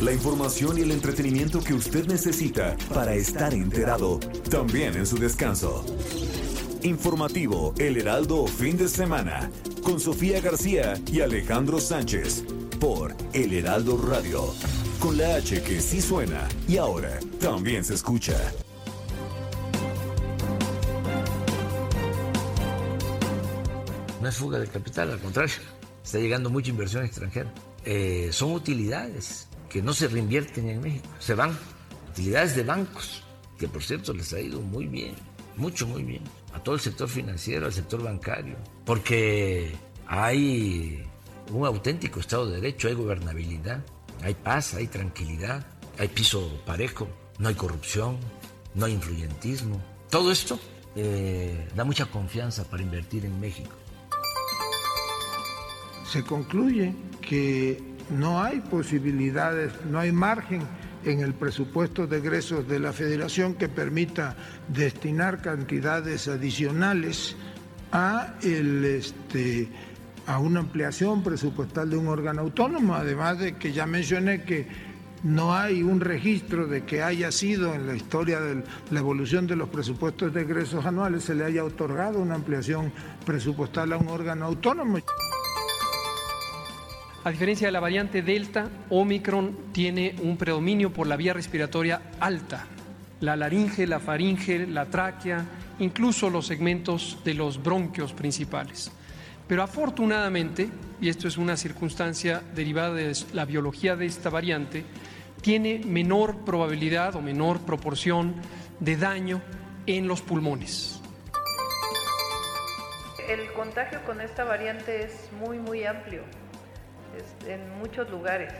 la información y el entretenimiento que usted necesita para estar enterado, también en su descanso. Informativo El Heraldo Fin de Semana, con Sofía García y Alejandro Sánchez, por El Heraldo Radio, con la H que sí suena y ahora también se escucha. No es fuga de capital, al contrario, está llegando mucha inversión extranjera. Eh, son utilidades que no se reinvierten en México, se van. Utilidades de bancos, que por cierto les ha ido muy bien, mucho, muy bien, a todo el sector financiero, al sector bancario, porque hay un auténtico Estado de Derecho, hay gobernabilidad, hay paz, hay tranquilidad, hay piso parejo, no hay corrupción, no hay influyentismo. Todo esto eh, da mucha confianza para invertir en México. Se concluye que no hay posibilidades, no hay margen en el presupuesto de egresos de la Federación que permita destinar cantidades adicionales a, el, este, a una ampliación presupuestal de un órgano autónomo, además de que ya mencioné que no hay un registro de que haya sido en la historia de la evolución de los presupuestos de egresos anuales, se le haya otorgado una ampliación presupuestal a un órgano autónomo. A diferencia de la variante Delta, Omicron tiene un predominio por la vía respiratoria alta, la laringe, la faringe, la tráquea, incluso los segmentos de los bronquios principales. Pero afortunadamente, y esto es una circunstancia derivada de la biología de esta variante, tiene menor probabilidad o menor proporción de daño en los pulmones. El contagio con esta variante es muy, muy amplio en muchos lugares.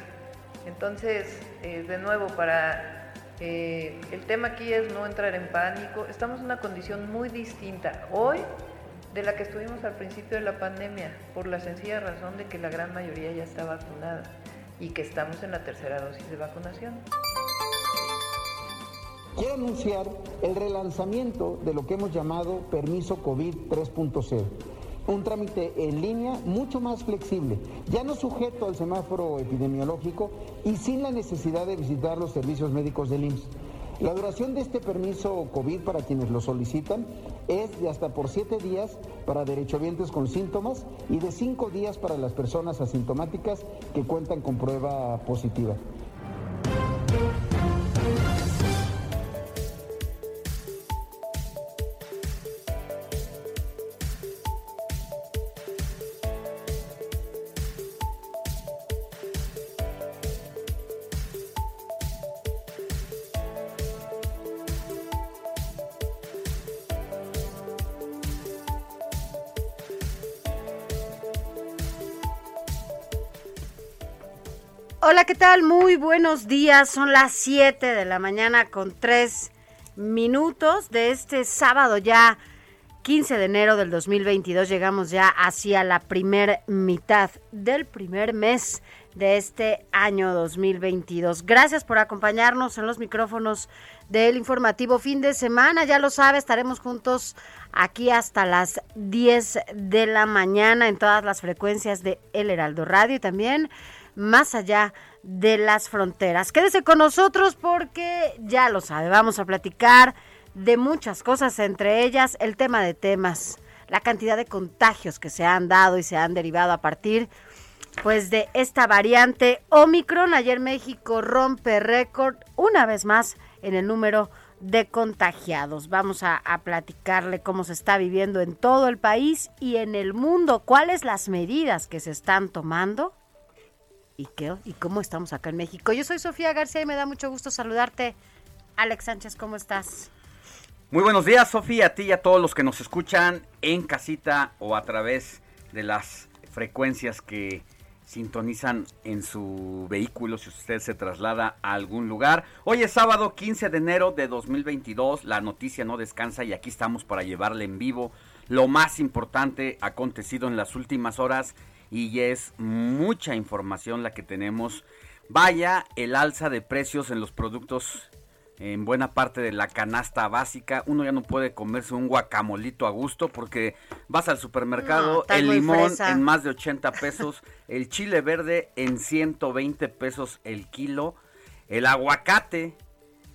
Entonces, eh, de nuevo, para eh, el tema aquí es no entrar en pánico. Estamos en una condición muy distinta hoy de la que estuvimos al principio de la pandemia, por la sencilla razón de que la gran mayoría ya está vacunada y que estamos en la tercera dosis de vacunación. Quiero anunciar el relanzamiento de lo que hemos llamado permiso COVID 3.0 un trámite en línea mucho más flexible, ya no sujeto al semáforo epidemiológico y sin la necesidad de visitar los servicios médicos del IMSS. La duración de este permiso COVID para quienes lo solicitan es de hasta por siete días para derechohabientes con síntomas y de cinco días para las personas asintomáticas que cuentan con prueba positiva. Hola, ¿qué tal? Muy buenos días. Son las 7 de la mañana con 3 minutos de este sábado ya 15 de enero del 2022. Llegamos ya hacia la primer mitad del primer mes de este año 2022. Gracias por acompañarnos en los micrófonos del informativo fin de semana. Ya lo sabe, estaremos juntos aquí hasta las 10 de la mañana en todas las frecuencias de El Heraldo Radio y también más allá de las fronteras. Quédese con nosotros porque ya lo sabe, vamos a platicar de muchas cosas, entre ellas el tema de temas, la cantidad de contagios que se han dado y se han derivado a partir pues de esta variante Omicron. Ayer México rompe récord una vez más en el número de contagiados. Vamos a, a, platicarle cómo se está viviendo en todo el país y en el mundo, cuáles las medidas que se están tomando y qué y cómo estamos acá en México. Yo soy Sofía García y me da mucho gusto saludarte. Alex Sánchez, ¿cómo estás? Muy buenos días, Sofía, a ti y a todos los que nos escuchan en casita o a través de las frecuencias que sintonizan en su vehículo si usted se traslada a algún lugar. Hoy es sábado 15 de enero de 2022, la noticia no descansa y aquí estamos para llevarle en vivo lo más importante acontecido en las últimas horas y es mucha información la que tenemos. Vaya el alza de precios en los productos en buena parte de la canasta básica. Uno ya no puede comerse un guacamolito a gusto porque vas al supermercado, el limón en más de 80 pesos, el chile verde en 120 pesos el kilo, el aguacate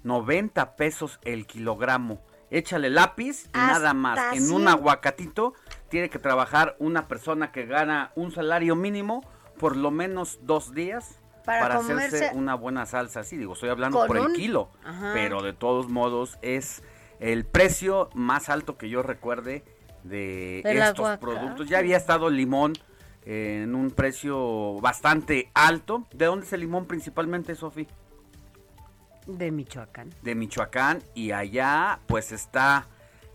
90 pesos el kilogramo. Échale lápiz y nada más. En un aguacatito tiene que trabajar una persona que gana un salario mínimo por lo menos dos días para, hacerse una buena salsa. Sí, digo, estoy hablando por el kilo, pero de todos modos es el precio más alto que yo recuerde de estos productos. Ya había estado el limón en un precio bastante alto. ¿De dónde es el limón principalmente, Sofi? De Michoacán. De Michoacán y allá pues está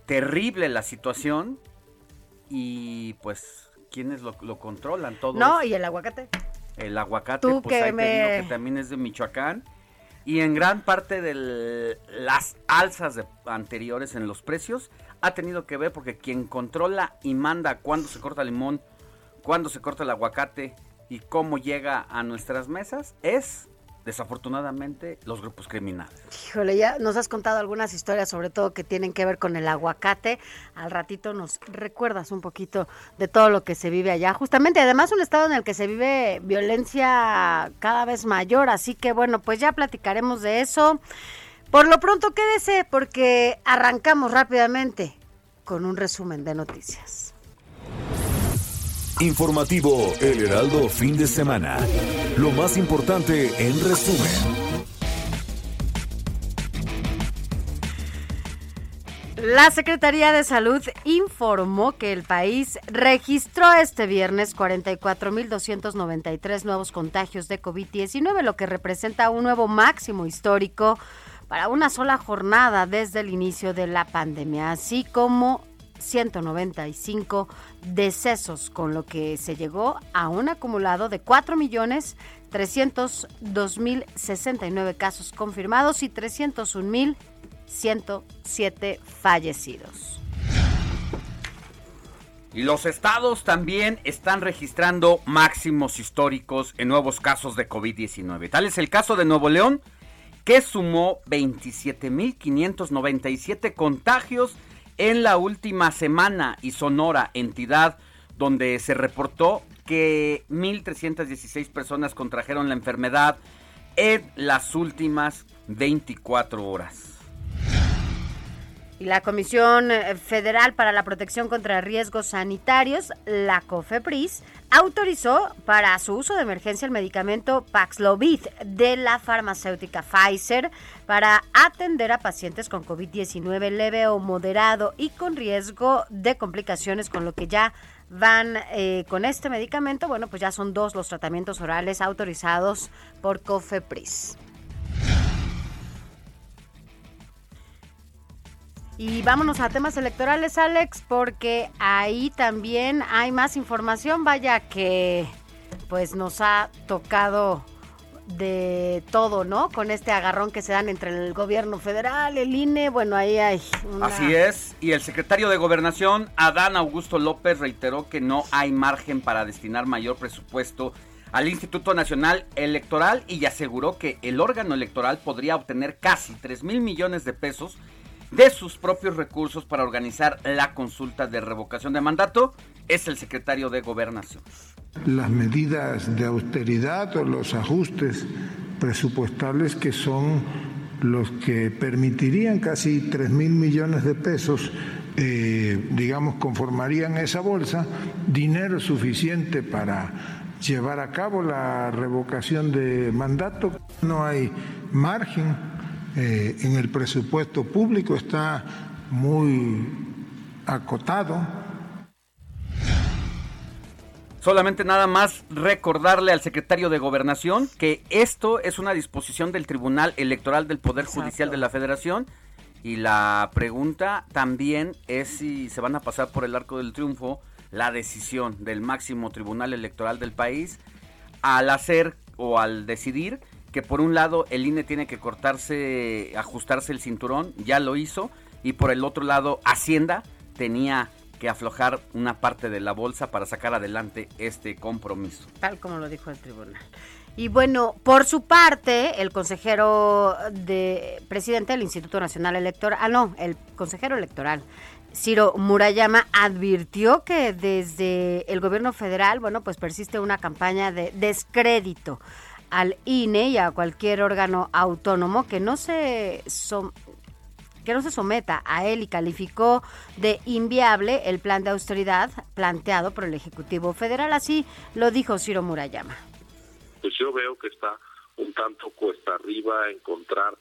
terrible la situación y pues ¿quiénes lo, lo controlan? Todos. No, y el aguacate. El aguacate, pues que, que también es de Michoacán. Y en gran parte de las alzas anteriores en los precios ha tenido que ver porque quien controla y manda cuándo se corta el limón, cuándo se corta el aguacate y cómo llega a nuestras mesas es desafortunadamente, los grupos criminales. Híjole, ya nos has contado algunas historias, sobre todo que tienen que ver con el aguacate. Al ratito nos recuerdas un poquito de todo lo que se vive allá. Justamente, además, un estado en el que se vive violencia cada vez mayor. Así que, bueno, pues ya platicaremos de eso. Por lo pronto, quédese porque arrancamos rápidamente con un resumen de noticias. Informativo El Heraldo fin de semana. Lo más importante en resumen. La Secretaría de Salud informó que el país registró este viernes 44.293 nuevos contagios de COVID-19, lo que representa un nuevo máximo histórico para una sola jornada desde el inicio de la pandemia, así como 195 decesos, con lo que se llegó a un acumulado de 4.302.069 casos confirmados y 301.107 fallecidos. Y los estados también están registrando máximos históricos en nuevos casos de COVID-19. Tal es el caso de Nuevo León, que sumó 27.597 contagios en la última semana y Sonora, entidad donde se reportó que 1.316 personas contrajeron la enfermedad en las últimas 24 horas. Y la Comisión Federal para la Protección contra Riesgos Sanitarios, la COFEPRIS, autorizó para su uso de emergencia el medicamento Paxlovid de la farmacéutica Pfizer para atender a pacientes con COVID-19 leve o moderado y con riesgo de complicaciones, con lo que ya van eh, con este medicamento. Bueno, pues ya son dos los tratamientos orales autorizados por COFEPRIS. Y vámonos a temas electorales, Alex, porque ahí también hay más información. Vaya que pues nos ha tocado de todo, ¿no? Con este agarrón que se dan entre el gobierno federal, el INE, bueno, ahí hay Así es, y el secretario de Gobernación, Adán Augusto López, reiteró que no hay margen para destinar mayor presupuesto al Instituto Nacional Electoral y aseguró que el órgano electoral podría obtener casi 3 mil millones de pesos de sus propios recursos para organizar la consulta de revocación de mandato es el secretario de Gobernación. Las medidas de austeridad o los ajustes presupuestales que son los que permitirían casi 3 mil millones de pesos, eh, digamos, conformarían esa bolsa, dinero suficiente para llevar a cabo la revocación de mandato. No hay margen eh, en el presupuesto público está muy acotado. Solamente nada más recordarle al secretario de Gobernación que esto es una disposición del Tribunal Electoral del Poder Judicial de la Federación. Y la pregunta también es si se van a pasar por el arco del triunfo la decisión del máximo tribunal electoral del país al hacer o al decidir que por un lado el INE tiene que cortarse, ajustarse el cinturón, ya lo hizo, y por el otro lado Hacienda tenía que aflojar una parte de la bolsa para sacar adelante este compromiso. Tal como lo dijo el tribunal. Y bueno, por su parte, el consejero de presidente del Instituto Nacional Electoral, ah no, el consejero electoral Ciro Murayama advirtió que desde el gobierno federal, bueno, pues persiste una campaña de descrédito al INE y a cualquier órgano autónomo que no se que no se someta a él y calificó de inviable el plan de austeridad planteado por el Ejecutivo Federal. Así lo dijo Ciro Murayama. Pues yo veo que está un tanto cuesta arriba encontrar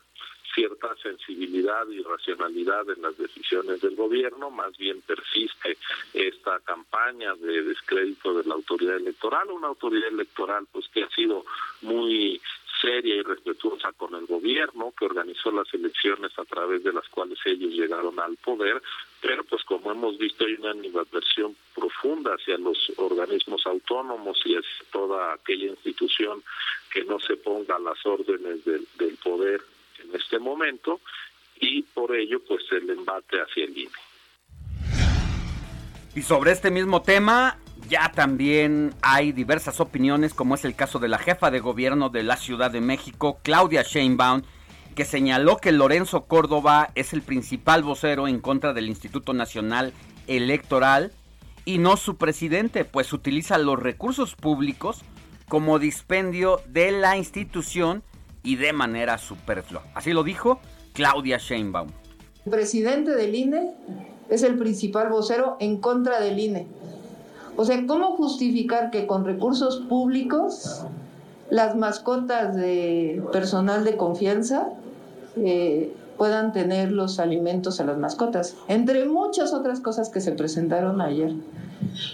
cierta sensibilidad y racionalidad en las decisiones del gobierno, más bien persiste esta campaña de descrédito de la autoridad electoral, una autoridad electoral pues que ha sido muy seria y respetuosa con el gobierno que organizó las elecciones a través de las cuales ellos llegaron al poder, pero pues como hemos visto hay una animadversión profunda hacia los organismos autónomos y hacia toda aquella institución que no se ponga a las órdenes del, del poder en este momento y por ello pues el embate hacia el INE. Y sobre este mismo tema, ya también hay diversas opiniones, como es el caso de la jefa de gobierno de la Ciudad de México, Claudia Sheinbaum, que señaló que Lorenzo Córdoba es el principal vocero en contra del Instituto Nacional Electoral y no su presidente, pues utiliza los recursos públicos como dispendio de la institución y de manera superflua. Así lo dijo Claudia Sheinbaum. El presidente del INE es el principal vocero en contra del INE. O sea, ¿cómo justificar que con recursos públicos las mascotas de personal de confianza eh, puedan tener los alimentos a las mascotas? Entre muchas otras cosas que se presentaron ayer.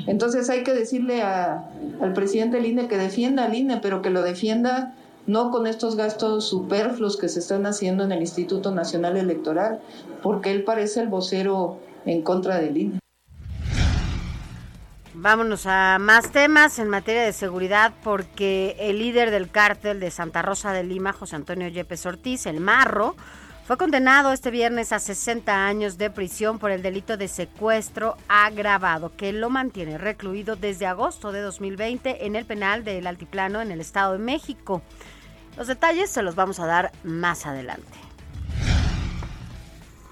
Entonces hay que decirle al presidente del INE que defienda al INE, pero que lo defienda no con estos gastos superfluos que se están haciendo en el Instituto Nacional Electoral, porque él parece el vocero en contra del INE. Vámonos a más temas en materia de seguridad porque el líder del cártel de Santa Rosa de Lima, José Antonio Yepes Ortiz, el Marro, fue condenado este viernes a 60 años de prisión por el delito de secuestro agravado, que lo mantiene recluido desde agosto de 2020 en el penal del Altiplano en el Estado de México. Los detalles se los vamos a dar más adelante.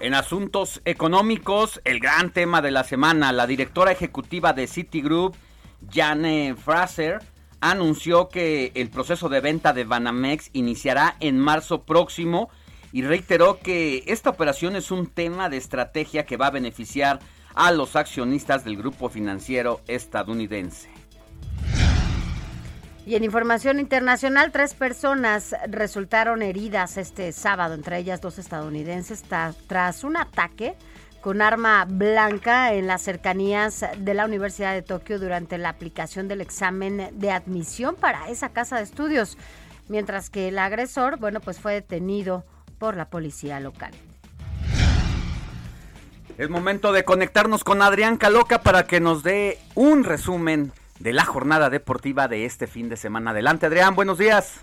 En asuntos económicos, el gran tema de la semana, la directora ejecutiva de Citigroup, Jane Fraser, anunció que el proceso de venta de Banamex iniciará en marzo próximo y reiteró que esta operación es un tema de estrategia que va a beneficiar a los accionistas del grupo financiero estadounidense. Y en información internacional, tres personas resultaron heridas este sábado, entre ellas dos estadounidenses, tras un ataque con arma blanca en las cercanías de la Universidad de Tokio durante la aplicación del examen de admisión para esa casa de estudios, mientras que el agresor, bueno, pues fue detenido por la policía local. Es momento de conectarnos con Adrián Caloca para que nos dé un resumen de la jornada deportiva de este fin de semana. Adelante, Adrián, buenos días.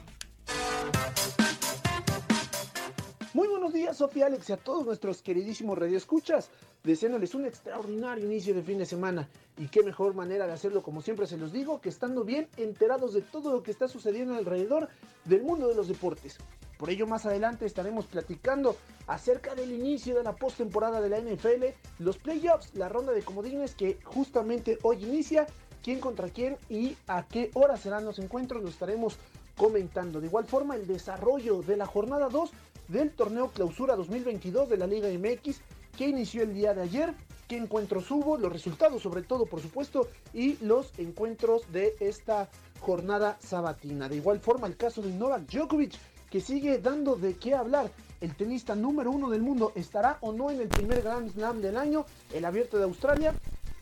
Muy buenos días, Sofía Alex, y a todos nuestros queridísimos radioescuchas, deseándoles un extraordinario inicio de fin de semana. Y qué mejor manera de hacerlo, como siempre se los digo, que estando bien enterados de todo lo que está sucediendo alrededor del mundo de los deportes. Por ello, más adelante estaremos platicando acerca del inicio de la postemporada de la NFL, los playoffs, la ronda de comodines que justamente hoy inicia quién contra quién y a qué hora serán los encuentros, lo estaremos comentando. De igual forma, el desarrollo de la jornada 2 del torneo Clausura 2022 de la Liga MX que inició el día de ayer, qué encuentros hubo, los resultados sobre todo, por supuesto, y los encuentros de esta jornada sabatina. De igual forma, el caso de Novak Djokovic, que sigue dando de qué hablar. El tenista número uno del mundo estará o no en el primer Grand Slam del año, el abierto de Australia.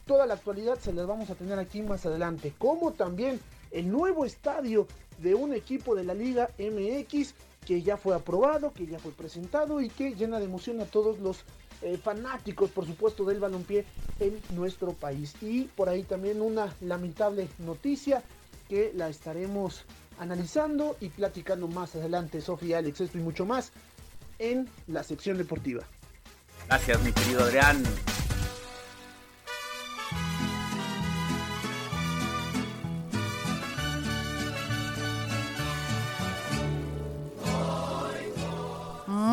Toda la actualidad se las vamos a tener aquí más adelante, como también el nuevo estadio de un equipo de la Liga MX que ya fue aprobado, que ya fue presentado y que llena de emoción a todos los eh, fanáticos, por supuesto, del balompié en nuestro país. Y por ahí también una lamentable noticia que la estaremos analizando y platicando más adelante, Sofía, Alex, esto y mucho más en la sección deportiva. Gracias, mi querido Adrián.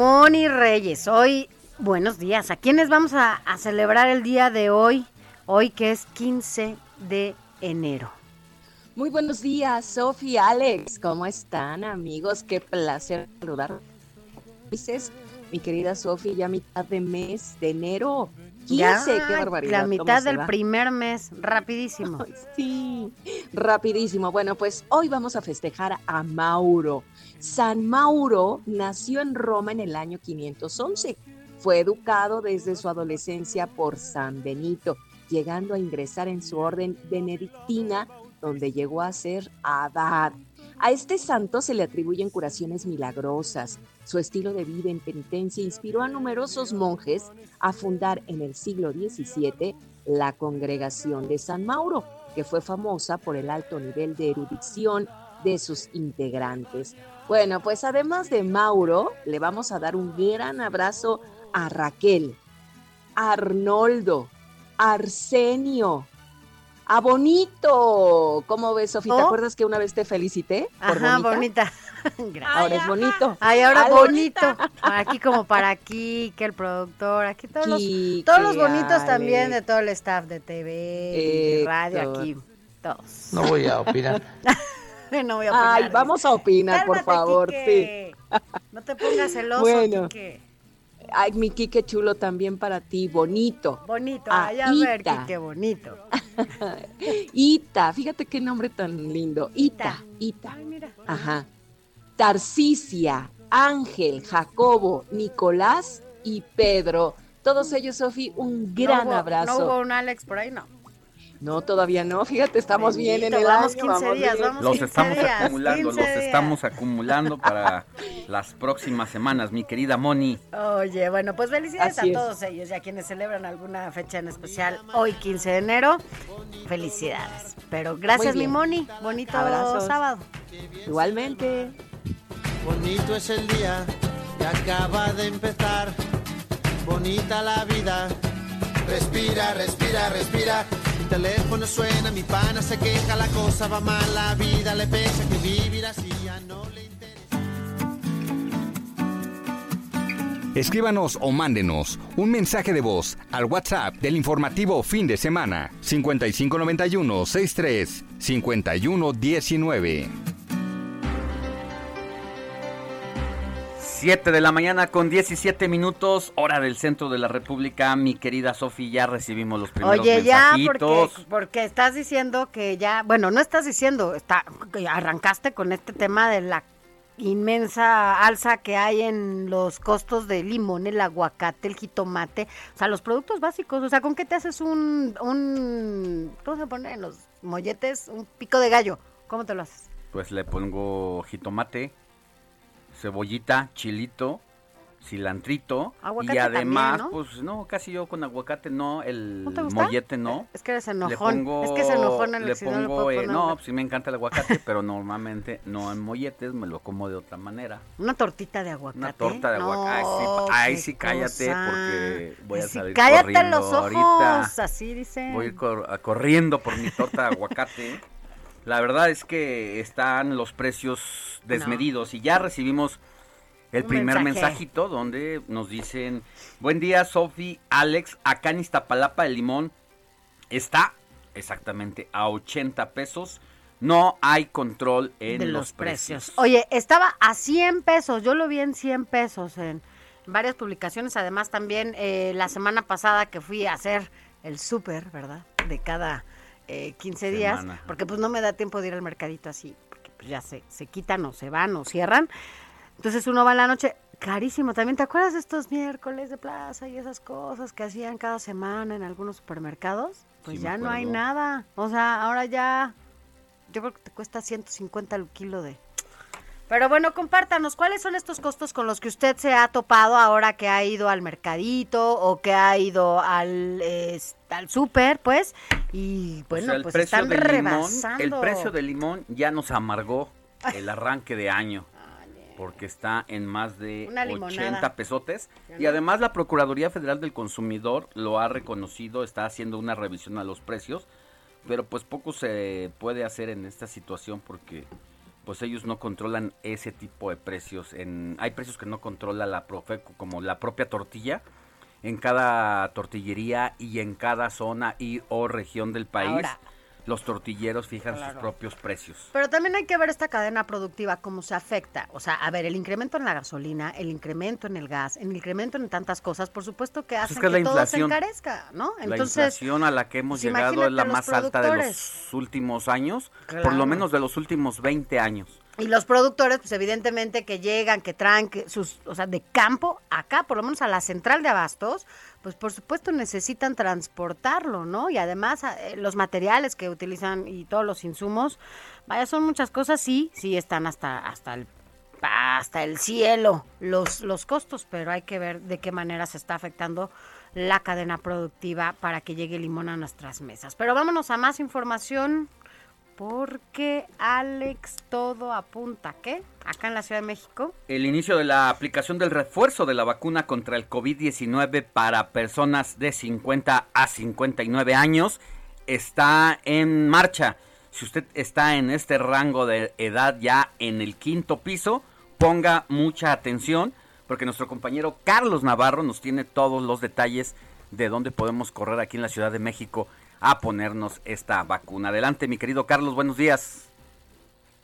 Moni Reyes, hoy, buenos días. ¿A quiénes vamos a, a celebrar el día de hoy? Hoy que es 15 de enero. Muy buenos días, Sofía, Alex. ¿Cómo están, amigos? Qué placer saludar. Dices, mi querida Sofía, ya mitad de mes de enero. 15, Ya, qué barbaridad. La ¿cómo mitad del va? primer mes, rapidísimo. Ay, sí, rapidísimo. Bueno, pues hoy vamos a festejar a Mauro. San Mauro nació en Roma en el año 511. Fue educado desde su adolescencia por San Benito, llegando a ingresar en su orden benedictina, donde llegó a ser abad. A este santo se le atribuyen curaciones milagrosas. Su estilo de vida en penitencia inspiró a numerosos monjes a fundar en el siglo XVII la Congregación de San Mauro, que fue famosa por el alto nivel de erudición de sus integrantes. Bueno, pues además de Mauro, le vamos a dar un gran abrazo a Raquel, a Arnoldo, a Arsenio, a Bonito. ¿Cómo ves, Sofía? ¿Te Oh. acuerdas que una vez te felicité? por Ajá, bonita? bonita. Ahora es bonito. Ay, ahora Ale- bonito. Aquí como para aquí, que el productor, aquí todos los, Quique, todos los bonitos también de todo el staff de TV y de radio aquí. Todos. No voy a opinar. no voy a opinar. Ay, vamos a opinar, por favor, Quique. No te pongas celoso, Bueno. Quique. Ay, mi Quique chulo también para ti, bonito. Bonito, Ah, ay, a ver. Quique, bonito. Ita, fíjate qué nombre tan lindo. Ita, Ita. Ay, mira. Ajá. Tarcisia, Ángel, Jacobo, Nicolás y Pedro. Todos ellos, Sofi, un gran No hubo- abrazo. No hubo un Alex por ahí, no. No, todavía no. Fíjate, estamos bien en el vamos año. 15 vamos días, vamos. Los 15 estamos días, acumulando, 15 los días. estamos acumulando para las próximas semanas, mi querida Moni. Oye, bueno, pues felicidades Así a es. todos ellos y a quienes celebran alguna fecha en especial hoy 15 de enero. Felicidades. Pero gracias, mi. Moni. Bonito Abrazos. sábado. Igualmente. Bonito es el día que acaba de empezar. Bonita la vida. Respira, respira, respira. Mi teléfono suena, mi pana se queja, la cosa va mal, la vida le pesa que vivir así ya no le interesa. Escríbanos o mándenos un mensaje de voz al WhatsApp del informativo fin de semana 5591 63 5119. 7 de la mañana con 17 minutos, hora del centro de la República. Mi querida Sofi, ya recibimos los primeros Oye, ya, porque, estás diciendo que ya, bueno, no estás diciendo, está, arrancaste con este tema de la inmensa alza que hay en los costos del limón, el aguacate, el jitomate, o sea, los productos básicos, o sea, ¿con qué te haces un, un ¿cómo se pone en los molletes? Un pico de gallo, ¿cómo te lo haces? Pues le pongo jitomate, cebollita, chilito, cilantrito Aguacate y además, también, ¿no? pues no, casi yo con aguacate no, el ¿No mollete no. Es que eres Le enojón, pongo, es que se enojón en le si no pongo, eh, no, una- pues sí me encanta el aguacate, pero normalmente no en molletes, me lo como de otra manera. Una tortita de aguacate. Una torta de No, aguacate. Ay, sí, ay, qué sí, cállate, cosa. porque voy a Sí, salir cállate corriendo los ojos, ahorita. así dice. Voy a ir cor- a- corriendo por mi torta de aguacate. La verdad es que están los precios desmedidos y ya recibimos el Un primer mensaje. mensajito donde nos dicen, buen día Sofi, Alex, acá en Iztapalapa el limón está exactamente a 80 pesos. No hay control en de los, los precios. precios. Oye, estaba a 100 pesos, yo lo vi en 100 pesos en varias publicaciones, además también eh, la semana pasada que fui a hacer el súper, ¿verdad? De cada eh, 15 días, Semana. porque pues no me da tiempo de ir al mercadito así, porque pues ya se, se quitan o se van o cierran. Entonces uno va en la noche, carísimo. También te acuerdas de estos miércoles de plaza y esas cosas que hacían cada semana en algunos supermercados? Pues Sí, ya no hay nada. O sea, ahora ya yo creo que te cuesta 150 el kilo de, Pero bueno, compártanos, ¿cuáles son estos costos con los que usted se ha topado ahora que ha ido al mercadito o que ha ido al, al súper, pues? Y bueno, pues están rebasando. el precio del limón ya nos amargó el arranque de año porque está en más de 80 pesotes. Y además la Procuraduría Federal del Consumidor lo ha reconocido, está haciendo una revisión a los precios, pero pues poco se puede hacer en esta situación porque pues ellos no controlan ese tipo de precios. En, hay precios que no controla la Profeco, como la propia tortilla, en cada tortillería y en cada zona y o región del país los tortilleros fijan sus propios precios. Pero también hay que ver esta cadena productiva, cómo se afecta. O sea, a ver, el incremento en la gasolina, el incremento en el gas, el incremento en tantas cosas, por supuesto que pues hace que, todo se encarezca, ¿no? Entonces, la inflación a la que hemos pues llegado es la más alta de los últimos años, por lo menos de los últimos 20 años. Y los productores, pues evidentemente que llegan, que traen sus, o sea, de campo acá, por lo menos a la central de abastos, pues por supuesto necesitan transportarlo, ¿no? Y además eh, los materiales que utilizan y todos los insumos, vaya, son muchas cosas, sí, sí están hasta, hasta el hasta el cielo los, los costos, pero hay que ver de qué manera se está afectando la cadena productiva para que llegue limón a nuestras mesas. Pero vámonos a más información porque Alex todo apunta, ¿qué? Acá en la Ciudad de México. El inicio de la aplicación del refuerzo de la vacuna contra el COVID-19 para personas de 50 a 59 años está en marcha. Si usted está en este rango de edad ya en el quinto piso, ponga mucha atención porque nuestro compañero Carlos Navarro nos tiene todos los detalles de dónde podemos correr aquí en la Ciudad de México a ponernos esta vacuna. Adelante, mi querido Carlos, buenos días.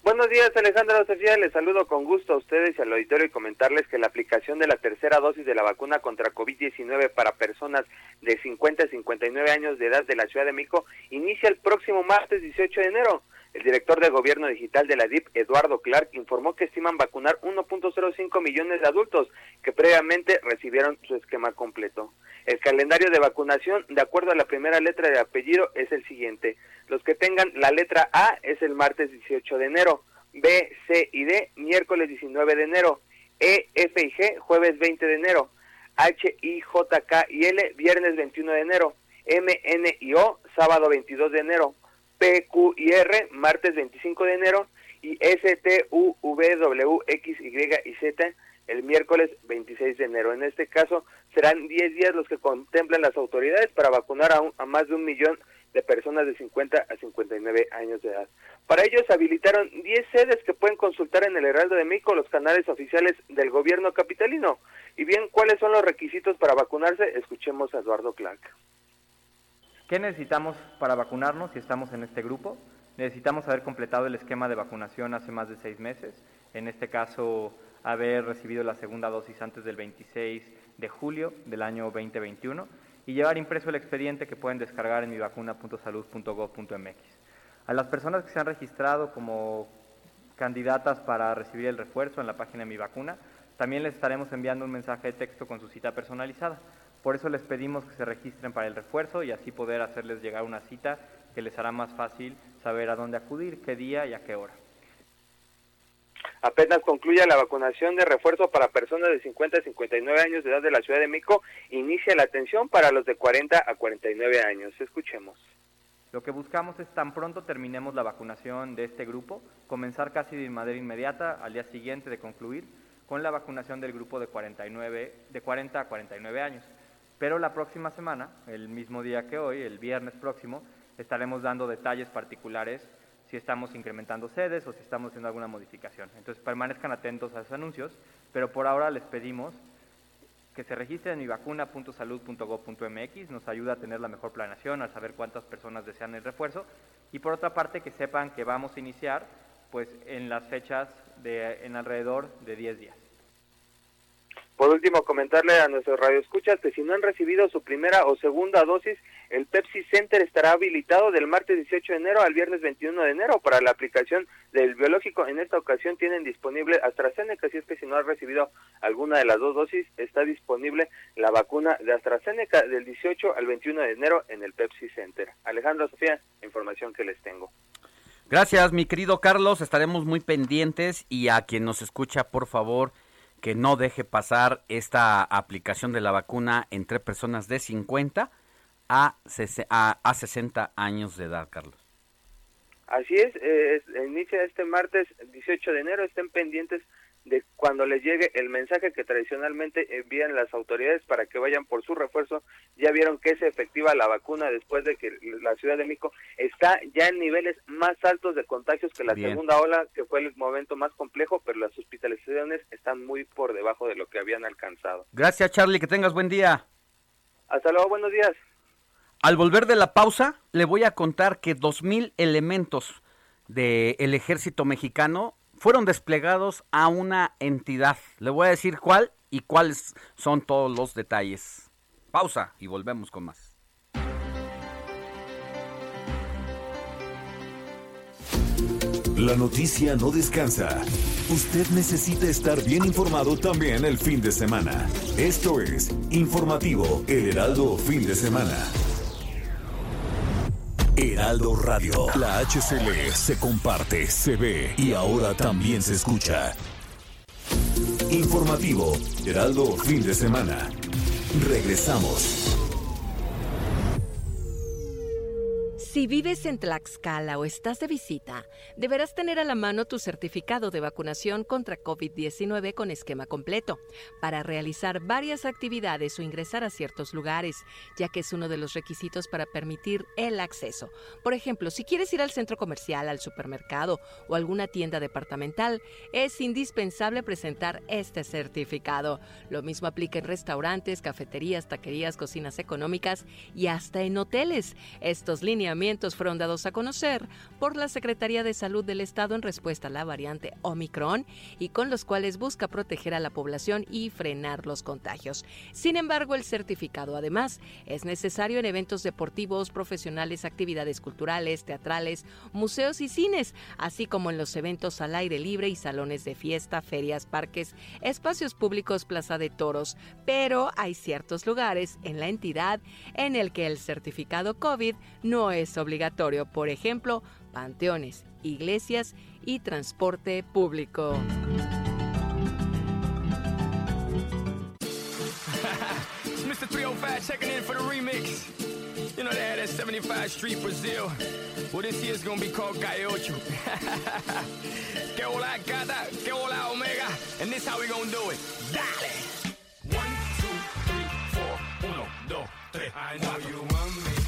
Buenos días, Alejandra Sofía. Les saludo con gusto a ustedes y al auditorio y comentarles que la aplicación de la tercera dosis de la vacuna contra COVID-19 para personas de 50 a 59 años de edad de la Ciudad de México inicia el próximo martes 18 de enero. El director de Gobierno Digital de la DIP, Eduardo Clark, informó que estiman vacunar 1.05 millones de adultos que previamente recibieron su esquema completo. El calendario de vacunación, de acuerdo a la primera letra de apellido, es el siguiente. Los que tengan la letra A es el martes 18 de enero, B, C y D, miércoles 19 de enero, E, F y G, jueves 20 de enero, H, I, J, K y L, viernes 21 de enero, M, N y O, sábado 22 de enero, P, Q y R, martes 25 de enero, y S, T, U, V, W, X, Y Z, el miércoles 26 de enero. En este caso, serán 10 días los que contemplan las autoridades para vacunar a, más de un millón de personas de 50 a 59 años de edad. Para ellos habilitaron 10 sedes que pueden consultar en el Heraldo de México, los canales oficiales del gobierno capitalino. Y bien, ¿cuáles son los requisitos para vacunarse? Escuchemos a Eduardo Clark. ¿Qué necesitamos para vacunarnos si estamos en este grupo? Necesitamos haber completado el esquema de vacunación hace más de seis meses. En este caso, haber recibido la segunda dosis antes del 26 de julio del año 2021 y llevar impreso el expediente que pueden descargar en mivacuna.salud.gov.mx. A las personas que se han registrado como candidatas para recibir el refuerzo en la página de Mi Vacuna, también les estaremos enviando un mensaje de texto con su cita personalizada. Por eso les pedimos que se registren para el refuerzo y así poder hacerles llegar una cita que les hará más fácil saber a dónde acudir, qué día y a qué hora. Apenas concluya la vacunación de refuerzo para personas de 50 a 59 años de edad de la Ciudad de México, inicia la atención para los de 40 a 49 años. Escuchemos. Lo que buscamos es tan pronto terminemos la vacunación de este grupo, comenzar casi de manera inmediata al día siguiente de concluir con la vacunación del grupo de 49 de 40 a 49 años. Pero la próxima semana, el mismo día que hoy, el viernes próximo, estaremos dando detalles particulares si estamos incrementando sedes o si estamos haciendo alguna modificación. Entonces permanezcan atentos a esos anuncios, pero por ahora les pedimos que se registren en mivacuna.salud.gov.mx, nos ayuda a tener la mejor planeación, a saber cuántas personas desean el refuerzo, y por otra parte que sepan que vamos a iniciar pues en las fechas de en alrededor de 10 días. Por último, comentarle a nuestros radioescuchas que si no han recibido su primera o segunda dosis, el Pepsi Center estará habilitado del martes 18 de enero al viernes 21 de enero para la aplicación del biológico. En esta ocasión tienen disponible AstraZeneca, si es que si no ha recibido alguna de las dos dosis, está disponible la vacuna de AstraZeneca del 18 al 21 de enero en el Pepsi Center. Alejandro Sofía, información que les tengo. Gracias, mi querido Carlos. Estaremos muy pendientes y a quien nos escucha, por favor, que no deje pasar esta aplicación de la vacuna entre personas de 50 a, a, 60 años de edad, Carlos. Así es, eh, inicia este martes 18 de enero, estén pendientes de cuando les llegue el mensaje que tradicionalmente envían las autoridades para que vayan por su refuerzo. Ya vieron que es efectiva la vacuna después de que la Ciudad de México está ya en niveles más altos de contagios que la segunda ola, que fue el momento más complejo, pero las hospitalizaciones están muy por debajo de lo que habían alcanzado. Gracias, Charlie, que tengas buen día. Hasta luego, buenos días. Al volver de la pausa, le voy a contar que 2.000 elementos del ejército mexicano fueron desplegados a una entidad. Le voy a decir cuál y cuáles son todos los detalles. Pausa y volvemos con más. La noticia no descansa. Usted necesita estar bien informado también el fin de semana. Esto es Informativo El Heraldo Fin de Semana. Heraldo Radio. La HCL se comparte, se ve y ahora también se escucha. Informativo, Heraldo Fin de Semana. Regresamos. Si vives en Tlaxcala o estás de visita, deberás tener a la mano tu certificado de vacunación contra COVID-19 con esquema completo para realizar varias actividades o ingresar a ciertos lugares, ya que es uno de los requisitos para permitir el acceso. Por ejemplo, si quieres ir al centro comercial, al supermercado o alguna tienda departamental, es indispensable presentar este certificado. Lo mismo aplica en restaurantes, cafeterías, taquerías, cocinas económicas y hasta en hoteles. Estos lineamientos fueron dados a conocer por la Secretaría de Salud del Estado en respuesta a la variante Omicron y con los cuales busca proteger a la población y frenar los contagios. Sin embargo, el certificado además es necesario en eventos deportivos, profesionales, actividades culturales, teatrales, museos y cines, así como en los eventos al aire libre y salones de fiesta, ferias, parques, espacios públicos, plaza de toros. Pero hay ciertos lugares en la entidad en el que el certificado COVID no es obligatorio, por ejemplo, panteones, iglesias y transporte público. Mr. 305 checking in for the remix. You know they had that 75 Street Brazil. Well, this year's gonna be called Gallo. que hola gata, que hola omega. And this how we gonna do it. Dale! One, two, three, four, uno, dos, tres. I know you want me.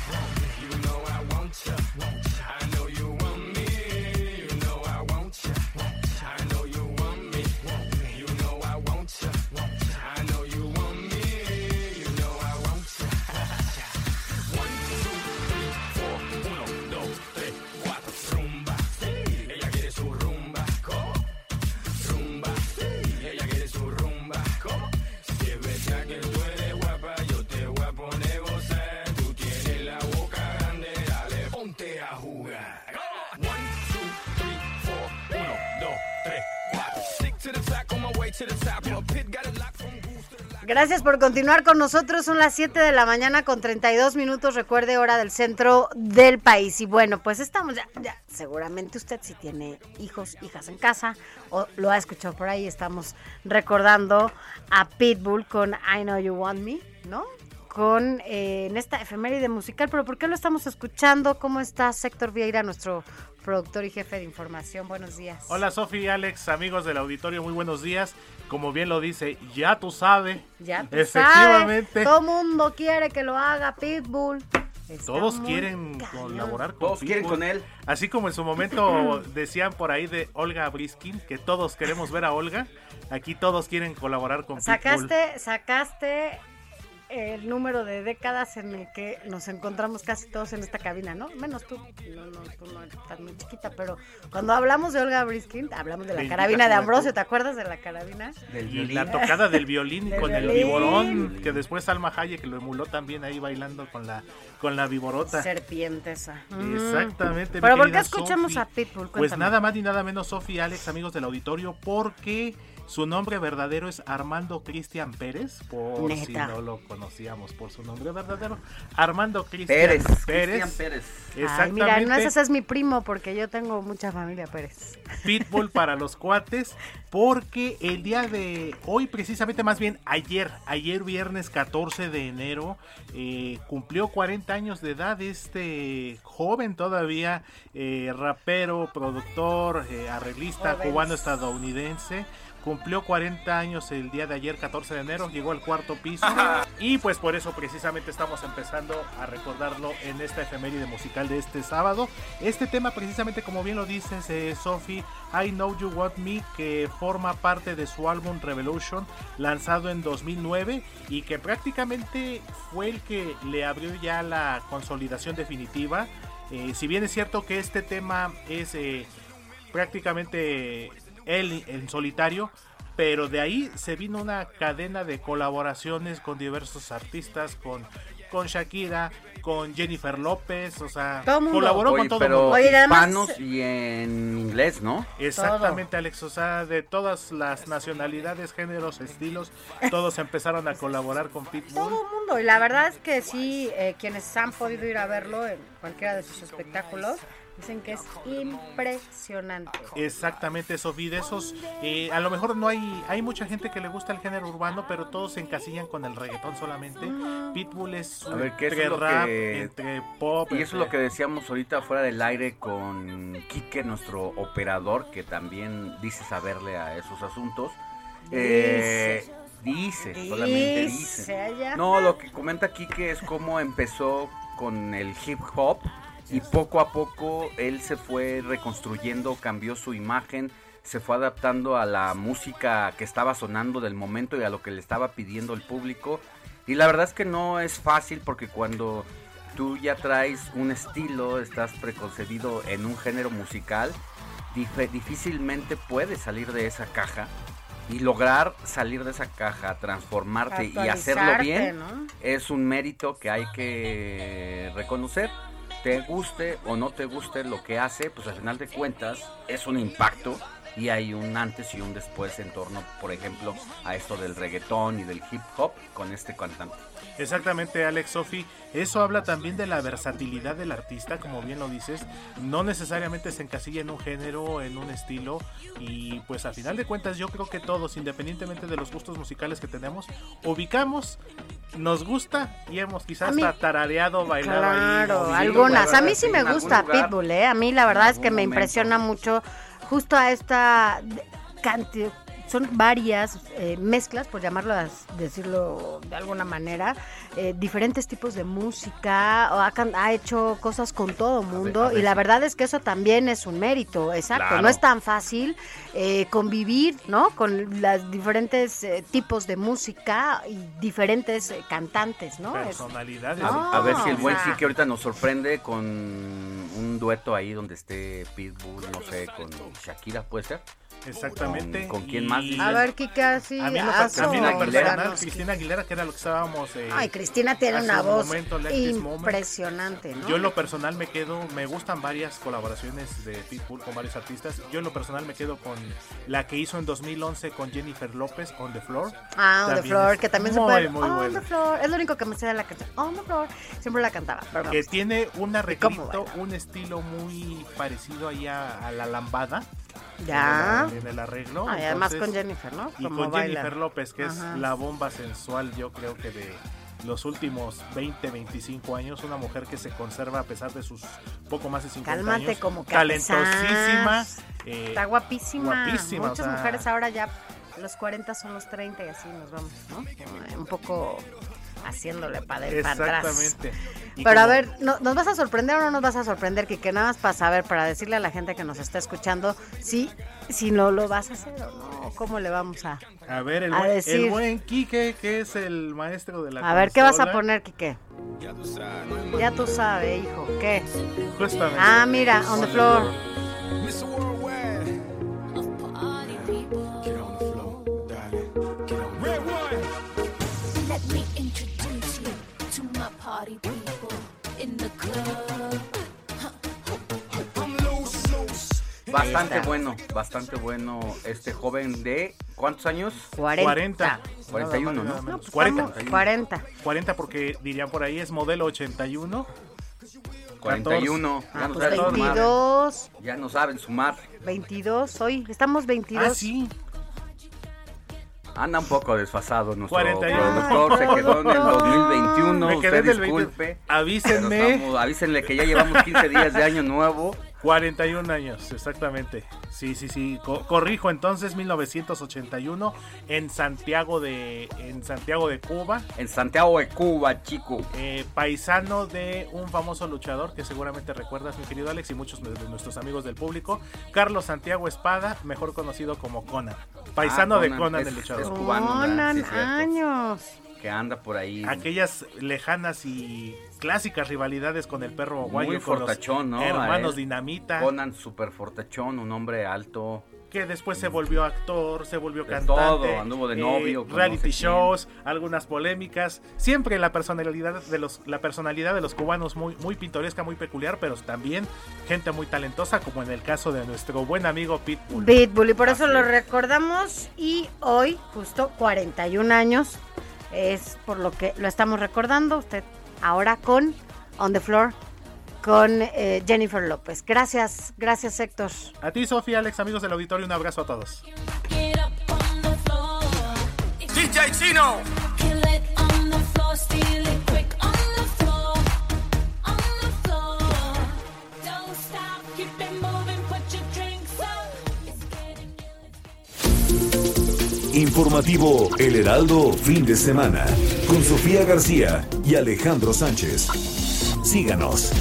Gracias por continuar con nosotros. Son las 7 de la mañana con 32 minutos. Recuerde, hora del centro del país. Y bueno, pues estamos ya. Seguramente usted, si tiene hijos, hijas en casa, o lo ha escuchado por ahí, estamos recordando a Pitbull con I Know You Want Me, ¿no? Con eh, en esta efeméride musical. Pero ¿por qué lo estamos escuchando? ¿Cómo está Héctor Vieira, nuestro productor y jefe de información? Buenos días. Hola, Sofía y Alex, amigos del auditorio, muy buenos días como bien lo dice, ya tú sabes. Ya tú Efectivamente. Todo mundo quiere que lo haga Pitbull. todos quieren colaborar con Todos quieren con él. Así como en su momento decían por ahí de Olga Briskin, que todos queremos ver a Olga. Aquí todos quieren colaborar con sacaste, Pitbull. Sacaste el número de décadas en el que nos encontramos casi todos en esta cabina, ¿no? Menos tú, no, no, tú no estás muy chiquita, pero cuando hablamos de Olga Briskin, hablamos de la carabina de Ambrosio, ¿te acuerdas de la carabina? Del violín. La tocada del violín con el viborón, que después Alma Hayek lo emuló también ahí bailando con la con la viborota. Serpiente esa. Exactamente. ¿Pero por qué escuchamos a Pitbull? Pues nada más ni nada menos, Sofi Alex, amigos del auditorio, porque Su nombre verdadero es Armando Cristian Pérez, por si no lo conocíamos por su nombre verdadero. Armando Cristian Pérez, Pérez. Cristian Pérez. Ay, mira, no Exactamente. ese es mi primo porque yo tengo mucha familia Pérez. Pitbull para los cuates, porque el día de hoy, precisamente más bien ayer, ayer viernes 14 de enero, eh, cumplió 40 años de edad este joven todavía, eh, rapero, productor, eh, arreglista cubano-estadounidense. Cumplió 40 años el día de ayer, 14 de enero, llegó al cuarto piso y pues por eso precisamente estamos empezando a recordarlo en esta efeméride musical de este sábado. Este tema precisamente como bien lo dices, eh, Sophie, I Know You Want Me, que forma parte de su álbum Revolution, lanzado en 2009 y que prácticamente fue el que le abrió ya la consolidación definitiva. Eh, si bien es cierto que este tema es eh, prácticamente él en solitario, pero de ahí se vino una cadena de colaboraciones con diversos artistas, con, con Shakira, con Jennifer López, o sea, Todo mundo. colaboró Oye, con todo pero mundo. Oye, y además- hispanos y en inglés, ¿no? Exactamente, Alex, o sea, de todas las nacionalidades, géneros, estilos, todos empezaron a colaborar con Pitbull. Todo el mundo. Y la verdad es que sí, eh, quienes han podido ir a verlo en cualquiera de sus espectáculos, dicen que es impresionante. Exactamente, Sofía, de esos, eh, a lo mejor no hay, hay mucha gente que le gusta el género urbano, pero todos se encasillan con el reggaetón solamente. Pitbull es A ver, ¿qué es entre lo rap, que- entre pop. Y eso es lo que decíamos ahorita fuera del aire con Quique, nuestro operador, que también dice saberle a esos asuntos. Eh, dice, solamente Dice. No, lo que comenta Quique es cómo empezó con el hip hop y poco a poco él se fue reconstruyendo, cambió su imagen, se fue adaptando a la música que estaba sonando del momento y a lo que le estaba pidiendo el público. Y la verdad es que no es fácil porque cuando tú ya traes un estilo, estás preconcebido en un género musical, dif- difícilmente puedes salir de esa caja y lograr salir de esa caja, transformarte y hacerlo bien ¿no? es un mérito que hay que reconocer. Te guste o no te guste lo que hace, pues al final de cuentas es un impacto y hay un antes y un después en torno, por ejemplo, a esto del reggaetón y del hip hop con este cantante. Exactamente, Alex Sofi. Eso habla también de la versatilidad del artista, como bien lo dices. No necesariamente se encasilla en un género, en un estilo. Y pues a final de cuentas yo creo que todos, independientemente de los gustos musicales que tenemos, ubicamos, nos gusta y hemos quizás mí- hasta tarareado, bailado ahí, Claro, algunas. A mí sí me gusta lugar. Pitbull, ¿eh? A mí la verdad es que me momento. impresiona mucho justo a esta cantidad. Son varias eh, mezclas, por llamarlo, as- decirlo de alguna manera, eh, diferentes tipos de música, o ha, can- ha hecho cosas con todo mundo a ver y la verdad es que eso también es un mérito, exacto, Claro. no es tan fácil eh, convivir, ¿no? Con los diferentes eh, tipos de música y diferentes eh, cantantes, ¿no? Es- Personalidades. No, A ver si el buen sea- Quique ahorita nos sorprende con un dueto ahí donde esté Pitbull, no sé, con Shakira, ¿puede ser? Exactamente. ¿Con, con quién Y- más? A ver, Kika, sí, A mí en lo en personal. Cristina Aguilera, que era lo que estábamos. eh, Ay, Cristina tiene una un voz momento, impresionante, ¿no? Yo en lo personal me quedo, me gustan varias colaboraciones de Pitbull con varios artistas. Yo en lo personal me quedo con la que hizo en 2011 con Jennifer López, On the Floor. Ah, On the Floor, que también se muy, puede. muy On buena. the Floor, es lo único que me sé de la canción. On the Floor, siempre la cantaba. pero Que tiene un arreglito, un estilo muy parecido ahí a, a la lambada. Ya. En el, en el arreglo. Ah, y además entonces- con Jennifer, ¿no? Y con baila. Jennifer López, que Ajá. es la bomba sensual, yo creo que de los últimos 20, 25 años, una mujer que se conserva a pesar de sus poco más de 50 Cálmate, años. como que talentosísima. eh, Está guapísima. guapísima, Muchas o sea, mujeres ahora ya los 40 son los 30 y así nos vamos, ¿no? Un poco haciéndole para atrás. Exactamente. Y Pero a ver, ¿no- ¿nos vas a sorprender o no nos vas a sorprender? Que nada más para saber, para decirle a la gente que nos está escuchando si, si no lo vas a hacer o no, cómo le vamos a... A ver, el a buen, el decir. buen Quique, que es el maestro de la A ver, ¿qué vas a poner, Quique? Ya tú sabes, hijo, ¿qué? Justamente. Ah, mira, on the floor. Bastante está. bueno, bastante bueno este joven de ¿Cuántos años? 40. 41, Nada ¿no? menos. pues 40. estamos- 40. 40 porque dirían por ahí es modelo 81. 41. Ah, Ya no pues saben sumar. 22, Ya no saben sumar. 22, hoy estamos 22. Ah, sí. Anda un poco desfasado nuestro 41. productor, se quedó en el 2021. Me quedé usted el 20. disculpe. Avísenme. Estamos- avísenle que ya llevamos 15 días de año nuevo. 41 años, exactamente. Sí, sí, sí. Co- corrijo entonces 1981 en Santiago de en Santiago de Cuba. En Santiago de Cuba, chico. Eh, paisano de un famoso luchador que seguramente recuerdas, mi querido Alex, y muchos de nuestros amigos del público, Carlos Santiago Espada, mejor conocido como Conan. Paisano Ah, de Conan, es- el luchador. es cubano, ¿verdad? Conan, Sí, años. Que anda por ahí. Aquellas lejanas y clásicas rivalidades con el perro aguayo, Muy con los fortachón, ¿no? hermanos él. Dinamita. Conan super fortachón, un hombre alto. que después se volvió actor, se volvió De cantante. eh, todo, anduvo de novio con reality no sé quién. shows, algunas polémicas. Siempre la personalidad de los, la personalidad de los cubanos muy, muy pintoresca, muy peculiar, pero también gente muy talentosa, como en el caso de nuestro buen amigo Pitbull. Pitbull, y por eso lo recordamos. Y hoy, justo 41 años, es por lo que lo estamos recordando. Usted ahora con On the Floor, con eh, Jennifer López. Gracias, gracias Héctor. A ti, Sofía, Alex, amigos del auditorio, un abrazo a todos. DJ Chino. Informativo El Heraldo Fin de Semana con Sofía García y Alejandro Sánchez. Síganos.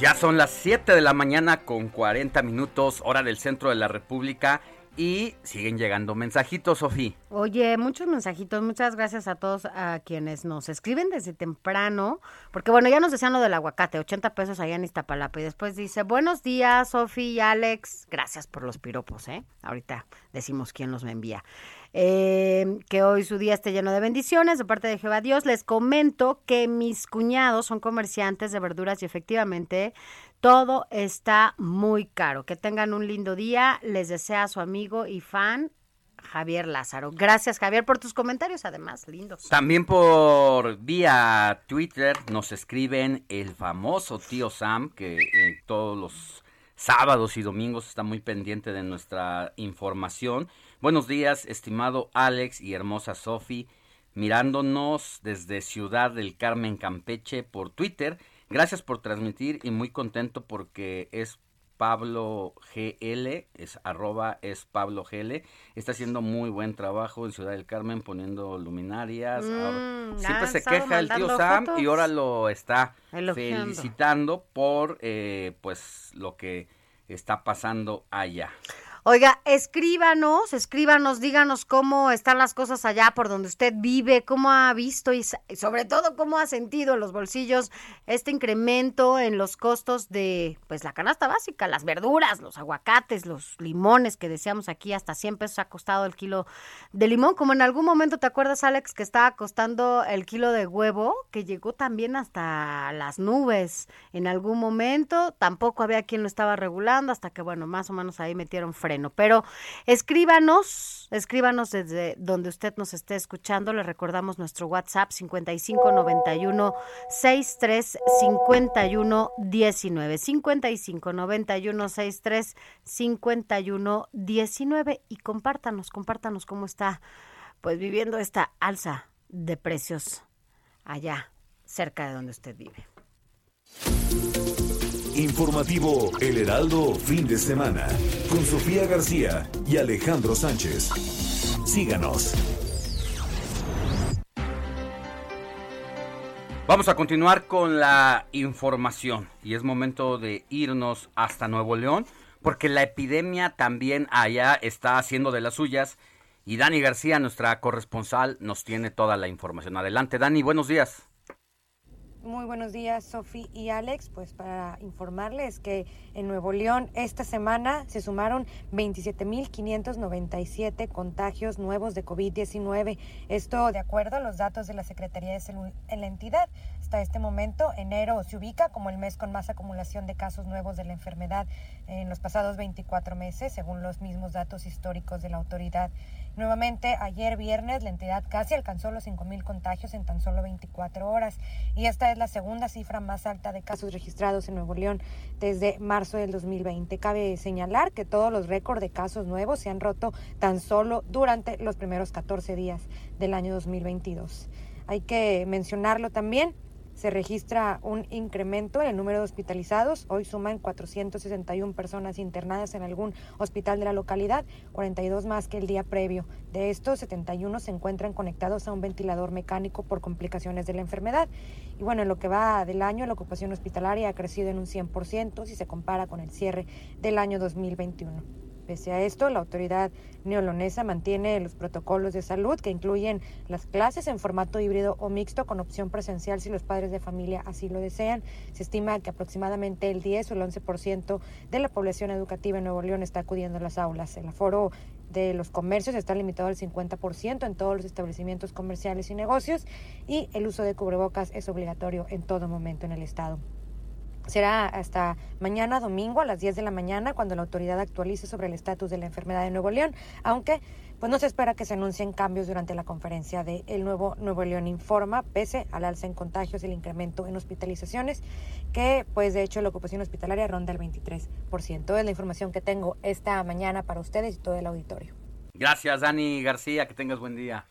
Ya son las 7 de la mañana con 40 minutos, hora del centro de la República. Y siguen llegando mensajitos, Sofía. Oye, muchos mensajitos, muchas gracias a todos a quienes nos escriben desde temprano, porque bueno, ya nos decían lo del aguacate, 80 pesos allá en Iztapalapa, y después dice, buenos días, Sofi y Alex, gracias por los piropos, ¿eh? Ahorita decimos quién los me envía. Eh, que hoy su día esté lleno de bendiciones de parte de Jehová Dios. Les comento que mis cuñados son comerciantes de verduras y efectivamente todo está muy caro. Que tengan un lindo día. Les desea su amigo y fan Javier Lázaro. Gracias Javier por tus comentarios, además, lindos. También por vía Twitter nos escriben el famoso tío Sam, que eh, todos los sábados y domingos está muy pendiente de nuestra información. Buenos días, estimado Alex y hermosa Sofi, mirándonos desde Ciudad del Carmen, Campeche, por Twitter. Gracias por transmitir y muy contento porque es Pablo GL, es arroba es Pablo GL, está haciendo muy buen trabajo en Ciudad del Carmen poniendo luminarias. Mm, ahora- siempre se queja el tío Sam fotos. y ahora lo está Elogiando. felicitando por eh, pues lo que está pasando allá. Oiga, escríbanos, escríbanos, díganos cómo están las cosas allá por donde usted vive, cómo ha visto y sobre todo cómo ha sentido en los bolsillos este incremento en los costos de pues la canasta básica, las verduras, los aguacates, los limones que decíamos aquí, hasta 100 pesos ha costado el kilo de limón, como en algún momento te acuerdas Alex que estaba costando el kilo de huevo, que llegó también hasta las nubes en algún momento, tampoco había quien lo estaba regulando hasta que bueno, más o menos ahí metieron pero escríbanos, escríbanos desde donde usted nos esté escuchando, le recordamos nuestro WhatsApp 5591 63 51 19 5591 63 51 19 y compártanos, compártanos cómo está pues viviendo esta alza de precios allá cerca de donde usted vive. Informativo El Heraldo Fin de Semana con Sofía García y Alejandro Sánchez. Síganos. Vamos a continuar con la información y es momento de irnos hasta Nuevo León porque la epidemia también allá está haciendo de las suyas y Dani García, nuestra corresponsal, nos tiene toda la información. Adelante Dani, buenos días. Muy buenos días, Sofi y Alex. Pues para informarles que en Nuevo León esta semana se sumaron 27.597 contagios nuevos de COVID-19. Esto de acuerdo a los datos de la Secretaría de Salud en la entidad. hasta este momento. Enero se ubica como el mes con más acumulación de casos nuevos de la enfermedad en los pasados 24 meses, según los mismos datos históricos de la autoridad. Nuevamente, ayer viernes, la entidad casi alcanzó los 5.000 contagios en tan solo 24 horas y esta es la segunda cifra más alta de casos registrados en Nuevo León desde marzo del 2020. Cabe señalar que todos los récords de casos nuevos se han roto tan solo durante los primeros 14 días del año 2022. Hay que mencionarlo también, se registra un incremento en el número de hospitalizados. Hoy suman 461 personas internadas en algún hospital de la localidad, 42 más que el día previo. De estos, 71 se encuentran conectados a un ventilador mecánico por complicaciones de la enfermedad. Y bueno, en lo que va del año, la ocupación hospitalaria ha crecido en un 100% si se compara con el cierre del año 2021. Pese a esto, la autoridad neolonesa mantiene los protocolos de salud que incluyen las clases en formato híbrido o mixto con opción presencial si los padres de familia así lo desean. Se estima que aproximadamente el 10 o el 11% de la población educativa en Nuevo León está acudiendo a las aulas. El aforo de los comercios está limitado al 50% en todos los establecimientos comerciales y negocios y el uso de cubrebocas es obligatorio en todo momento en el estado. Será hasta mañana domingo a las 10 de la mañana cuando la autoridad actualice sobre el estatus de la enfermedad de Nuevo León, aunque pues no se espera que se anuncien cambios durante la conferencia de El Nuevo Nuevo León Informa, pese al alza en contagios y el incremento en hospitalizaciones, que pues de hecho la ocupación hospitalaria ronda el 23%. Es la información que tengo esta mañana para ustedes y todo el auditorio. Gracias, Dani García, que tengas buen día.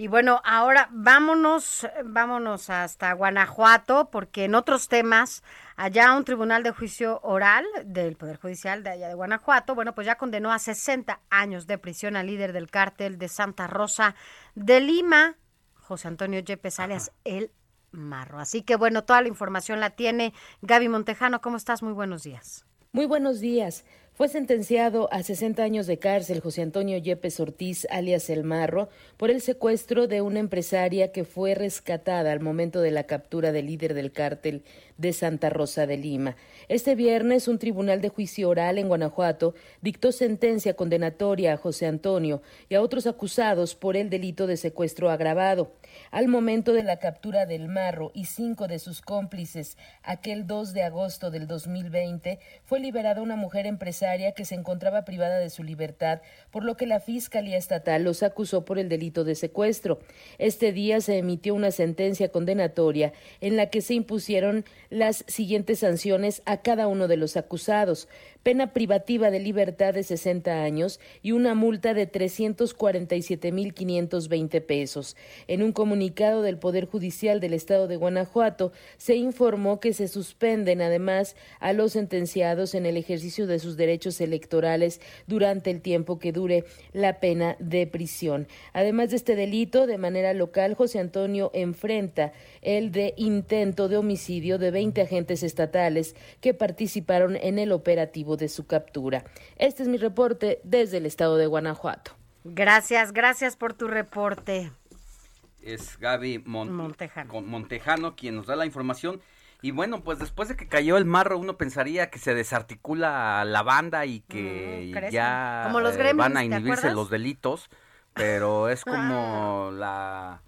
Y bueno, ahora vámonos, vámonos hasta Guanajuato, porque en otros temas, allá un tribunal de juicio oral del Poder Judicial de allá de Guanajuato, bueno, pues ya condenó a 60 años de prisión al líder del cártel de Santa Rosa de Lima, José Antonio Yepes alias El Marro. Así que bueno, toda la información la tiene Gaby Montejano. ¿Cómo estás? Muy buenos días. Muy buenos días. Fue sentenciado a 60 años de cárcel José Antonio Yepes Ortiz, alias El Marro, por el secuestro de una empresaria que fue rescatada al momento de la captura del líder del cártel de Santa Rosa de Lima. Este viernes, un tribunal de juicio oral en Guanajuato dictó sentencia condenatoria a José Antonio y a otros acusados por el delito de secuestro agravado. Al momento de la captura del Marro y cinco de sus cómplices, aquel 2 de agosto del 2020, fue liberada una mujer empresaria que se encontraba privada de su libertad, por lo que la Fiscalía Estatal los acusó por el delito de secuestro. Este día se emitió una sentencia condenatoria en la que se impusieron las siguientes sanciones a cada uno de los acusados pena privativa de libertad de 60 años y una multa de 347.520 pesos. En un comunicado del Poder Judicial del Estado de Guanajuato se informó que se suspenden además a los sentenciados en el ejercicio de sus derechos electorales durante el tiempo que dure la pena de prisión. Además de este delito, de manera local, José Antonio enfrenta el de intento de homicidio de 20 agentes estatales que participaron en el operativo de su captura. Este es mi reporte desde el estado de Guanajuato. Gracias, gracias por tu reporte. Es Gaby Montejano. Montejano quien nos da la información. Y bueno, pues después de que cayó el marro, uno pensaría que se desarticula la banda y que Mm, ya Como los eh, van a ¿te inhibirse los delitos, pero es como la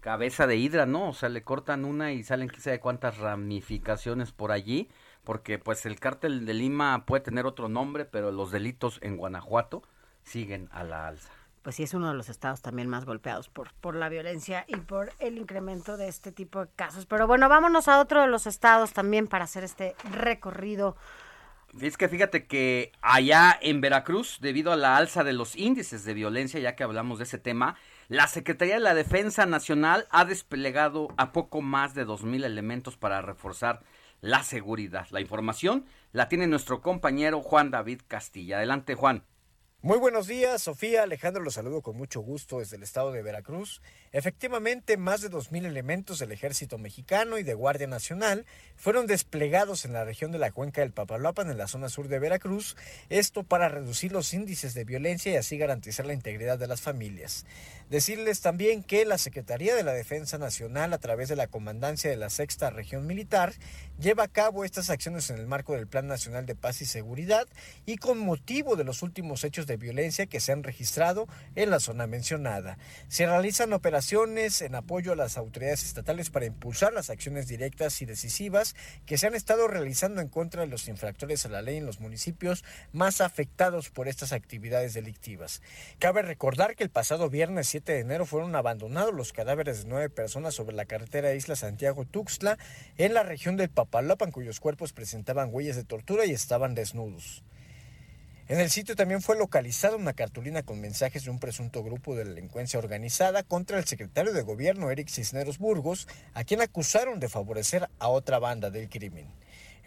cabeza de hidra, ¿no? O sea, le cortan una y salen quizá de cuántas ramificaciones por allí, porque pues el cártel de Lima puede tener otro nombre, pero los delitos en Guanajuato siguen a la alza. Pues sí, es uno de los estados también más golpeados por, por la violencia y por el incremento de este tipo de casos. Pero bueno, vámonos a otro de los estados también para hacer este recorrido. Es que fíjate que allá en Veracruz, debido a la alza de los índices de violencia, ya que hablamos de ese tema, la Secretaría de la Defensa Nacional ha desplegado a poco más de 2.000 elementos para reforzar la seguridad. La información la tiene nuestro compañero Juan David Castilla. Adelante, Juan. Muy buenos días, Sofía. Alejandro los saludo con mucho gusto desde el estado de Veracruz. Efectivamente, más de 2.000 elementos del Ejército Mexicano y de Guardia Nacional fueron desplegados en la región de la cuenca del Papaloapan, en la zona sur de Veracruz, esto para reducir los índices de violencia y así garantizar la integridad de las familias. Decirles también que la Secretaría de la Defensa Nacional, a través de la Comandancia de la Sexta Región Militar, lleva a cabo estas acciones en el marco del Plan Nacional de Paz y Seguridad y con motivo de los últimos hechos de violencia que se han registrado en la zona mencionada. Se realizan operaciones en apoyo a las autoridades estatales para impulsar las acciones directas y decisivas que se han estado realizando en contra de los infractores a la ley en los municipios más afectados por estas actividades delictivas. Cabe recordar que el pasado viernes 7 de enero fueron abandonados los cadáveres de nueve personas sobre la carretera Isla Santiago-Tuxtla en la región del Papalopan, cuyos cuerpos presentaban huellas de tortura y estaban desnudos. En el sitio también fue localizada una cartulina con mensajes de un presunto grupo de delincuencia organizada contra el secretario de gobierno Eric Cisneros Burgos, a quien acusaron de favorecer a otra banda del crimen.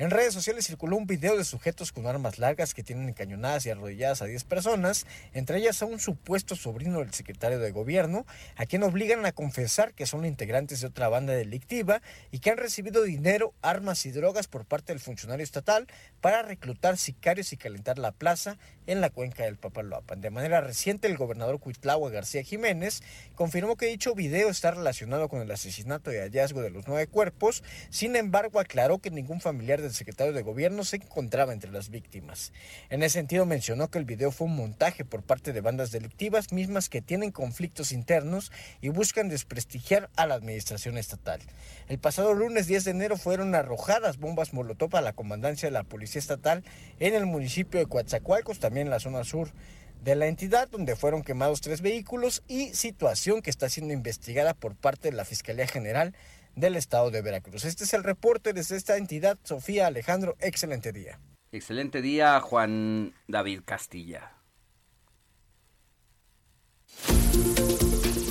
En redes sociales circuló un video de sujetos con armas largas que tienen encañonadas y arrodilladas a 10 personas, entre ellas a un supuesto sobrino del secretario de gobierno, a quien obligan a confesar que son integrantes de otra banda delictiva y que han recibido dinero, armas y drogas por parte del funcionario estatal para reclutar sicarios y calentar la plaza en la cuenca del Papaloapan. De manera reciente, el gobernador Cuitlagua García Jiménez confirmó que dicho video está relacionado con el asesinato y hallazgo de los nueve cuerpos, sin embargo aclaró que ningún familiar del secretario de gobierno se encontraba entre las víctimas. En ese sentido mencionó que el video fue un montaje por parte de bandas delictivas mismas que tienen conflictos internos y buscan desprestigiar a la administración estatal. El pasado lunes 10 de enero fueron arrojadas bombas molotov a la comandancia de la Policía Estatal en el municipio de Coatzacoalcos, también en la zona sur de la entidad, donde fueron quemados tres vehículos y situación que está siendo investigada por parte de la Fiscalía General del Estado de Veracruz. Este es el reporte desde esta entidad. Sofía Alejandro, excelente día. Excelente día, Juan David Castilla.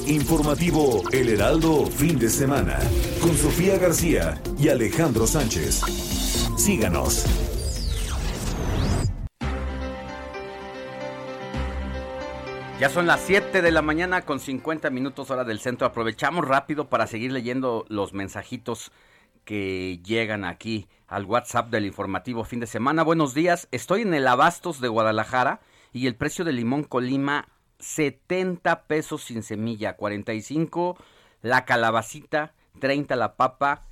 Informativo El Heraldo, fin de semana, con Sofía García y Alejandro Sánchez. Síganos. Ya son las 7 de la mañana con 50 minutos hora del centro. Aprovechamos rápido para seguir leyendo los mensajitos que llegan aquí al WhatsApp del informativo fin de semana. Buenos días, estoy en el Abastos de Guadalajara y el precio del limón Colima 70 pesos sin semilla, 45 la calabacita, 30 la papa.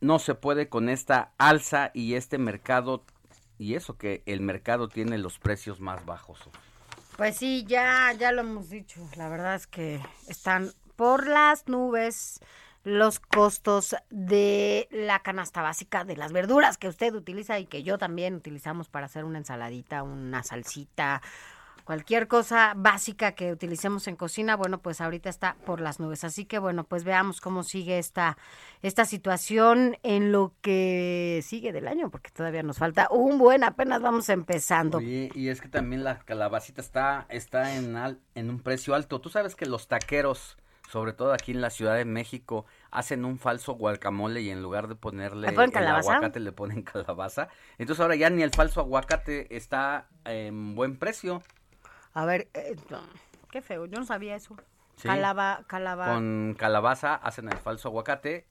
No se puede con esta alza y este mercado y eso que el mercado tiene los precios más bajos. Pues sí, ya, ya lo hemos dicho. La verdad es que están por las nubes los costos de la canasta básica de las verduras que usted utiliza y que yo también utilizamos para hacer una ensaladita, una salsita, cualquier cosa básica que utilicemos en cocina, bueno, pues ahorita está por las nubes. Así que bueno, pues veamos cómo sigue esta, esta situación en lo que sigue del año, porque todavía nos falta un buen, apenas vamos empezando. Oye, y es que también la calabacita está, está en, al, en un precio alto. Tú sabes que los taqueros, sobre todo aquí en la Ciudad de México, hacen un falso guacamole y en lugar de ponerle el aguacate le ponen calabaza. Entonces ahora ya ni el falso aguacate está en buen precio. A ver, eh, qué feo, yo no sabía eso. Calaba, calaba. Con calabaza hacen el falso aguacate.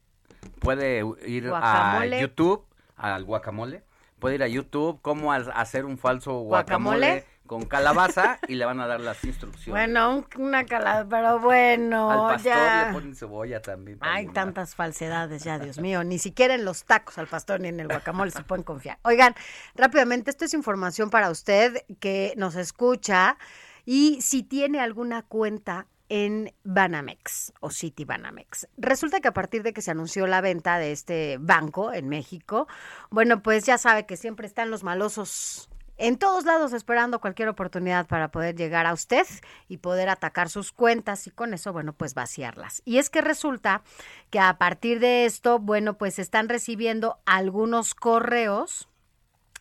Puede ir a YouTube, al guacamole. Puede ir a YouTube, cómo hacer un falso guacamole, con calabaza y le van a dar las instrucciones. Bueno, una calabaza, pero bueno. Al pastor ya. le ponen cebolla también. Hay tantas falsedades ya, Dios mío. Ni siquiera en los tacos al pastor ni en el guacamole se pueden confiar. Oigan, rápidamente, esto es información para usted que nos escucha y si tiene alguna cuenta en Banamex o City Banamex. Resulta que a partir de que se anunció la venta de este banco en México, bueno, pues ya sabe que siempre están los malosos en todos lados esperando cualquier oportunidad para poder llegar a usted y poder atacar sus cuentas y con eso, bueno, pues vaciarlas. Y es que resulta que a partir de esto, bueno, pues están recibiendo algunos correos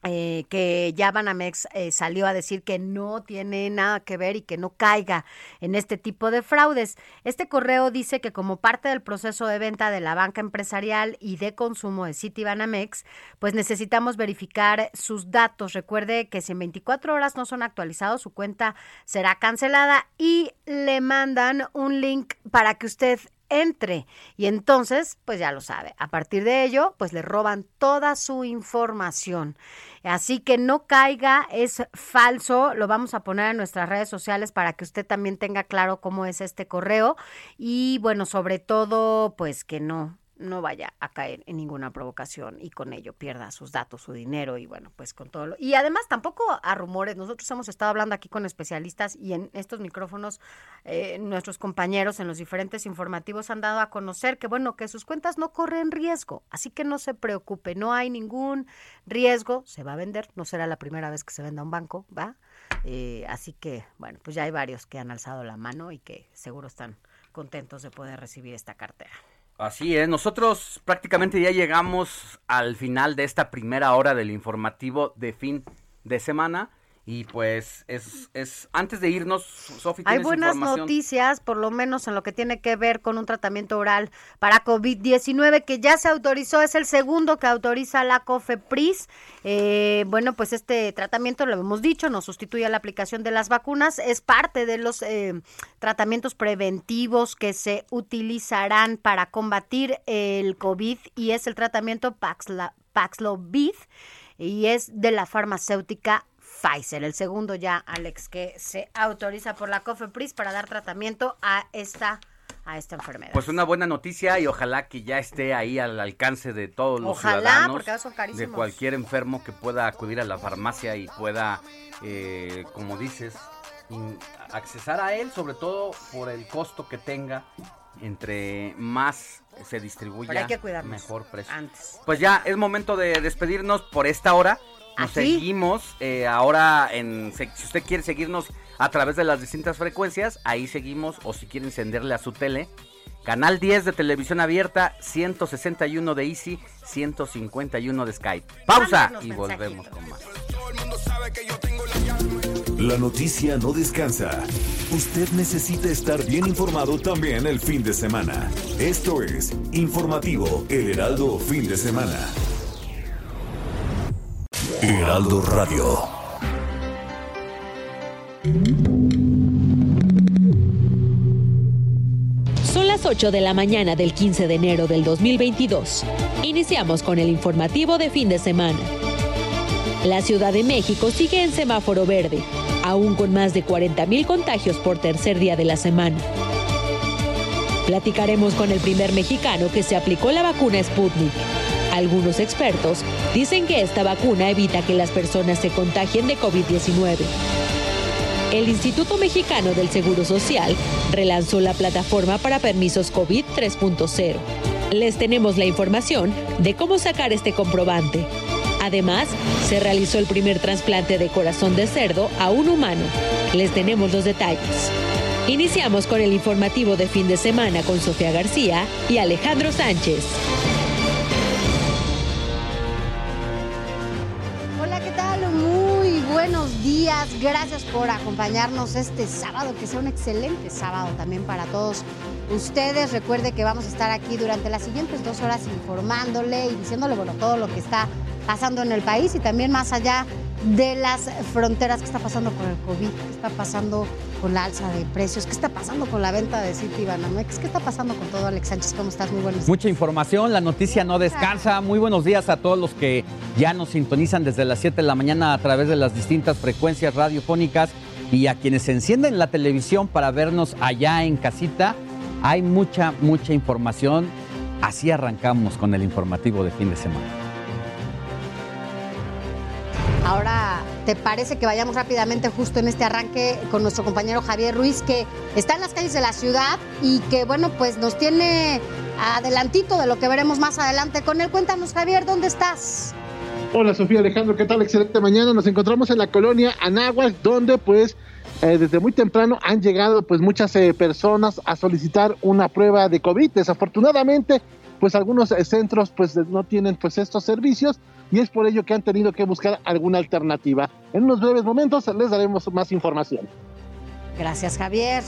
eh, que ya Banamex eh, salió a decir que no tiene nada que ver y que no caiga en este tipo de fraudes. Este correo dice que como parte del proceso de venta de la banca empresarial y de consumo de City Banamex, pues necesitamos verificar sus datos. Recuerde que si en 24 horas no son actualizados, su cuenta será cancelada y le mandan un link para que usted entre. Y entonces, pues ya lo sabe, a partir de ello, pues le roban toda su información. Así que no caiga, es falso, lo vamos a poner en nuestras redes sociales para que usted también tenga claro cómo es este correo y bueno, sobre todo, pues que no, no vaya a caer en ninguna provocación y con ello pierda sus datos, su dinero y bueno, pues con todo lo... Y además tampoco a rumores, nosotros hemos estado hablando aquí con especialistas y en estos micrófonos eh, nuestros compañeros en los diferentes informativos han dado a conocer que bueno, que sus cuentas no corren riesgo, así que no se preocupe, no hay ningún riesgo, se va a vender, no será la primera vez que se venda un banco, ¿va? Eh, así que bueno, pues ya hay varios que han alzado la mano y que seguro están contentos de poder recibir esta cartera. Así es, nosotros prácticamente ya llegamos al final de esta primera hora del informativo de fin de semana. Y pues es, es antes de irnos, Sofi, Hay buenas noticias, por lo menos en lo que tiene que ver con un tratamiento oral para COVID-19 que ya se autorizó, es el segundo que autoriza la COFEPRIS. Eh, bueno, pues este tratamiento, lo hemos dicho, no sustituye a la aplicación de las vacunas, es parte de los eh, tratamientos preventivos que se utilizarán para combatir el COVID y es el tratamiento Paxla, Paxlovid y es de la farmacéutica Pfizer, el segundo ya, Alex, que se autoriza por la COFEPRIS para dar tratamiento a esta a esta enfermedad. Pues una buena noticia y ojalá que ya esté ahí al alcance de todos los ojalá, ciudadanos, porque son carísimos. de cualquier enfermo que pueda acudir a la farmacia y pueda, eh, como dices, accesar a él, sobre todo por el costo que tenga. Entre más se distribuya, Pero hay que cuidarnos mejor precio. antes. Pues ya es momento de despedirnos por esta hora. Nos Aquí. seguimos eh, ahora en si usted quiere seguirnos a través de las distintas frecuencias, ahí seguimos o si quiere encenderle a su tele, canal 10 de televisión abierta, 161 de Easy, 151 de Skype. Pausa y volvemos con más. La noticia no descansa. Usted necesita estar bien informado también el fin de semana. Esto es Informativo El Heraldo Fin de Semana. Heraldo Radio. Son las 8 de la mañana del 15 de enero del 2022. Iniciamos con el informativo de fin de semana. La Ciudad de México sigue en semáforo verde, aún con más de 40.000 contagios por tercer día de la semana. Platicaremos con el primer mexicano que se aplicó la vacuna Sputnik. Algunos expertos dicen que esta vacuna evita que las personas se contagien de COVID-19. El Instituto Mexicano del Seguro Social relanzó la plataforma para permisos COVID 3.0. Les tenemos la información de cómo sacar este comprobante. Además, se realizó el primer trasplante de corazón de cerdo a un humano. Les tenemos los detalles. Iniciamos con el informativo de fin de semana con Sofía García y Alejandro Sánchez. Días. Gracias por acompañarnos este sábado, que sea un excelente sábado también para todos ustedes. Recuerde que vamos a estar aquí durante las siguientes dos horas informándole y diciéndole, bueno, todo lo que está pasando en el país y también más allá de las fronteras, qué está pasando con el COVID, qué está pasando con la alza de precios, qué está pasando con la venta de City Banamex, qué está pasando con todo, Alex Sánchez, ¿cómo estás? Muy buenos días. Mucha información, la noticia no descansa. Muy buenos días a todos los que ya nos sintonizan desde las 7 de la mañana a través de las distintas frecuencias radiofónicas y a quienes encienden la televisión para vernos allá en casita. Hay mucha, mucha información. Así arrancamos con el informativo de fin de semana. Ahora, ¿te parece que vayamos rápidamente justo en este arranque con nuestro compañero Javier Ruiz, que está en las calles de la ciudad y que, bueno, pues nos tiene adelantito de lo que veremos más adelante con él? Cuéntanos, Javier, ¿dónde estás? Hola Sofía Alejandro, ¿qué tal? Excelente mañana. Nos encontramos en la colonia Anáhuac, donde pues eh, desde muy temprano han llegado pues muchas eh, personas a solicitar una prueba de COVID. Desafortunadamente, pues algunos eh, centros pues no tienen pues estos servicios y es por ello que han tenido que buscar alguna alternativa. En unos breves momentos les daremos más información. Gracias, Javier.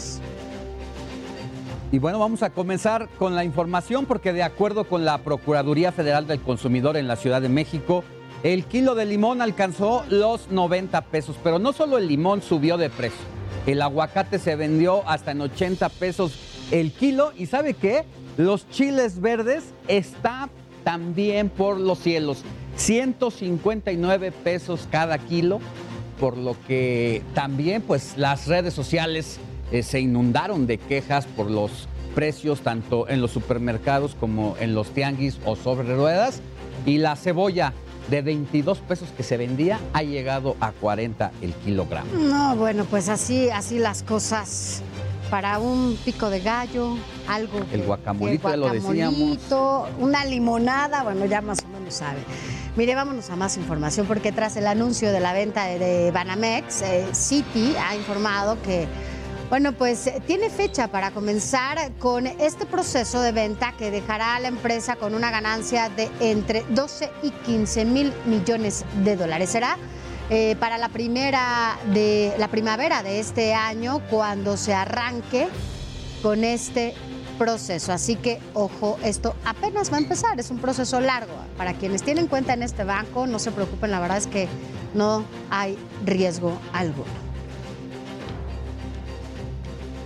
Y bueno, vamos a comenzar con la información porque de acuerdo con la Procuraduría Federal del Consumidor en la Ciudad de México, el kilo de limón alcanzó los 90 pesos, pero no solo el limón subió de precio, el aguacate se vendió hasta en 80 pesos el kilo y ¿sabe qué? Los chiles verdes están también por los cielos, 159 pesos cada kilo, por lo que también pues las redes sociales eh, se inundaron de quejas por los precios tanto en los supermercados como en los tianguis o sobre ruedas. Y la cebolla de 22 pesos que se vendía ha llegado a 40 el kilogramo. No, bueno, pues así, así las cosas. Para un pico de gallo, algo. El guacamolito, que ya lo decíamos. guacamolito, Una limonada, bueno, ya más o menos sabe. Mire, vámonos a más información porque tras el anuncio de la venta de, Banamex, eh, Citi ha informado que, bueno, pues tiene fecha para comenzar con este proceso de venta que dejará a la empresa con una ganancia de entre 12 y 15 mil millones de dólares. Será eh, para la primera de la primavera de este año cuando se arranque con este proceso. Así que, ojo, esto apenas va a empezar, es un proceso largo. Para quienes tienen cuenta en este banco, no se preocupen, la verdad es que no hay riesgo alguno.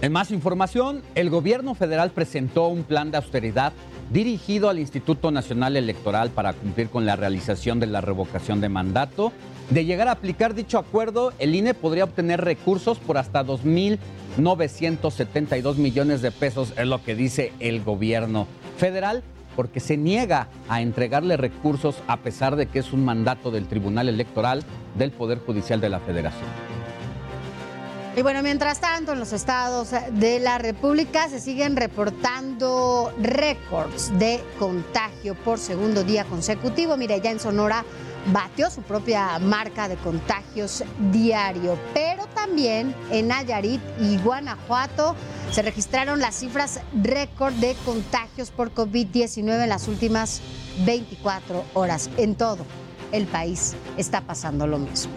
En más información, el gobierno federal presentó un plan de austeridad dirigido al Instituto Nacional Electoral para cumplir con la realización de la revocación de mandato. De llegar a aplicar dicho acuerdo, el INE podría obtener recursos por hasta 2.972 millones de pesos, es lo que dice el gobierno federal, porque se niega a entregarle recursos a pesar de que es un mandato del Tribunal Electoral del Poder Judicial de la Federación. Y bueno, mientras tanto, en los estados de la República se siguen reportando récords de contagio por segundo día consecutivo. Mire, ya en Sonora batió su propia marca de contagios diario, pero también en Nayarit y Guanajuato se registraron las cifras récord de contagios por COVID-19 en las últimas 24 horas. En todo el país está pasando lo mismo.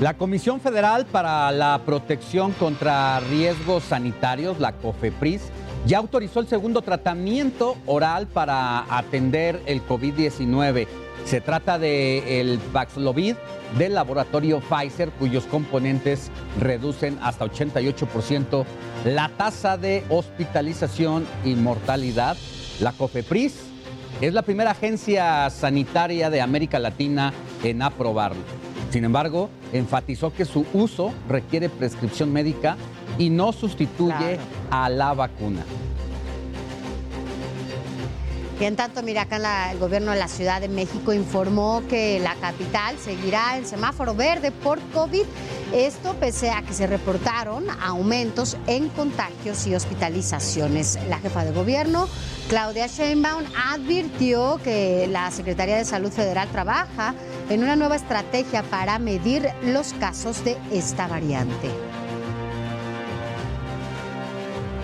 La Comisión Federal para la Protección contra Riesgos Sanitarios, la COFEPRIS, ya autorizó el segundo tratamiento oral para atender el COVID-19. Se trata de el Paxlovid del laboratorio Pfizer, cuyos componentes reducen hasta 88% la tasa de hospitalización y mortalidad. La COFEPRIS es la primera agencia sanitaria de América Latina en aprobarlo. Sin embargo, enfatizó que su uso requiere prescripción médica y no sustituye a la vacuna. Y en tanto, mira, acá la- el gobierno de la Ciudad de México informó que la capital seguirá en semáforo verde por COVID. Esto pese a que se reportaron aumentos en contagios y hospitalizaciones. La jefa de gobierno, Claudia Sheinbaum, advirtió que la Secretaría de Salud Federal trabaja en una nueva estrategia para medir los casos de esta variante.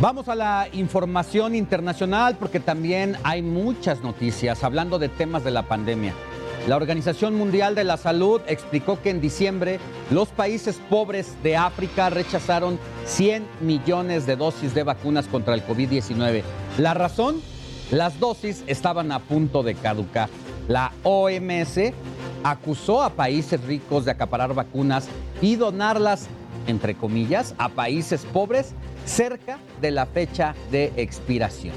Vamos a la información internacional porque también hay muchas noticias hablando de temas de la pandemia. La Organización Mundial de la Salud explicó que en diciembre los países pobres de África rechazaron 100 millones de dosis de vacunas contra el COVID-19. La razón, las dosis estaban a punto de caducar. La OMS acusó a países ricos de acaparar vacunas y donarlas, entre comillas, a países pobres cerca de la fecha de expiración.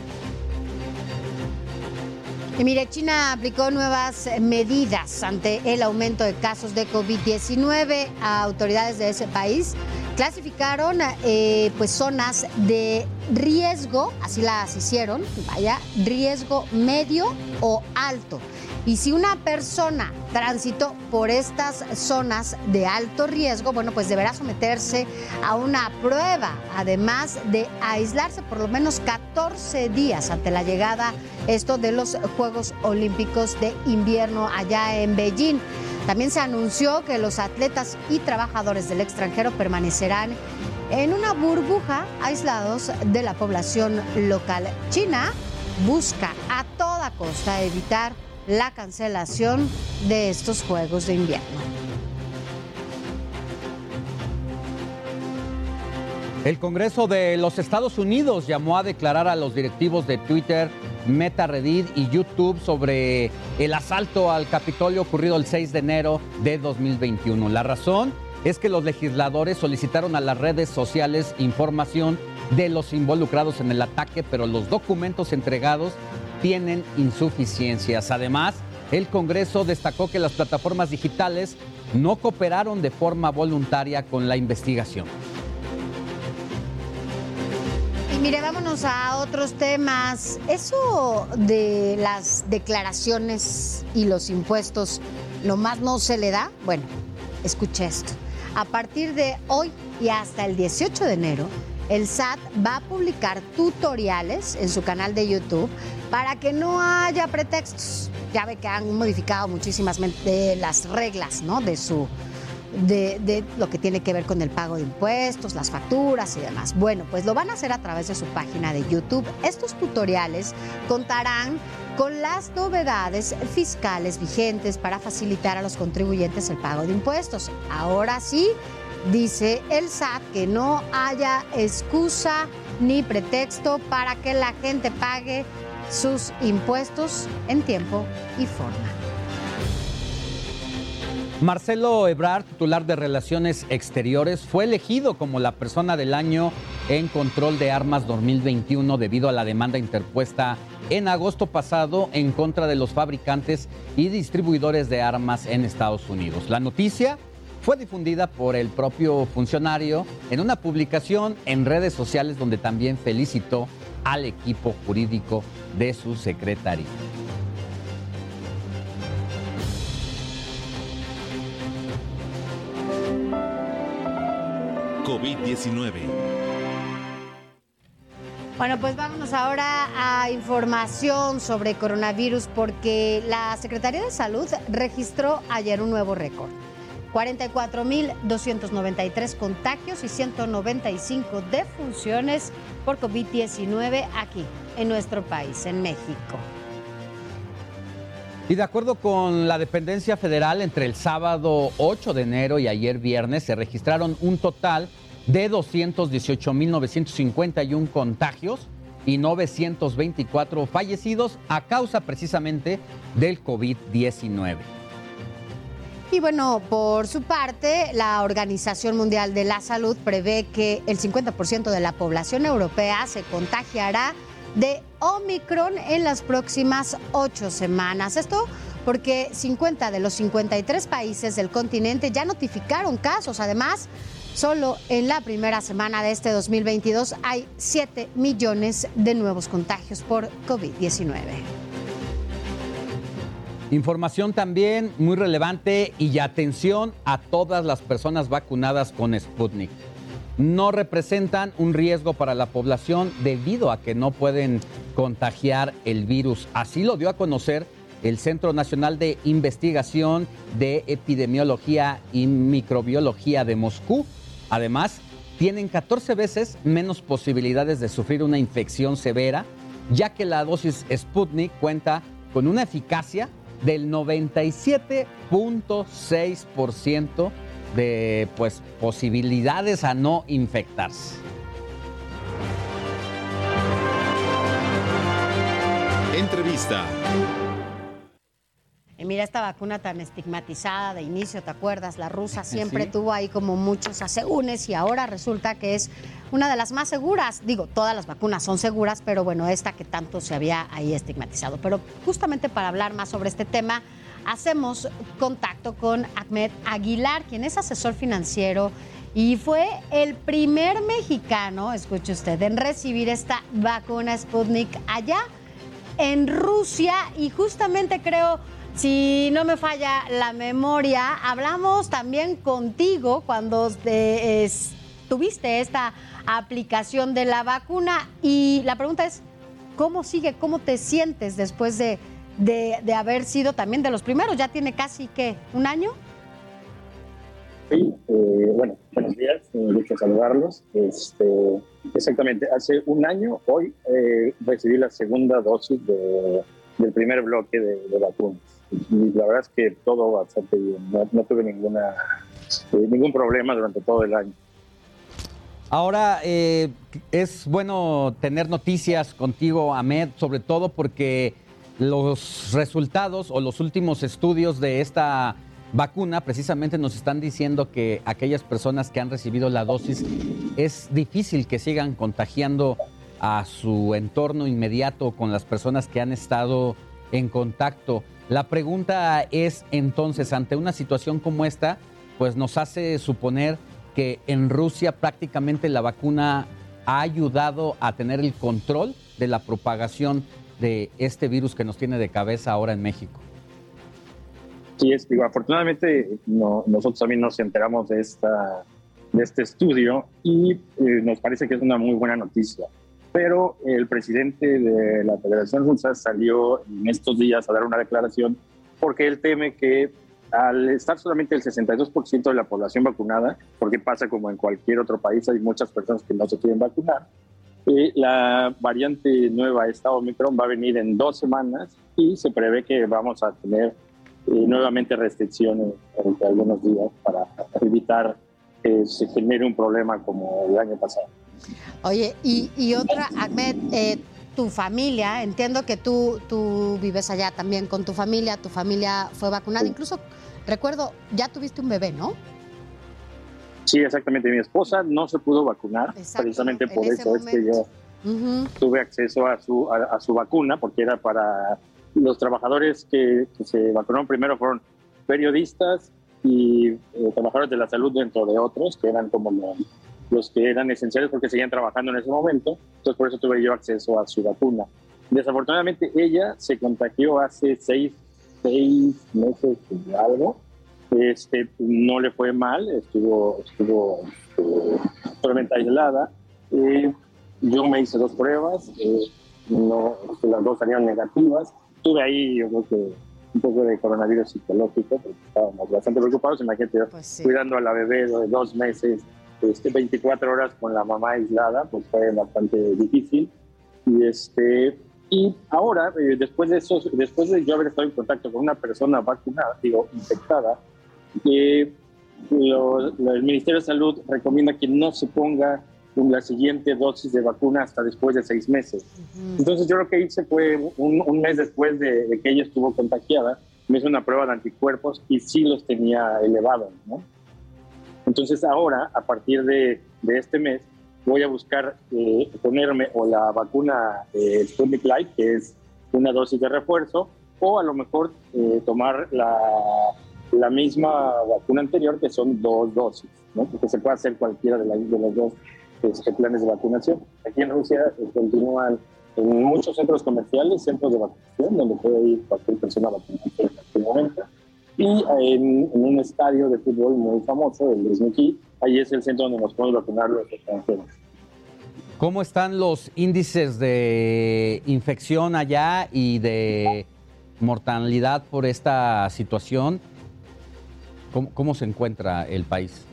Mire, China aplicó nuevas medidas ante el aumento de casos de COVID-19. Autoridades de ese país clasificaron eh, pues zonas de riesgo, así las hicieron, vaya, riesgo medio o alto. Y si una persona transitó por estas zonas de alto riesgo, bueno, pues deberá someterse a una prueba, además de aislarse por lo menos 14 días ante la llegada esto de los Juegos Olímpicos de invierno allá en Beijing. También se anunció que los atletas y trabajadores del extranjero permanecerán en una burbuja aislados de la población local. China busca a toda costa evitar la cancelación de estos Juegos de invierno. El Congreso de los Estados Unidos llamó a declarar a los directivos de Twitter, Meta, Reddit y YouTube sobre el asalto al Capitolio ocurrido el 6 de enero de 2021. La razón es que los legisladores solicitaron a las redes sociales información de los involucrados en el ataque, pero los documentos entregados tienen insuficiencias. Además, el Congreso destacó que las plataformas digitales no cooperaron de forma voluntaria con la investigación. mire, vámonos a otros temas. Eso de las declaraciones y los impuestos, lo más no se le da. Bueno, escuche esto. A partir de hoy y hasta el 18 de enero, el SAT va a publicar tutoriales en su canal de YouTube para que no haya pretextos. Ya ve que han modificado muchísimas las reglas ¿no? de su de, de, lo que tiene que ver con el pago de impuestos, las facturas y demás. Bueno, pues lo van a hacer a través de su página de YouTube. Estos tutoriales contarán con las novedades fiscales vigentes para facilitar a los contribuyentes el pago de impuestos. Ahora sí, dice el SAT que no haya excusa ni pretexto para que la gente pague sus impuestos en tiempo y forma. Marcelo Ebrard, titular de Relaciones Exteriores, fue elegido como la persona del año en control de armas 2021 debido a la demanda interpuesta en agosto pasado en contra de los fabricantes y distribuidores de armas en Estados Unidos. La noticia fue difundida por el propio funcionario en una publicación en redes sociales donde también felicitó al equipo jurídico de su secretaría. COVID-19. Bueno, pues vámonos ahora a información sobre coronavirus porque la Secretaría de Salud registró ayer un nuevo récord. 44.293 contagios y 195 defunciones por COVID-19 aquí, en nuestro país, en México. Y de acuerdo con la dependencia federal, entre el sábado 8 de enero y ayer viernes se registraron un total de 218.951 contagios y 924 fallecidos a causa precisamente del COVID-19. Y bueno, por su parte, la Organización Mundial de la Salud prevé que el 50% de la población europea se contagiará de Omicron en las próximas ocho semanas. Esto porque 50 de los 53 países del continente ya notificaron casos. Además, solo en la primera semana de este 2022 hay 7 millones de nuevos contagios por COVID-19. Información también muy relevante y atención a todas las personas vacunadas con Sputnik no representan un riesgo para la población debido a que no pueden contagiar el virus. Así lo dio a conocer el Centro Nacional de Investigación de Epidemiología y Microbiología de Moscú. Además, tienen 14 veces menos posibilidades de sufrir una infección severa, ya que la dosis Sputnik cuenta con una eficacia del 97.6% de pues, posibilidades a no infectarse. Entrevista. Mira esta vacuna tan estigmatizada de inicio, ¿te acuerdas? La rusa siempre tuvo ahí como muchos asegúnes y ahora resulta que es una de las más seguras. Digo, todas las vacunas son seguras, pero bueno, esta que tanto se había ahí estigmatizado. Pero justamente para hablar más sobre este tema, hacemos contacto con Ahmed Aguilar, quien es asesor financiero y fue el primer mexicano, escuche usted, en recibir esta vacuna Sputnik allá en Rusia y justamente creo, si no me falla la memoria, hablamos también contigo cuando tuviste esta aplicación de la vacuna y la pregunta es, ¿cómo sigue? ¿Cómo te sientes después de de, haber sido también de los primeros. Ya tiene casi, ¿qué? ¿Un año? Sí, eh, bueno, buenos días, un gusto saludarlos. Este, exactamente, hace un año, hoy, eh, recibí la segunda dosis del primer bloque de, vacunas. La verdad es que todo bastante bien, no, tuve ninguna, eh, ningún problema durante todo el año. Ahora, es bueno tener noticias contigo, Ahmed, sobre todo porque los resultados o los últimos estudios de esta vacuna precisamente nos están diciendo que aquellas personas que han recibido la dosis es difícil que sigan contagiando a su entorno inmediato con las personas que han estado en contacto. La pregunta es entonces, ante una situación como esta, pues nos hace suponer que en Rusia prácticamente la vacuna ha ayudado a tener el control de la propagación de este virus que nos tiene de cabeza ahora en México. Sí, es, afortunadamente no, nosotros también nos enteramos de, esta, de este estudio y eh, nos parece que es una muy buena noticia. Pero el presidente de la Federación Rusa salió en estos días a dar una declaración porque él teme que al estar solamente el 62% de la población vacunada, porque pasa como en cualquier otro país, hay muchas personas que no se quieren vacunar, eh, la variante nueva, esta Omicron, va a venir en dos semanas y se prevé que vamos a tener eh, nuevamente restricciones durante algunos días para evitar que se genere un problema como el año pasado. Oye, y, y otra, Ahmed, eh, tu familia, entiendo que tú, tú vives allá también con tu familia, tu familia fue vacunada, incluso recuerdo, ya tuviste un bebé, ¿no? Sí, exactamente. Mi esposa no se pudo vacunar, precisamente por eso es que yo tuve acceso a su, a, su vacuna, porque era para los trabajadores que, se vacunaron primero fueron periodistas y eh, trabajadores de la salud dentro de otros, que eran como los, los que eran esenciales porque seguían trabajando en ese momento. Entonces, por eso tuve yo acceso a su vacuna. Desafortunadamente, ella se contagió hace seis, seis meses y algo este, no le fue mal, estuvo, estuvo, totalmente aislada. Eh, yo me hice dos pruebas, eh, no, las dos salieron negativas. Tuve ahí, yo creo que un poco de coronavirus psicológico, porque estábamos bastante preocupados. Imagínate, pues cuidando a la bebé de dos meses, este, 24 horas con la mamá aislada, pues fue bastante difícil. Y, este, y ahora, eh, después, de eso, después de yo haber estado en contacto con una persona vacunada, digo, infectada, que el Ministerio de Salud recomienda que no se ponga la siguiente dosis de vacuna hasta después de seis meses. Entonces yo lo que hice fue un, mes después de, que ella estuvo contagiada, me hice una prueba de anticuerpos y sí los tenía elevados. ¿no? Entonces ahora, a partir de, este mes, voy a buscar eh, ponerme o la vacuna eh, Sputnik Light, que es una dosis de refuerzo, o a lo mejor eh, tomar la la misma vacuna anterior, que son dos dosis, ¿no? porque se puede hacer cualquiera de, de los dos este, planes de vacunación. Aquí en Rusia eh, continúan en muchos centros comerciales, centros de vacunación, donde puede ir cualquier persona vacunada en cualquier momento. Y en, un estadio de fútbol muy famoso, el Luzhniki, ahí es el centro donde nos podemos vacunar los extranjeros. ¿Cómo están los índices de infección allá y de mortalidad por esta situación? ¿Cómo, se encuentra el país?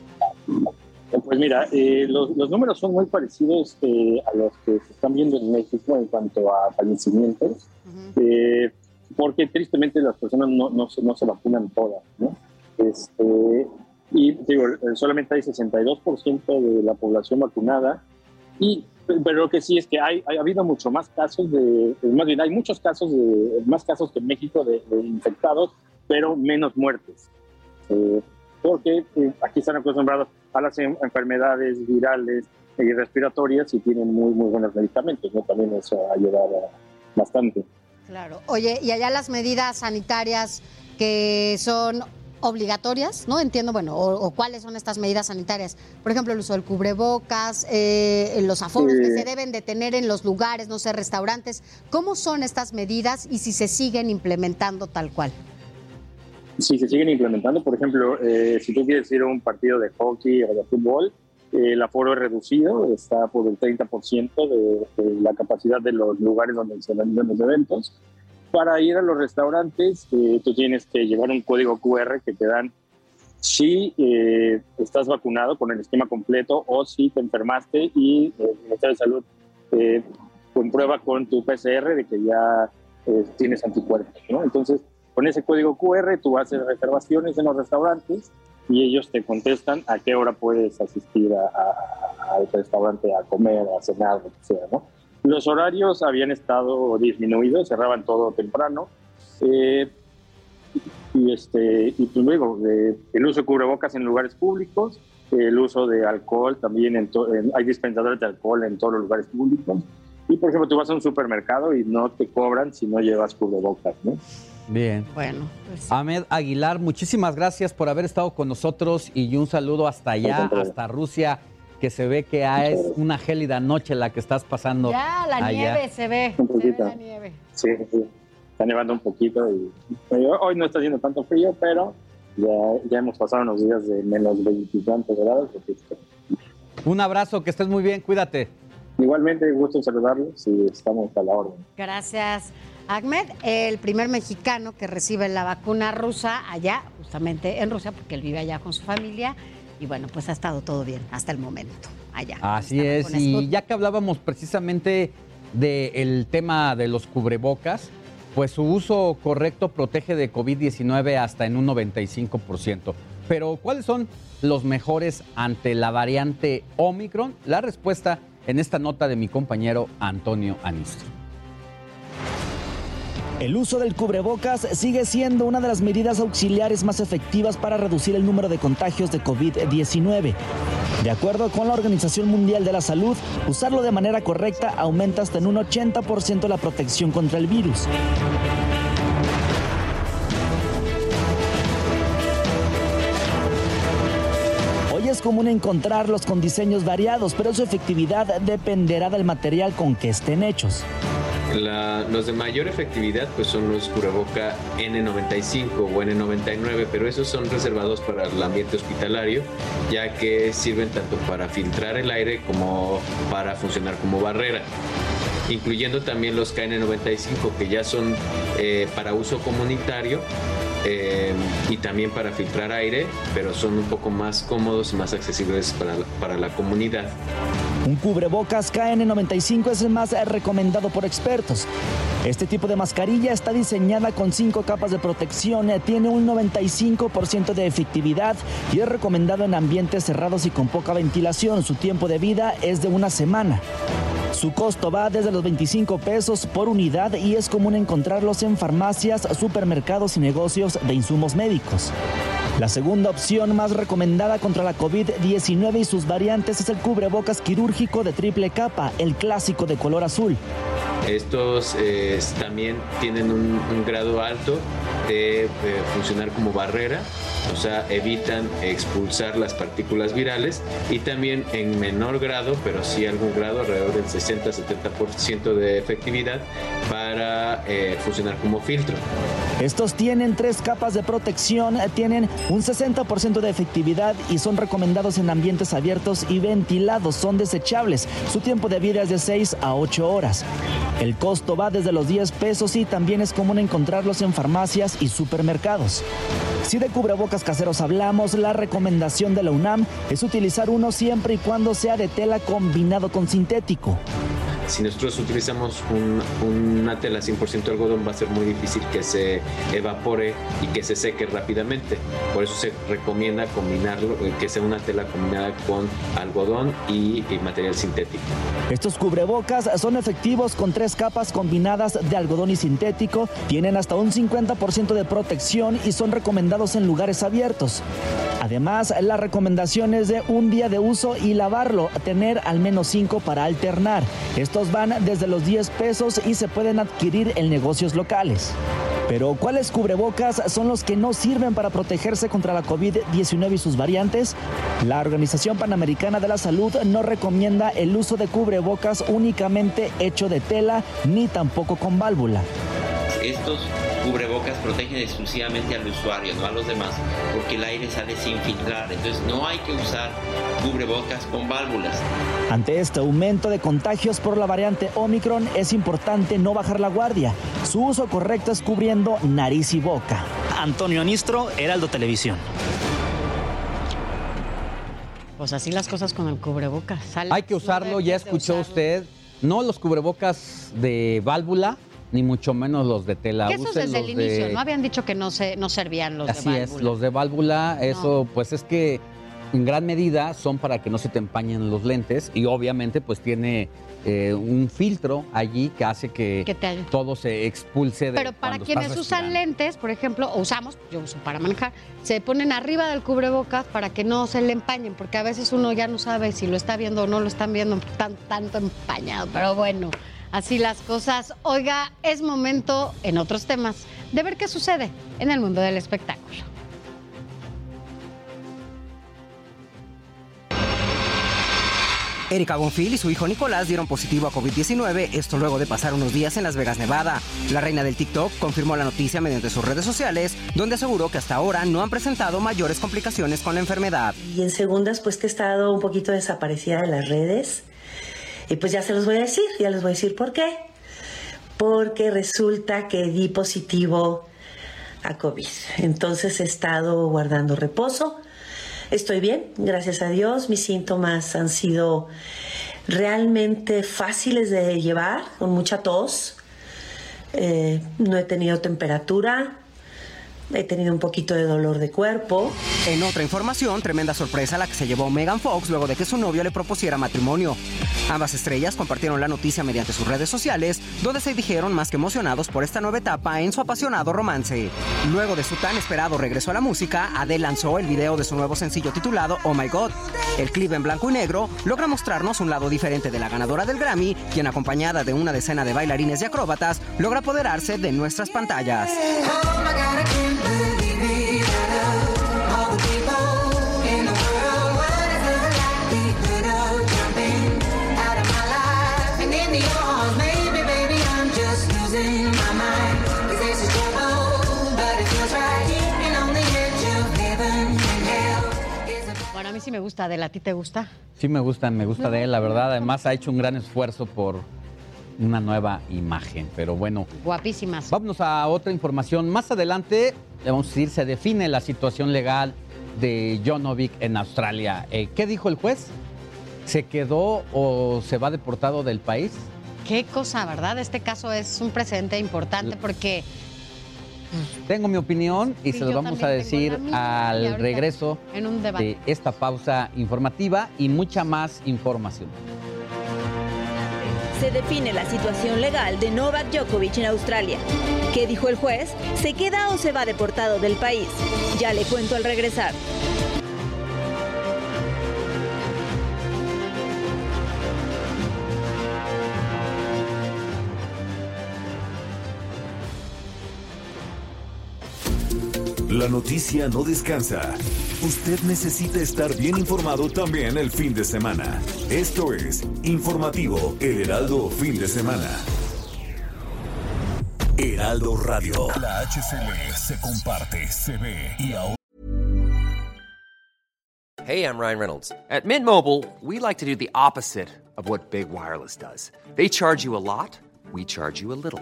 Pues mira, eh, los, números son muy parecidos eh, a los que se están viendo en México en cuanto a fallecimientos, eh, porque tristemente las personas no, no, no se vacunan todas, ¿no? Este, y digo, solamente hay 62% de la población vacunada, y, pero lo que sí es que hay, ha habido mucho más casos de, más bien hay muchos casos de, más casos que en México de, de infectados, pero menos muertes. Eh, porque eh, aquí están acostumbrados a las enfermedades virales y respiratorias y tienen muy, muy buenos medicamentos, ¿no? También eso ha ayudado bastante. Claro. Oye, y allá las medidas sanitarias que son obligatorias, ¿no? Entiendo, bueno, o, cuáles son estas medidas sanitarias. Por ejemplo, el uso del cubrebocas, eh, los aforos que se deben de tener en los lugares, no sé, restaurantes. ¿Cómo son estas medidas y si se siguen implementando tal cual? si se siguen implementando, por ejemplo, eh, si tú quieres ir a un partido de hockey o de fútbol, el aforo es reducido, está por el 30% de, de, la capacidad de los lugares donde se venden los eventos. Para ir a los restaurantes, eh, tú tienes que llevar un código QR que te dan si estás vacunado con el esquema completo o si te enfermaste y el Ministerio de Salud comprueba con tu PCR de que ya tienes anticuerpos. ¿no? Entonces, con ese código QR tú haces reservaciones en los restaurantes y ellos te contestan a qué hora puedes asistir al restaurante a comer, a cenar, lo que sea, ¿no? Los horarios habían estado disminuidos, cerraban todo temprano. Eh, y, este, y pues luego, eh, el uso de cubrebocas en lugares públicos, el uso de alcohol también, en, hay dispensadores de alcohol en todos los lugares públicos. Y por ejemplo, tú vas a un supermercado y no te cobran si no llevas cubrebocas, ¿no? Bien. Bueno, pues. Ahmed Aguilar, muchísimas gracias por haber estado con nosotros y un saludo hasta allá, hasta Rusia. que se ve que ah, es una gélida noche la que estás pasando. Ya, la allá. nieve se ve. Un se ve poquito. la nieve. Sí, sí. Está nevando un poquito y hoy- no está haciendo tanto frío, pero ya, ya hemos pasado unos días de menos 20 y tantos grados. Un abrazo, que estés muy bien, cuídate. Igualmente, gusto en saludarlos y estamos a la orden. Gracias, Ahmed, el primer mexicano que recibe la vacuna rusa allá, justamente en Rusia, porque él vive allá con su familia. Y bueno, pues ha estado todo bien hasta el momento allá. Así es, y ya que hablábamos precisamente del tema de los cubrebocas, pues su uso correcto protege de COVID-19 hasta en un 95%. Pero ¿cuáles son los mejores ante la variante Omicron? La respuesta en esta nota de mi compañero Antonio Anistro. El uso del cubrebocas sigue siendo una de las medidas auxiliares más efectivas para reducir el número de contagios de COVID-19. De acuerdo con la Organización Mundial de la Salud, usarlo de manera correcta aumenta hasta en un 80% la protección contra el virus. Es común encontrarlos con diseños variados, pero su efectividad dependerá del material con que estén hechos. Los de mayor efectividad pues son los cubreboca N95 o N99, pero esos son reservados para el ambiente hospitalario, ya que sirven tanto para filtrar el aire como para funcionar como barrera. Incluyendo también los KN95 que ya son eh, para uso comunitario eh, y también para filtrar aire, pero son un poco más cómodos y más accesibles para para la comunidad. Un cubrebocas KN95 es el más eh, recomendado por expertos. Este tipo de mascarilla está diseñada con cinco capas de protección, eh, tiene un 95% de efectividad y es recomendado en ambientes cerrados y con poca ventilación. Su tiempo de vida es de una semana. Su costo va desde los 25 pesos por unidad y es común encontrarlos en farmacias, supermercados y negocios de insumos médicos. La segunda opción más recomendada contra la COVID-19 y sus variantes es el cubrebocas quirúrgico de triple capa, el clásico de color azul. Estos eh, también tienen un, grado alto de funcionar como barrera, o sea, evitan expulsar las partículas virales y también en menor grado, pero sí algún grado, alrededor del 60-70% de efectividad para eh, funcionar como filtro. Estos tienen tres capas de protección, eh, tienen un 60% de efectividad y son recomendados en ambientes abiertos y ventilados. Son desechables. Su tiempo de vida es de 6 a 8 horas. El costo va desde los 10 pesos y también es común encontrarlos en farmacias y supermercados. Si de cubrebocas caseros hablamos, la recomendación de la UNAM es utilizar uno siempre y cuando sea de tela combinado con sintético. Si nosotros utilizamos un- una tela 100% algodón, va a ser muy difícil que se evapore y que se seque rápidamente. Por eso se recomienda combinarlo, eh, que sea una tela combinada con algodón y material sintético. Estos cubrebocas son efectivos con tres capas combinadas de algodón y sintético, tienen hasta un 50% de protección y son recomendados en lugares abiertos. Además, la recomendación es de un día de uso y lavarlo, tener al menos cinco para alternar. Estos van desde los 10 pesos y se pueden adquirir en negocios locales. Pero ¿cuáles cubrebocas son los que no sirven para protegerse contra la COVID-19 y sus variantes? La Organización Panamericana de la Salud no recomienda el uso de cubrebocas únicamente hecho de tela ni tampoco con válvula. Estos cubrebocas protegen exclusivamente al usuario, no a los demás, porque el aire sale sin filtrar. Entonces no hay que usar cubrebocas con válvulas. Ante este aumento de contagios por la variante Omicron es importante no bajar la guardia. Su uso correcto es cubriendo nariz y boca. Antonio Anistro, Heraldo Televisión. Pues así las cosas con el cubrebocas. Sale Hay que usarlo, ya escuchó usted, no los cubrebocas de válvula, ni mucho menos los de tela. Que esos desde el de- inicio, ¿no? Habían dicho que no, se, no servían los Así de es, válvula. los de válvula, eso pues es que en gran medida son para que no se te empañen los lentes y obviamente pues tiene eh, un filtro allí que hace que, todo se expulse de Pero para quienes usan lentes, por ejemplo, o usamos, yo uso para manejar, se ponen arriba del cubrebocas para que no se le empañen, porque a veces uno ya no sabe si lo está viendo o no lo están viendo tan, tanto empañado. Pero bueno, así las cosas. Oiga, es momento, en otros temas, de ver qué sucede en el mundo del Erika Bonfil y su hijo Nicolás dieron positivo a COVID-19, esto luego de pasar unos días en Las Vegas, Nevada. La reina del TikTok confirmó la noticia mediante sus redes sociales, donde aseguró que hasta ahora no han presentado mayores complicaciones con la enfermedad. Y en segundas, pues que he estado un poquito desaparecida de las redes. Y pues ya se los voy a decir, ya les voy a decir por qué. Porque resulta que di positivo a COVID. Entonces he estado guardando reposo. Estoy bien, gracias a Dios. Mis síntomas han sido realmente fáciles de llevar, con mucha tos. Eh, no he tenido temperatura, He tenido un poquito de dolor de cuerpo. En otra información, tremenda sorpresa la que se llevó Megan Fox luego de que su novio le propusiera matrimonio. Ambas estrellas compartieron la noticia mediante sus redes sociales, donde se dijeron más que emocionados por esta nueva etapa en su apasionado romance. Luego de su tan esperado regreso a la música, Adele lanzó el video de su nuevo sencillo titulado Oh My God. El clip en blanco y negro logra mostrarnos un lado diferente de la ganadora del Grammy, quien acompañada de una decena de bailarines y acróbatas logra apoderarse de nuestras pantallas. Mí sí me gusta, ¿de la ti te gusta? Sí me gusta, me gusta de él, la verdad. Además ha hecho un gran esfuerzo por una nueva imagen. Pero bueno, Guapísimas. vámonos a otra información. Más adelante, le vamos a decir, se define la situación legal de Jonovic en Australia. Eh, ¿Qué dijo el juez? ¿Se quedó o se va deportado del país? Qué cosa, ¿verdad? Este caso es un precedente importante porque Tengo mi opinión y Sí, se lo yo vamos a decir al regreso en un debate. de esta pausa informativa y mucha más información. Se define la situación legal de Novak Djokovic en Australia. ¿Qué dijo el juez? ¿Se queda o se va deportado del país? Ya le cuento al regresar. La noticia no descansa. Usted necesita estar bien informado también el fin de semana. Esto es Informativo El Heraldo Fin de Semana. Heraldo Radio. La HCL se comparte, se ve y ahora. Hey, I'm Ryan Reynolds. At Mint Mobile, we like to do the opposite of what Big Wireless does. They charge you a lot, we charge you a little.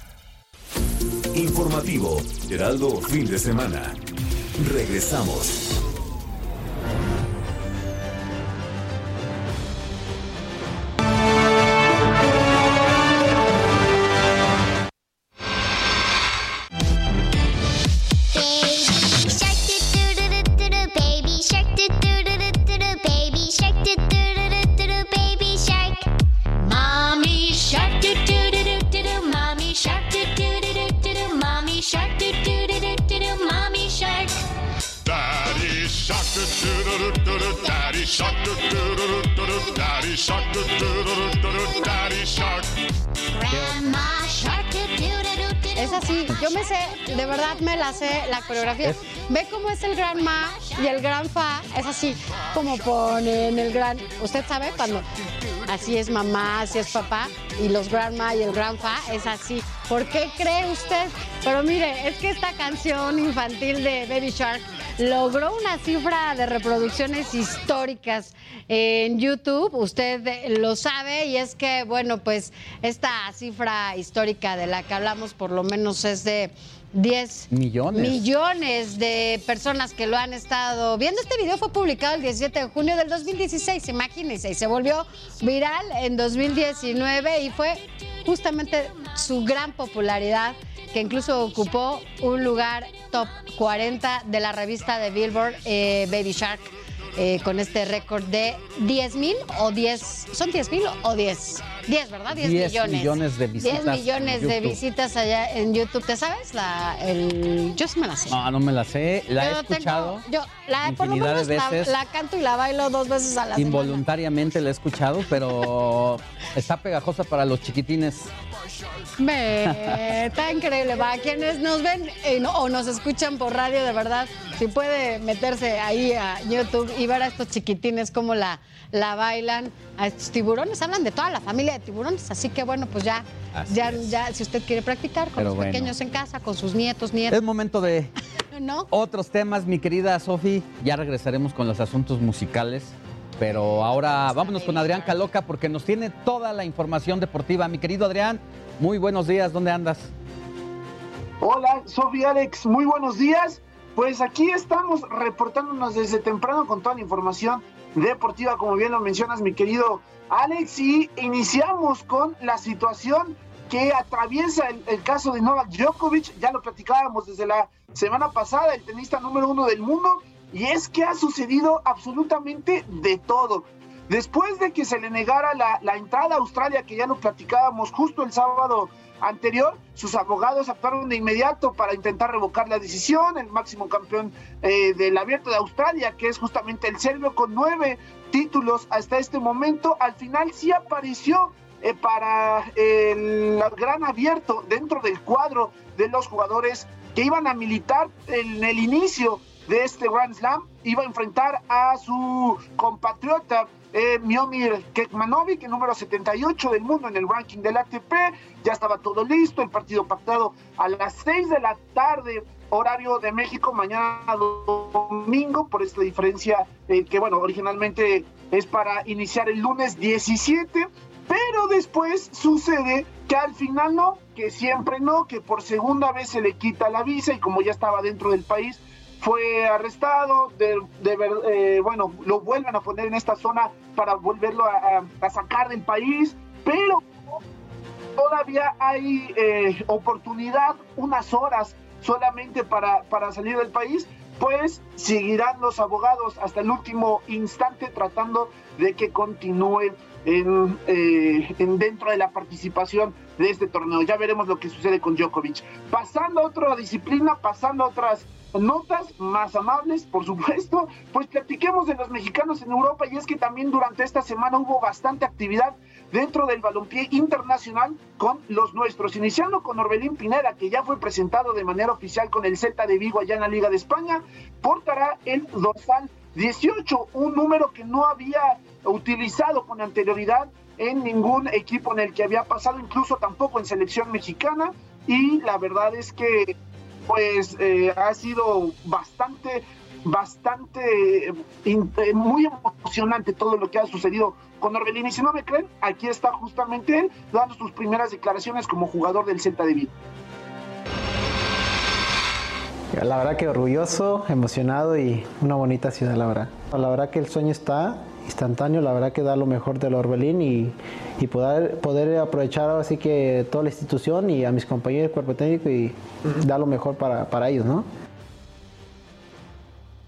Informativo Heraldo Fin de Semana. Regresamos. Coreografía. Ve cómo es el gran ma y el gran fa, es así, como ponen el gran. Usted sabe cuando así es mamá, así es papá, y los grandma y el gran fa es así. ¿Por qué cree usted? Pero mire, es que esta canción infantil de Baby Shark logró una cifra de reproducciones históricas en YouTube. Usted lo sabe y es que, bueno, pues esta cifra histórica de la que hablamos por lo menos es de 10 Millones. millones de personas que lo han estado viendo. Este video fue publicado el 17 de junio del 2016, imagínense, y se volvió viral en 2019 y fue justamente su gran popularidad que incluso ocupó un lugar top 40 de la revista de Billboard eh, Baby Shark. eh, con este récord de 10 mil o 10, ¿son 10 mil o 10? 10, ¿verdad? 10, 10 millones. millones de 10 visitas millones en de visitas allá en YouTube. ¿Te sabes? La, el, yo sí me la sé. No, no me la sé. La he tengo- escuchado. yo la, por lo menos la- veces. La, canto y la bailo dos veces a la semana. Involuntariamente la he escuchado, pero está pegajosa para los chiquitines. Me, está increíble. Para quienes nos ven eh, no- o nos escuchan por radio, de verdad, si puede meterse ahí a YouTube y ver a estos chiquitines cómo la, la bailan, a estos tiburones, hablan de toda la familia de tiburones, así que bueno, pues ya, Así ya, ya si usted quiere practicar con Pero los bueno. pequeños en casa, con sus nietos, nietos, Es momento de ¿no? otros temas, mi querida Sofi. Ya regresaremos con los asuntos musicales. Pero ahora vámonos con Adrián Caloca porque nos tiene toda la información deportiva. Mi querido Adrián, muy buenos días. ¿Dónde andas? Hola, Sofía Alex, muy buenos días. Pues aquí estamos reportándonos desde temprano con toda la información deportiva, como bien lo mencionas, mi querido Alex, y iniciamos con la situación que atraviesa el, caso de Novak Djokovic, ya lo platicábamos desde la semana pasada, el tenista número uno del mundo, y es que ha sucedido absolutamente de todo. Después de que se le negara la, la entrada a Australia, que ya lo platicábamos justo el sábado anterior, sus abogados actuaron de inmediato para intentar revocar la decisión. El máximo campeón eh, del abierto de Australia, que es justamente el serbio, con nueve títulos hasta este momento, al final sí apareció eh, para el gran abierto dentro del cuadro de los jugadores que iban a militar en el inicio de este Grand Slam. Iba a enfrentar a su compatriota eh, Miomir Kekmanovic, número 78 del mundo en el ranking del ATP. Ya estaba todo listo, el partido pactado a las 6 de la tarde, horario de México, mañana domingo, por esta diferencia eh, que, bueno, originalmente es para iniciar el lunes 17. Pero después sucede que al final no, que siempre no, que por segunda vez se le quita la visa y como ya estaba dentro del país, fue arrestado, eh, bueno, lo vuelven a poner en esta zona para volverlo a, sacar del país, pero todavía hay eh, oportunidad, unas horas solamente para, para salir del país, pues seguirán los abogados hasta el último instante tratando de que continúe en, eh, en dentro de la participación de este torneo. Ya veremos lo que sucede con Djokovic. Pasando a otra disciplina, pasando a otras notas más amables, por supuesto, pues platiquemos de los mexicanos en Europa y es que también durante esta semana hubo bastante actividad dentro del balompié internacional con los nuestros, iniciando con Orbelín Pineda, que ya fue presentado de manera oficial con el Celta de Vigo allá en la Liga de España, portará el dorsal 18, un número que no había utilizado con anterioridad en ningún equipo en el que había pasado, incluso tampoco en selección mexicana, y la verdad es que pues eh, ha sido bastante, bastante, eh, eh, muy emocionante todo lo que ha sucedido con Orbelín. Y si no me creen, aquí está justamente él dando sus primeras declaraciones como jugador del Celta de Vigo. La verdad que orgulloso, emocionado y una bonita ciudad, la verdad. La verdad que el sueño está instantáneo, la verdad que da lo mejor del Orbelín y, y poder, poder aprovechar ahora sí que toda la institución y a mis compañeros del cuerpo técnico y dar lo mejor para, para ellos, ¿no?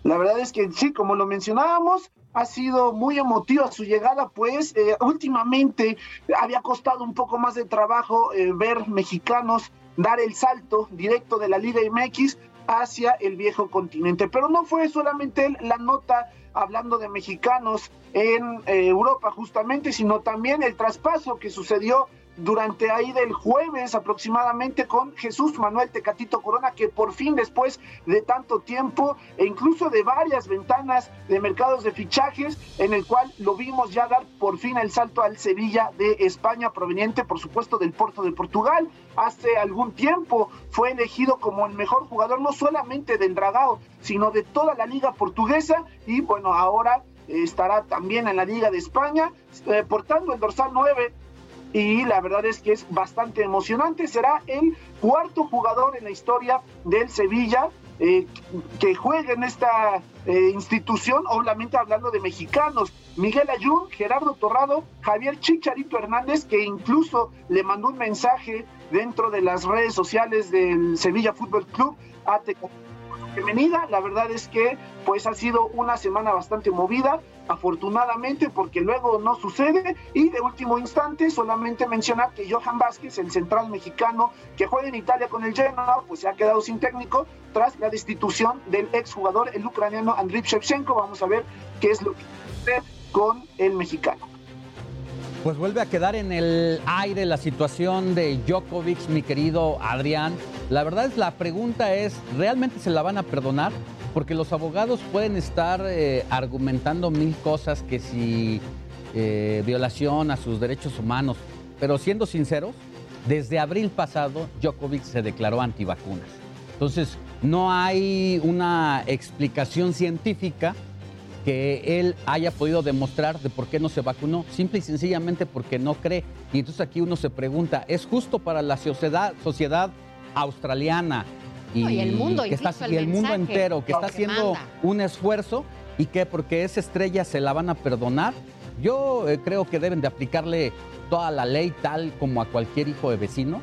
La verdad es que sí, como lo mencionábamos, ha sido muy emotiva su llegada, pues eh, últimamente había costado un poco más de trabajo eh, ver mexicanos dar el salto directo de la Liga MX hacia el viejo continente. Pero no fue solamente la nota hablando de mexicanos en eh, Europa justamente, sino también el traspaso que sucedió durante ahí del jueves aproximadamente con Jesús Manuel Tecatito Corona, que por fin después de tanto tiempo e incluso de varias ventanas de mercados de fichajes, en el cual lo vimos ya dar por fin el salto al Sevilla de España, proveniente por supuesto del Porto de Portugal. Hace algún tiempo fue elegido como el mejor jugador no solamente del Dragao, sino de toda la liga portuguesa y bueno, ahora estará también en la Liga de España, eh, portando el dorsal 9 y la verdad es que es bastante emocionante. Será el cuarto jugador en la historia del Sevilla eh, que juegue en esta eh, institución, obviamente hablando de mexicanos. Miguel Ayun, Gerardo Torrado, Javier Chicharito Hernández, que incluso le mandó un mensaje dentro de las redes sociales del Sevilla Fútbol Club a femenina. La verdad es que pues ha sido una semana bastante movida, afortunadamente porque luego no sucede. Y de último instante, solamente mencionar que Johan Vázquez, el central mexicano que juega en Italia con el Genoa, pues se ha quedado sin técnico tras la destitución del exjugador, el ucraniano Andriy Shevchenko. Vamos a ver qué es lo que sucede con el mexicano. Pues vuelve a quedar en el aire la situación de Djokovic, mi querido Adrián. La verdad es, la pregunta es, ¿realmente se la van a perdonar? Porque los abogados pueden estar eh, argumentando mil cosas que si eh, violación a sus derechos humanos, pero siendo sinceros, desde abril pasado Djokovic se declaró antivacunas. Entonces, no hay una explicación científica que él haya podido demostrar de por qué no se vacunó, simple y sencillamente porque no cree. Y entonces aquí uno se pregunta, ¿es justo para la sociedad, sociedad australiana y, No, y el mundo, que está, incluso el y el mundo mensaje entero que está haciendo manda. un esfuerzo y que porque es estrella se la van a perdonar? Yo eh, creo que deben de aplicarle toda la ley tal como a cualquier hijo de vecino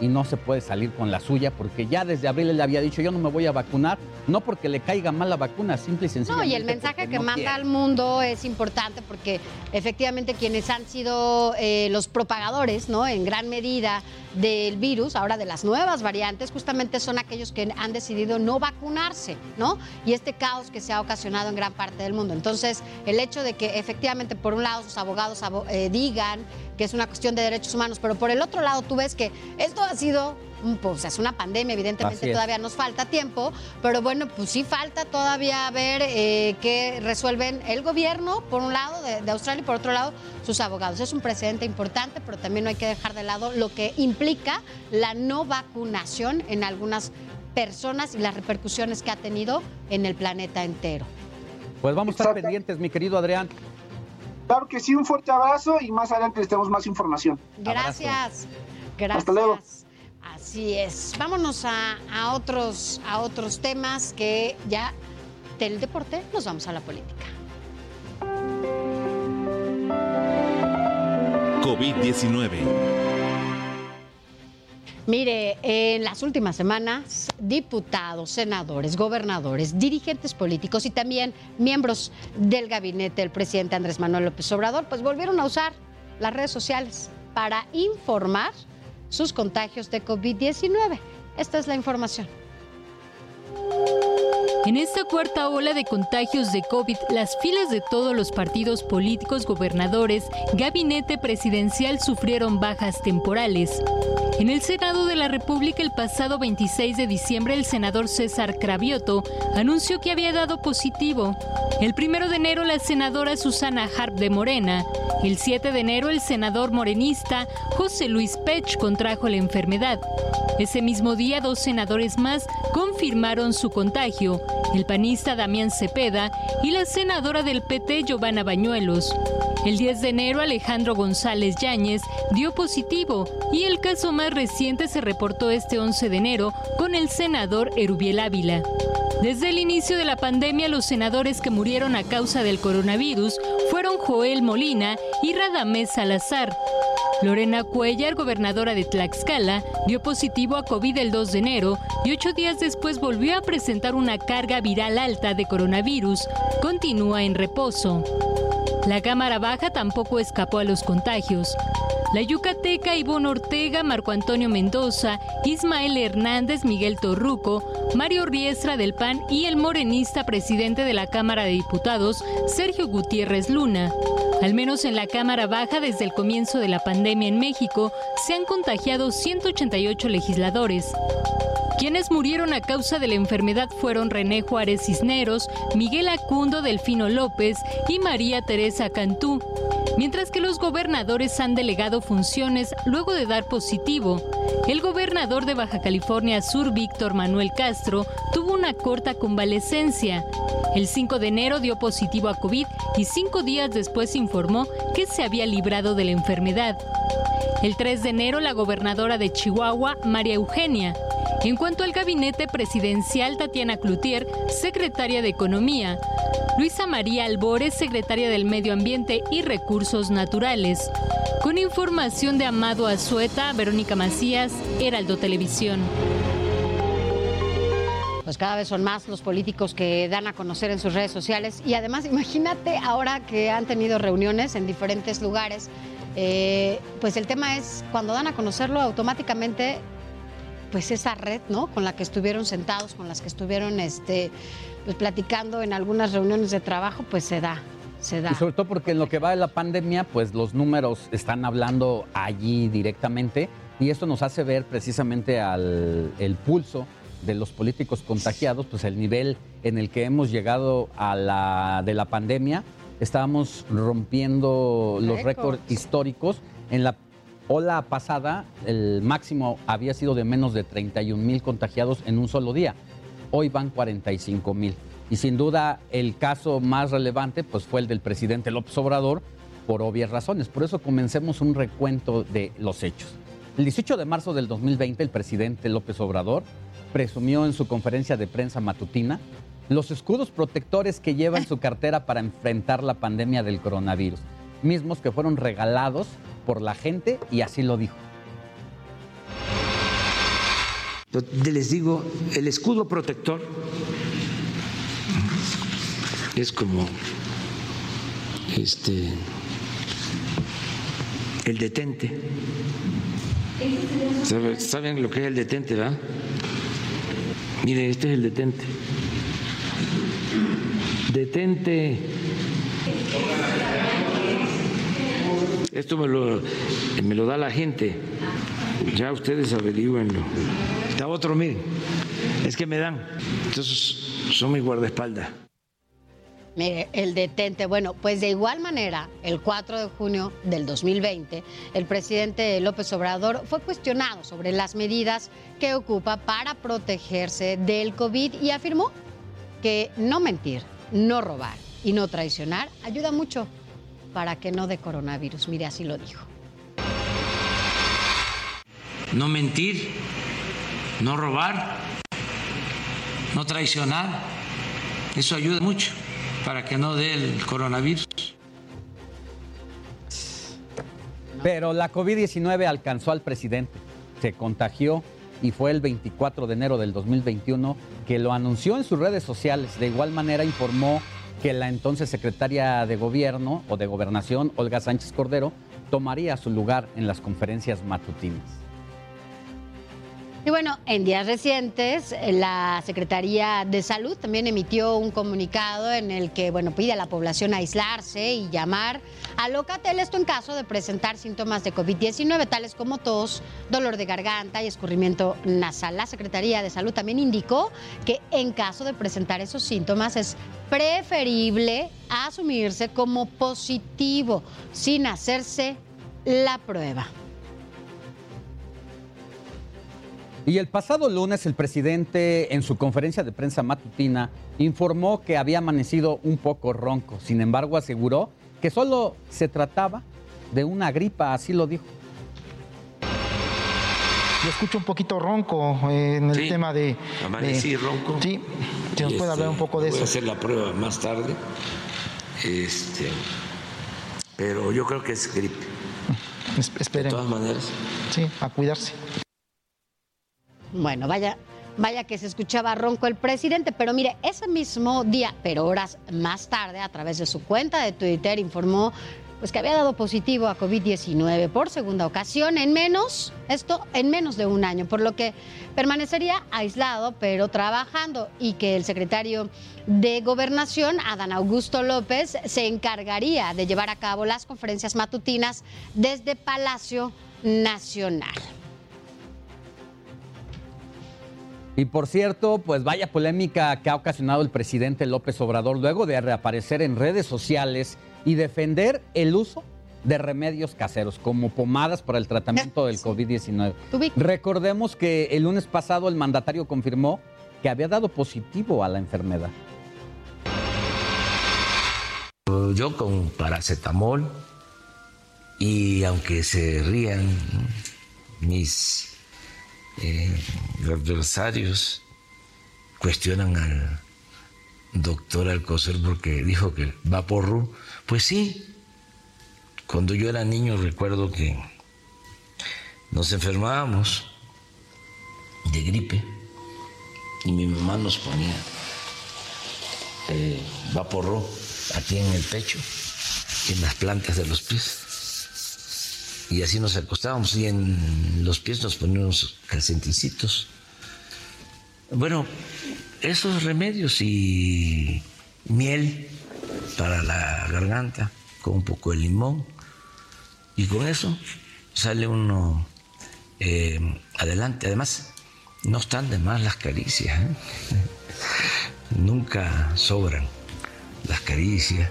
y no se puede salir con la suya porque ya desde abril él le había dicho yo no me voy a vacunar, no porque le caiga mal la vacuna, simple y No, sencillamente. y el mensaje que no manda quiere. al mundo es importante porque efectivamente quienes han sido eh, los propagadores, ¿no? En gran medida del virus, ahora de las nuevas variantes, justamente son aquellos que han decidido no vacunarse, ¿no? Y este caos que se ha ocasionado en gran parte del mundo. Entonces, el hecho de que efectivamente, por un lado, sus abogados abo- eh, digan que es una cuestión de derechos humanos, pero por el otro lado, tú ves que esto ha sido, pues es una pandemia, evidentemente todavía nos falta tiempo, pero bueno, pues sí falta todavía ver eh, qué resuelven el gobierno, por un lado, de, de Australia, y por otro lado, sus abogados. Es un precedente importante, pero también no hay que dejar de lado lo que implica la no vacunación en algunas personas y las repercusiones que ha tenido en el planeta entero. Pues vamos a estar pendientes, mi querido Adrián. Claro que sí, un fuerte abrazo y más adelante les tenemos más información. Gracias. Gracias. Hasta luego. Así es. Vámonos a, a otros, a otros temas que ya del deporte nos vamos a la política. COVID-19. Mire, en las últimas semanas, diputados, senadores, gobernadores, dirigentes políticos y también miembros del gabinete del presidente Andrés Manuel López Obrador, pues volvieron a usar las redes sociales para informar sus contagios de COVID-19. Esta es la información. En esta cuarta ola de contagios de COVID, las filas de todos los partidos políticos, gobernadores, gabinete presidencial sufrieron bajas temporales. En el Senado de la República el pasado 26 de diciembre el senador César Cravioto anunció que había dado positivo. El primero de enero la senadora Susana Harp de Morena. El 7 de enero el senador morenista José Luis Pech contrajo la enfermedad. Ese mismo día dos senadores más confirmaron su contagio, el panista Damián Cepeda y la senadora del PT Giovanna Bañuelos. El 10 de enero Alejandro González Yáñez dio positivo y el caso más reciente se reportó este 11 de enero con el senador Erubiel Ávila. Desde el inicio de la pandemia, los senadores que murieron a causa del coronavirus fueron Joel Molina y Radamés Salazar. Lorena Cuellar, gobernadora de Tlaxcala, dio positivo a COVID el 2 de enero y ocho días después volvió a presentar una carga viral alta de coronavirus. Continúa en reposo. La Cámara Baja tampoco escapó a los contagios. La yucateca Ivonne Ortega, Marco Antonio Mendoza, Ismael Hernández, Miguel Torruco, Mario Riestra del PAN y el morenista presidente de la Cámara de Diputados, Sergio Gutiérrez Luna. Al menos en la Cámara Baja, desde el comienzo de la pandemia en México, se han contagiado 188 legisladores. Quienes murieron a causa de la enfermedad fueron René Juárez Cisneros, Miguel Acundo Delfino López y María Teresa Cantú, mientras que los gobernadores han delegado funciones luego de dar positivo. El gobernador de Baja California Sur, Víctor Manuel Castro, tuvo una corta convalecencia. El 5 de enero dio positivo a COVID y cinco días después informó que se había librado de la enfermedad. El 3 de enero, la gobernadora de Chihuahua, María Eugenia. En cuanto al gabinete presidencial, Tatiana Cloutier, secretaria de Economía. Luisa María Albores, secretaria del Medio Ambiente y Recursos Naturales. Con información de Amado Azueta, Verónica Macías, Heraldo Televisión. pues cada vez son más los políticos que dan a conocer en sus redes sociales y además imagínate ahora que han tenido reuniones en diferentes lugares, eh, pues el tema es cuando dan a conocerlo automáticamente pues esa red, ¿no? Con la que estuvieron sentados, con las que estuvieron este, pues platicando en algunas reuniones de trabajo, pues se da, se da. Y sobre todo porque en lo que va de la pandemia, pues los números están hablando allí directamente y esto nos hace ver precisamente al el pulso de los políticos contagiados, pues el nivel en el que hemos llegado a la de la pandemia, estábamos rompiendo los récords Récords. históricos. En la ola pasada, el máximo había sido de menos de 31 mil contagiados en un solo día. Hoy van 45 mil. Y sin duda el caso más relevante pues fue el del presidente López Obrador por obvias razones. Por eso comencemos un recuento de los hechos. El 18 de marzo del 2020 el presidente López Obrador presumió en su conferencia de prensa matutina los escudos protectores que lleva en su cartera para enfrentar la pandemia del coronavirus, mismos que fueron regalados por la gente y así lo dijo. Les digo, el escudo protector es como este el detente. ¿Sabe- ¿Saben lo que es el detente, verdad? Miren, este es el detente. Detente. Esto me lo, me lo da la gente. Ya ustedes averigüenlo. Está otro, miren. Es que me dan. Entonces, son mi guardaespaldas. Mire, el detente. Bueno, pues de igual manera, el 4 de junio del 2020, el presidente López Obrador fue cuestionado sobre las medidas que ocupa para protegerse del COVID y afirmó que no mentir, no robar y no traicionar ayuda mucho para que no dé coronavirus. Mire, así lo dijo. No mentir, no robar, no traicionar. Eso ayuda mucho para que no dé el coronavirus. Pero la COVID-19 alcanzó al presidente, se contagió y fue el 24 de enero del 2021 que lo anunció en sus redes sociales. De igual manera informó que la entonces secretaria de gobierno o de gobernación, Olga Sánchez Cordero, tomaría su lugar en las conferencias matutinas. Y bueno, en días recientes, la Secretaría de Salud también emitió un comunicado en el que, bueno, pide a la población aislarse y llamar a Locatel, esto en caso de presentar síntomas de COVID-19, tales como tos, dolor de garganta y escurrimiento nasal. La Secretaría de Salud también indicó que en caso de presentar esos síntomas es preferible asumirse como positivo sin hacerse la prueba. Y el pasado lunes el presidente en su conferencia de prensa matutina informó que había amanecido un poco ronco. Sin embargo, aseguró que solo se trataba de una gripa, así lo dijo. Lo escucho un poquito ronco eh, en el Sí, tema de... Amanecí de- ronco. Sí, si nos puede hablar este, un poco de Voy eso. a hacer la prueba más tarde. Este, pero yo creo que es gripe. Esperen. De todas maneras. Sí, a cuidarse. Bueno, vaya, vaya que se escuchaba ronco el presidente, pero mire, ese mismo día, pero horas más tarde, a través de su cuenta de Twitter, informó pues que había dado positivo a COVID-19 por segunda ocasión en menos, esto en menos de un año, por lo que permanecería aislado pero trabajando y que el secretario de Gobernación, Adán Augusto López, se encargaría de llevar a cabo las conferencias matutinas desde Palacio Nacional. Y por cierto, pues vaya polémica que ha ocasionado el presidente López Obrador luego de reaparecer en redes sociales y defender el uso de remedios caseros como pomadas para el tratamiento del COVID-19. Recordemos que el lunes pasado el mandatario confirmó que había dado positivo a la enfermedad. Yo con paracetamol y aunque se rían mis eh, adversarios, cuestionan al doctor Alcocer porque dijo que va por RU. Pues sí, cuando yo era niño recuerdo que nos enfermábamos de gripe y mi mamá nos ponía eh, vaporro aquí en el pecho, en las plantas de los pies. Y así nos acostábamos y en los pies nos poníamos calceticitos. Bueno, esos remedios y miel para la garganta con un poco de limón y con eso sale uno eh, adelante. Además, no están de más las caricias, ¿eh? nunca sobran las caricias.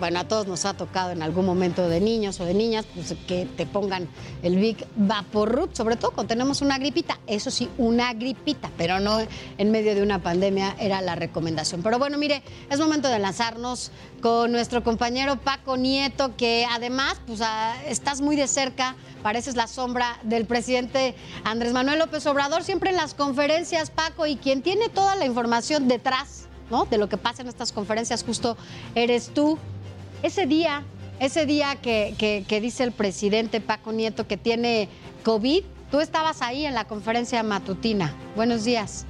Bueno, a todos nos ha tocado en algún momento de niños o de niñas pues, que te pongan el Big Vaporrup, sobre todo cuando tenemos una gripita. Eso sí, una gripita, pero no en medio de una pandemia era la recomendación. Pero bueno, mire, es momento de lanzarnos con nuestro compañero Paco Nieto, que además, pues ah, estás muy de cerca, pareces la sombra del presidente Andrés Manuel López Obrador, siempre en las conferencias, Paco, y quien tiene toda la información detrás, ¿no? De lo que pasa en estas conferencias, justo eres tú. Ese día, ese día que, dice el presidente Paco Nieto que tiene COVID, tú estabas ahí en la conferencia matutina. Buenos días.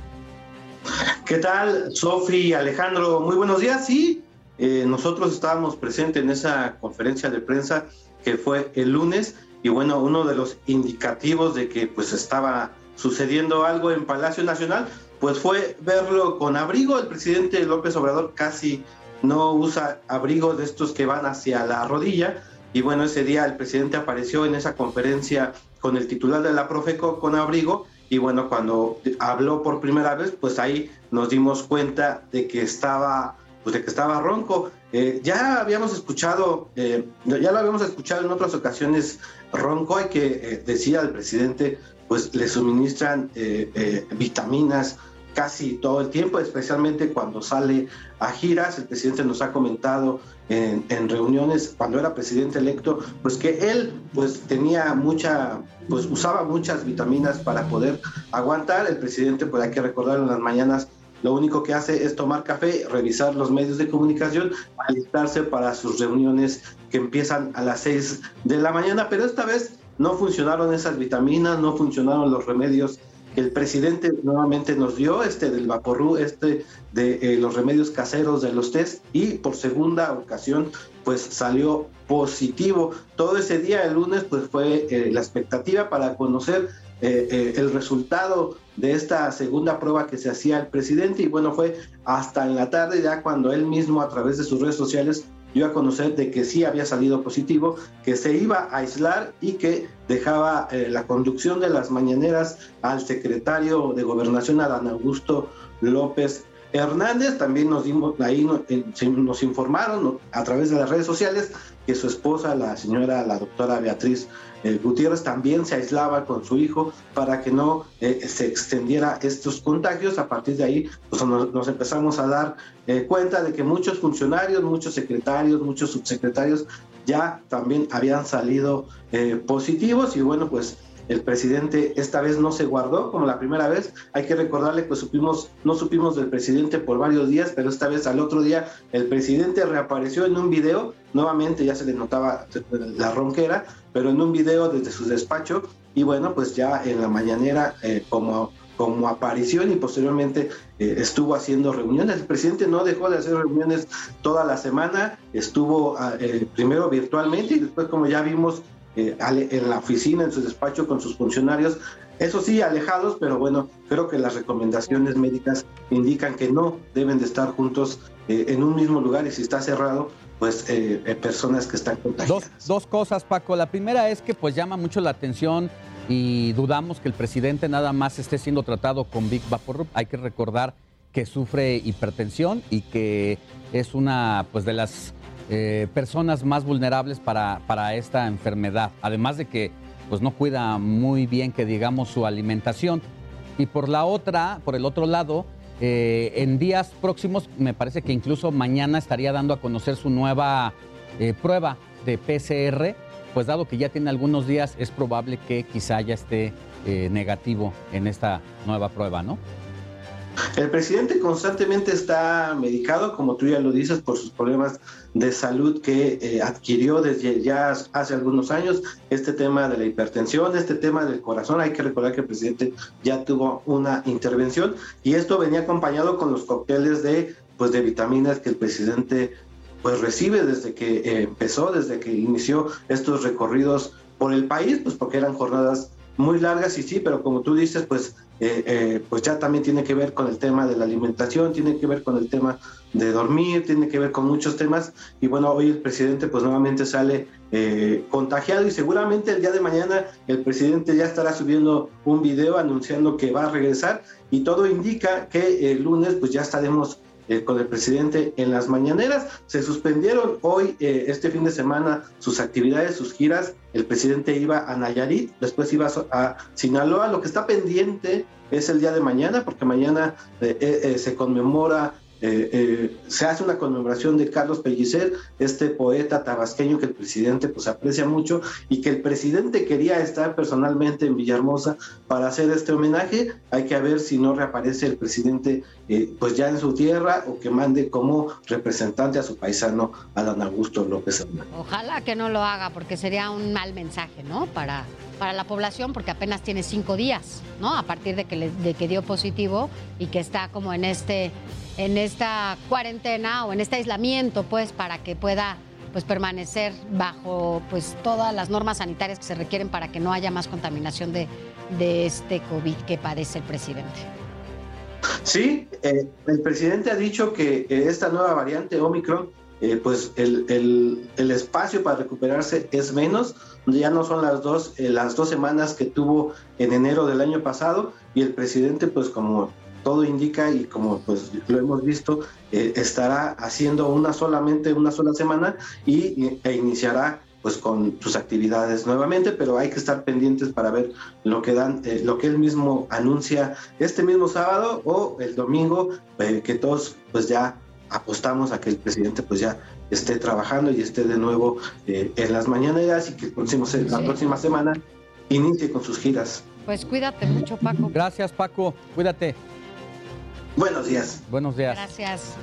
¿Qué tal, Sofri, Alejandro? Muy buenos días. Sí, eh, nosotros estábamos presentes en esa conferencia de prensa que fue el lunes y bueno, uno de los indicativos de que pues estaba sucediendo algo en Palacio Nacional, pues fue verlo con abrigo. El presidente López Obrador casi no usa abrigos de estos que van hacia la rodilla. Y bueno, ese día el presidente apareció en esa conferencia con el titular de la Profeco con abrigo. Y bueno, cuando habló por primera vez, pues ahí nos dimos cuenta de que estaba, pues de que estaba ronco. Eh, ya habíamos escuchado, eh, ya lo habíamos escuchado en otras ocasiones ronco y que eh, decía el presidente, pues le suministran eh, vitaminas casi todo el tiempo, especialmente cuando sale a giras. El presidente nos ha comentado en, reuniones cuando era presidente electo, pues que él pues tenía mucha, pues usaba muchas vitaminas para poder aguantar. El presidente, pues hay que recordarlo en las mañanas, lo único que hace es tomar café, revisar los medios de comunicación, alistarse para sus reuniones que empiezan a las 6 de la mañana, pero esta vez no funcionaron esas vitaminas, no funcionaron los remedios el presidente nuevamente nos dio, este del Vaporru, este de eh, los remedios caseros de los test, y por segunda ocasión, pues salió positivo. Todo ese día, el lunes, pues fue eh, la expectativa para conocer eh, el resultado de esta segunda prueba que se hacía el presidente, y bueno, fue hasta en la tarde, ya cuando él mismo a través de sus redes sociales dio a conocer de que sí había salido positivo, que se iba a aislar y que dejaba eh, la conducción de las mañaneras al secretario de Gobernación, Adán Augusto López Hernández. También nos dimos, ahí nos informaron a través de las redes sociales que su esposa, la señora, la doctora Beatriz eh, Gutiérrez, también se aislaba con su hijo para que no eh, se extendiera estos contagios. A partir de ahí, pues nos, empezamos a dar eh, cuenta de que muchos funcionarios, muchos secretarios, muchos subsecretarios ya también habían salido eh, positivos y bueno, pues el presidente esta vez no se guardó como la primera vez. Hay que recordarle que supimos, no supimos del presidente por varios días, pero esta vez al otro día el presidente reapareció en un video. Nuevamente ya se le notaba la ronquera, pero en un video desde su despacho. Y bueno, pues ya en la mañanera eh, como como aparición y posteriormente eh, estuvo haciendo reuniones. El presidente no dejó de hacer reuniones toda la semana, estuvo ah, eh, primero virtualmente y después como ya vimos en la oficina, en su despacho con sus funcionarios, eso sí, alejados, pero bueno, creo que las recomendaciones médicas indican que no deben de estar juntos en un mismo lugar y si está cerrado, pues eh, eh, personas que están contagiadas. Dos, dos cosas, Paco. La primera es que pues llama mucho la atención y dudamos que el presidente nada más esté siendo tratado con Big Vaporub. Hay que recordar que sufre hipertensión y que es una pues de las eh, personas más vulnerables para, para esta enfermedad. Además de que pues no cuida muy bien que digamos su alimentación. Y por la otra, por el otro lado, eh, en días próximos, me parece que incluso mañana estaría dando a conocer su nueva eh, prueba de PCR, pues dado que ya tiene algunos días, es probable que quizá ya esté eh, negativo en esta nueva prueba, ¿no? El presidente constantemente está medicado, como tú ya lo dices, por sus problemas de salud que eh, adquirió desde ya hace algunos años, este tema de la hipertensión, este tema del corazón, hay que recordar que el presidente ya tuvo una intervención y esto venía acompañado con los cócteles de, pues, de vitaminas que el presidente pues recibe desde que eh, empezó, desde que inició estos recorridos por el país, pues porque eran jornadas muy largas y sí, pero como tú dices, pues, eh, eh, pues ya también tiene que ver con el tema de la alimentación, tiene que ver con el tema de dormir, tiene que ver con muchos temas. Y bueno, hoy el presidente pues nuevamente sale eh, contagiado y seguramente el día de mañana el presidente ya estará subiendo un video anunciando que va a regresar. Y todo indica que el lunes pues ya estaremos eh, con el presidente en las mañaneras. Se suspendieron hoy, eh, este fin de semana, sus actividades, sus giras. El presidente iba a Nayarit, después iba a Sinaloa. Lo que está pendiente es el día de mañana, porque mañana eh, eh, se conmemora eh, eh, se hace una conmemoración de Carlos Pellicer, este poeta tabasqueño que el presidente pues aprecia mucho y que el presidente quería estar personalmente en Villahermosa para hacer este homenaje. Hay que ver si no reaparece el presidente eh, pues ya en su tierra o que mande como representante a su paisano Adán Augusto López Hernández. Ojalá que no lo haga porque sería un mal mensaje, ¿no? Para, para la población porque apenas tiene cinco días, ¿no? A partir de que, de que dio positivo y que está como en este en esta cuarentena o en este aislamiento, pues, para que pueda pues permanecer bajo pues todas las normas sanitarias que se requieren para que no haya más contaminación de, de este COVID que padece el presidente. Sí, eh, el presidente ha dicho que esta nueva variante Omicron, eh, pues el, el- el espacio para recuperarse es menos, ya no son las dos, eh, las dos semanas que tuvo en enero del año pasado y el presidente, pues como todo indica y como pues lo hemos visto, eh, estará haciendo una solamente una sola semana y, e iniciará pues con sus actividades nuevamente, pero hay que estar pendientes para ver lo que dan, eh, lo que él mismo anuncia este mismo sábado o el domingo, eh, que todos pues ya apostamos a que el presidente pues ya esté trabajando y esté de nuevo eh, en las mañaneras y que el próximo se- la próxima semana inicie con sus giras. Pues cuídate mucho, Paco. Gracias, Paco. Cuídate. Buenos días. Buenos días. Gracias.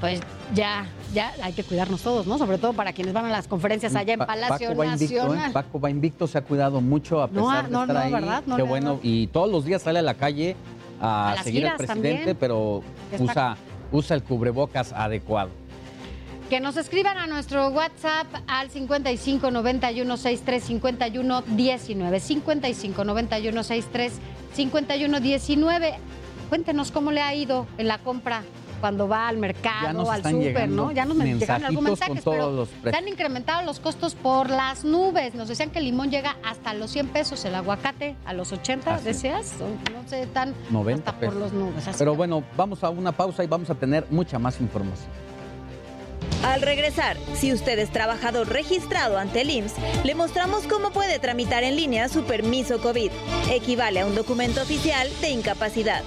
Pues ya, ya hay que cuidarnos todos, ¿no? Sobre todo para quienes van a las conferencias allá en Pa- Palacio Paco va invicto, ¿eh? Paco va invicto, se ha cuidado mucho a pesar No, de no, estar no, ahí. ¿verdad? No Qué bueno. Y todos los días sale a la calle a, seguir al presidente, también. pero usa, usa el cubrebocas adecuado. Que nos escriban a nuestro WhatsApp al 55 91 63 51 19. 55 91 63 51 19. Cuéntenos cómo le ha ido en la compra cuando va al mercado, al súper, ¿no? Ya nos llegaron algunos mensajes, pero se han incrementado los costos por las nubes. Nos decían que el limón llega hasta los 100 pesos, el aguacate a los 80, Así. decías. No sé, tan 90 hasta por los nubes. así Pero que- bueno, vamos a una pausa y vamos a tener mucha más información. Al regresar, si usted es trabajador registrado ante el IMSS, le mostramos cómo puede tramitar en línea su permiso COVID. Equivale a un documento oficial de incapacidad.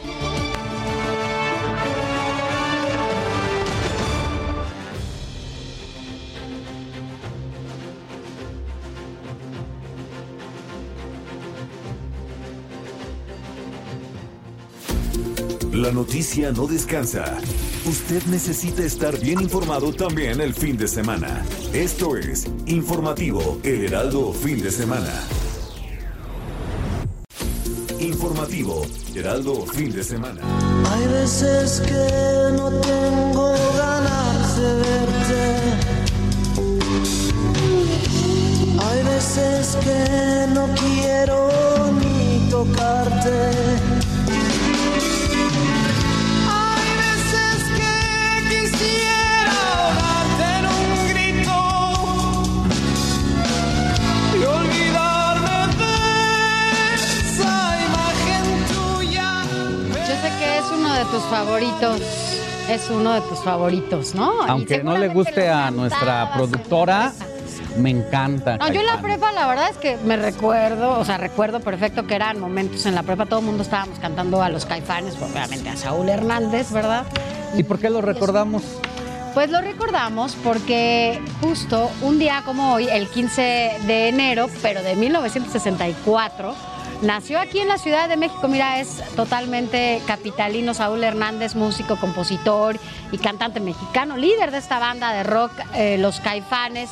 La noticia no descansa. Usted necesita estar bien informado también el fin de semana. Esto es Informativo El Heraldo Fin de Semana. Informativo Heraldo Fin de Semana. Hay veces que no tengo ganas de verte. Hay veces que no quiero ni tocarte. De tus favoritos. Es uno de tus favoritos, ¿no? Y Aunque no le guste a nuestra productora, me encanta. No, yo en la prepa la verdad es que me recuerdo, o sea, recuerdo perfecto que eran momentos en la prepa, todo el mundo estábamos cantando a los caifanes, obviamente a Saúl Hernández, ¿verdad? ¿Y por qué lo recordamos? Pues lo recordamos porque justo un día como hoy, el 15 de enero, pero de 1964, Nació aquí en la Ciudad de México, mira, es totalmente capitalino. Saúl Hernández, músico, compositor y cantante mexicano, líder de esta banda de rock, eh, Los Caifanes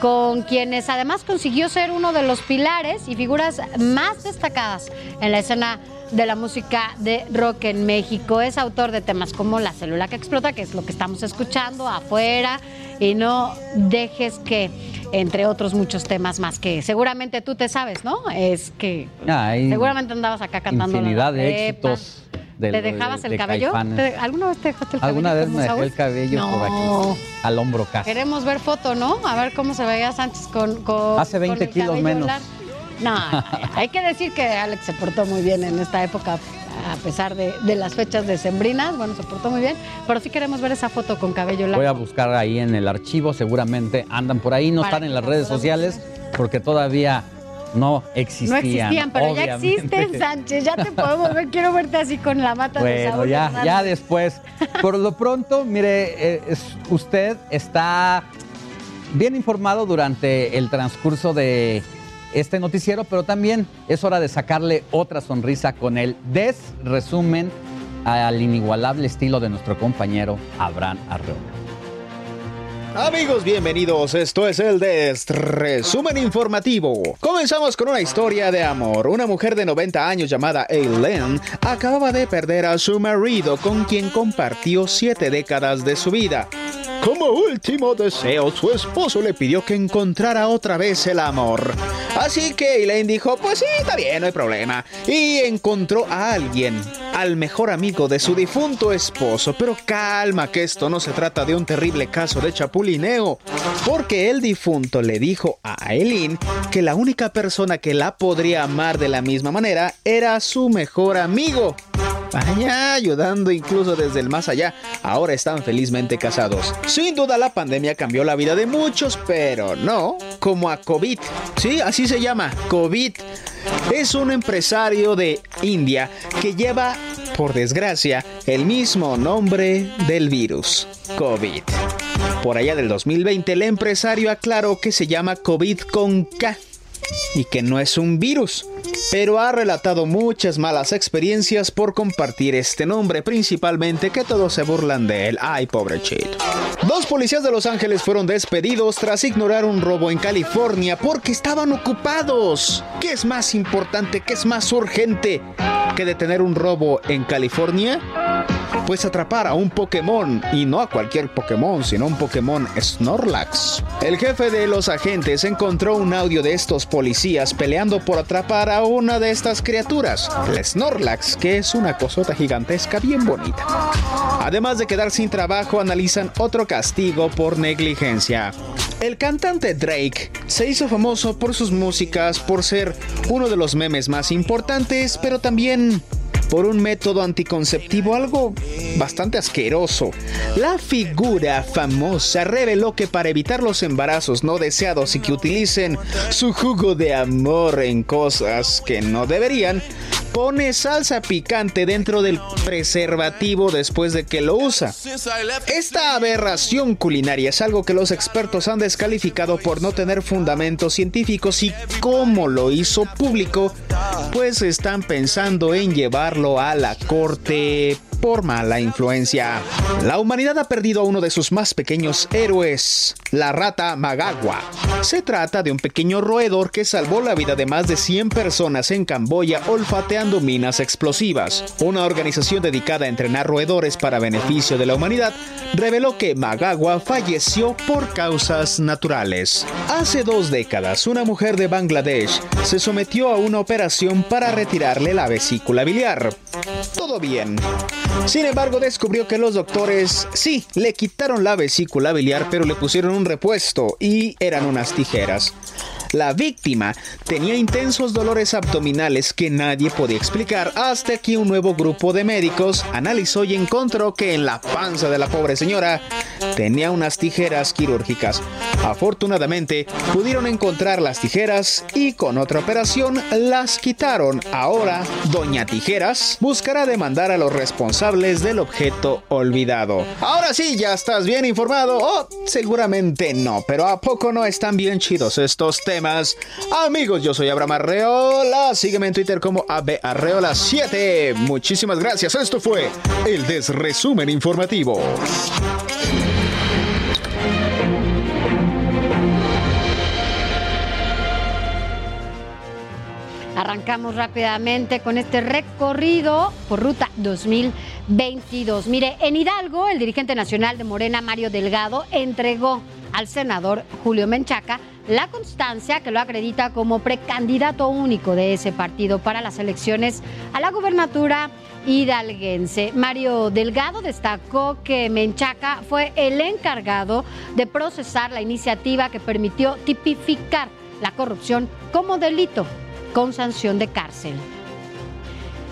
con quienes además consiguió ser uno de los pilares y figuras más destacadas en la escena de la música de rock en México. Es autor de temas como La célula que explota, que es lo que estamos escuchando afuera, y no dejes que, entre otros muchos temas más que seguramente tú te sabes, ¿no? Es que Hay seguramente andabas acá cantando. infinidad de éxitos. de- ¿Te dejabas de- el de cabello? Caifanes. ¿Te- ¿Alguna vez te dejaste el cabello? Alguna vez me dejé el cabello por No. aquí, al hombro casi. Queremos ver foto, ¿no? A ver cómo se veía Sánchez con. con Hace 20 con el kilos menos. largo. No, hay que decir que Alex se portó muy bien en esta época, a pesar de, de las fechas decembrinas. Bueno, se portó muy bien, pero sí queremos ver esa foto con cabello largo. Voy a buscar ahí en el archivo, seguramente andan por ahí, no Para están en las redes sociales porque todavía no existían. no existían, pero ya obviamente. existen, Sánchez. Ya te podemos ver. Quiero verte así con la mata de Bueno, Saúl ya, Hernández. ya después. Por lo pronto, mire, eh, es- usted está bien informado durante el transcurso de este noticiero, pero también es hora de sacarle otra sonrisa con el desresumen al inigualable estilo de nuestro compañero Abraham Arreola. Amigos, bienvenidos. Esto es el Dest Resumen Informativo. Comenzamos con una historia de amor. Una mujer de 90 años llamada Eileen acababa de perder a su marido con quien compartió siete décadas de su vida. Como último deseo, su esposo le pidió que encontrara otra vez el amor. Así que Eileen dijo, pues sí, está bien, no hay problema. Y encontró a alguien, al mejor amigo de su difunto esposo. Pero calma, que esto no se trata de un terrible caso de Porque el difunto le dijo a Eileen que la única persona que la podría amar de la misma manera era su mejor amigo. Vaya, ayudando incluso desde el más allá. Ahora están felizmente casados. Sin duda la pandemia cambió la vida de muchos, pero no como a COVID. Sí, así se llama, COVID. Es un empresario de India que lleva, por desgracia, el mismo nombre del virus, COVID. Por allá del 2020, el empresario aclaró que se llama COVID con K y que no es un virus, pero ha relatado muchas malas experiencias por compartir este nombre, principalmente que todos se burlan de él. Ay, pobre chito. Dos policías de Los Ángeles fueron despedidos tras ignorar un robo en California porque estaban ocupados. ¿Qué es más importante, qué es más urgente que detener un robo en California? Pues atrapar a un Pokémon, y no a cualquier Pokémon, sino un Pokémon Snorlax. El jefe de los agentes encontró un audio de estos policías peleando por atrapar a una de estas criaturas, el Snorlax, que es una cosota gigantesca bien bonita. Además de quedar sin trabajo, analizan otro castigo por negligencia. El cantante Drake se hizo famoso por sus músicas, por ser uno de los memes más importantes, pero también por un método anticonceptivo algo bastante asqueroso. La figura famosa reveló que para evitar los embarazos no deseados y que utilicen su jugo de amor en cosas que no deberían, pone salsa picante dentro del preservativo después de que lo usa. Esta aberración culinaria es algo que los expertos han descalificado por no tener fundamentos científicos y como lo hizo público, pues están pensando en a la corte por mala influencia. La humanidad ha perdido a uno de sus más pequeños héroes, la rata Magagua. Se trata de un pequeño roedor que salvó la vida de más de 100 personas en Camboya olfateando minas explosivas. Una organización dedicada a entrenar roedores para beneficio de la humanidad reveló que Magagua falleció por causas naturales. Hace dos décadas, una mujer de Bangladesh se sometió a una operación para retirarle la vesícula biliar. Todo bien. Sin embargo, descubrió que los doctores sí le quitaron la vesícula biliar, pero le pusieron un repuesto y eran unas tijeras. La víctima tenía intensos dolores abdominales que nadie podía explicar hasta que un nuevo grupo de médicos analizó y encontró que en la panza de la pobre señora tenía unas tijeras quirúrgicas. Afortunadamente pudieron encontrar las tijeras y con otra operación las quitaron. Ahora, Doña Tijeras buscará demandar a los responsables del objeto olvidado. Ahora sí, ya estás bien informado. Oh, seguramente no, pero ¿a poco no están bien chidos estos temas? Amigos, yo soy Abraham Arreola. Sígueme en Twitter como abarreola7. Muchísimas gracias. Esto fue el Desresumen Informativo. Arrancamos rápidamente con este recorrido por ruta 2022. Mire, en Hidalgo, el dirigente nacional de Morena, Mario Delgado, entregó al senador Julio Menchaca la constancia que lo acredita como precandidato único de ese partido para las elecciones a la gubernatura hidalguense. Mario Delgado destacó que Menchaca fue el encargado de procesar la iniciativa que permitió tipificar la corrupción como delito con sanción de cárcel.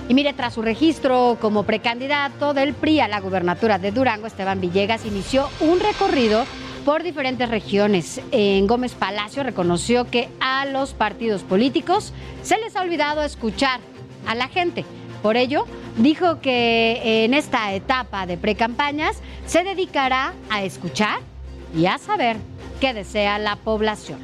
Y mire, tras su registro como precandidato del PRI a la gubernatura de Durango, Esteban Villegas inició un recorrido por diferentes regiones. En Gómez Palacio reconoció que a los partidos políticos se les ha olvidado escuchar a la gente. Por ello, dijo que en esta etapa de precampañas se dedicará a escuchar y a saber qué desea la población.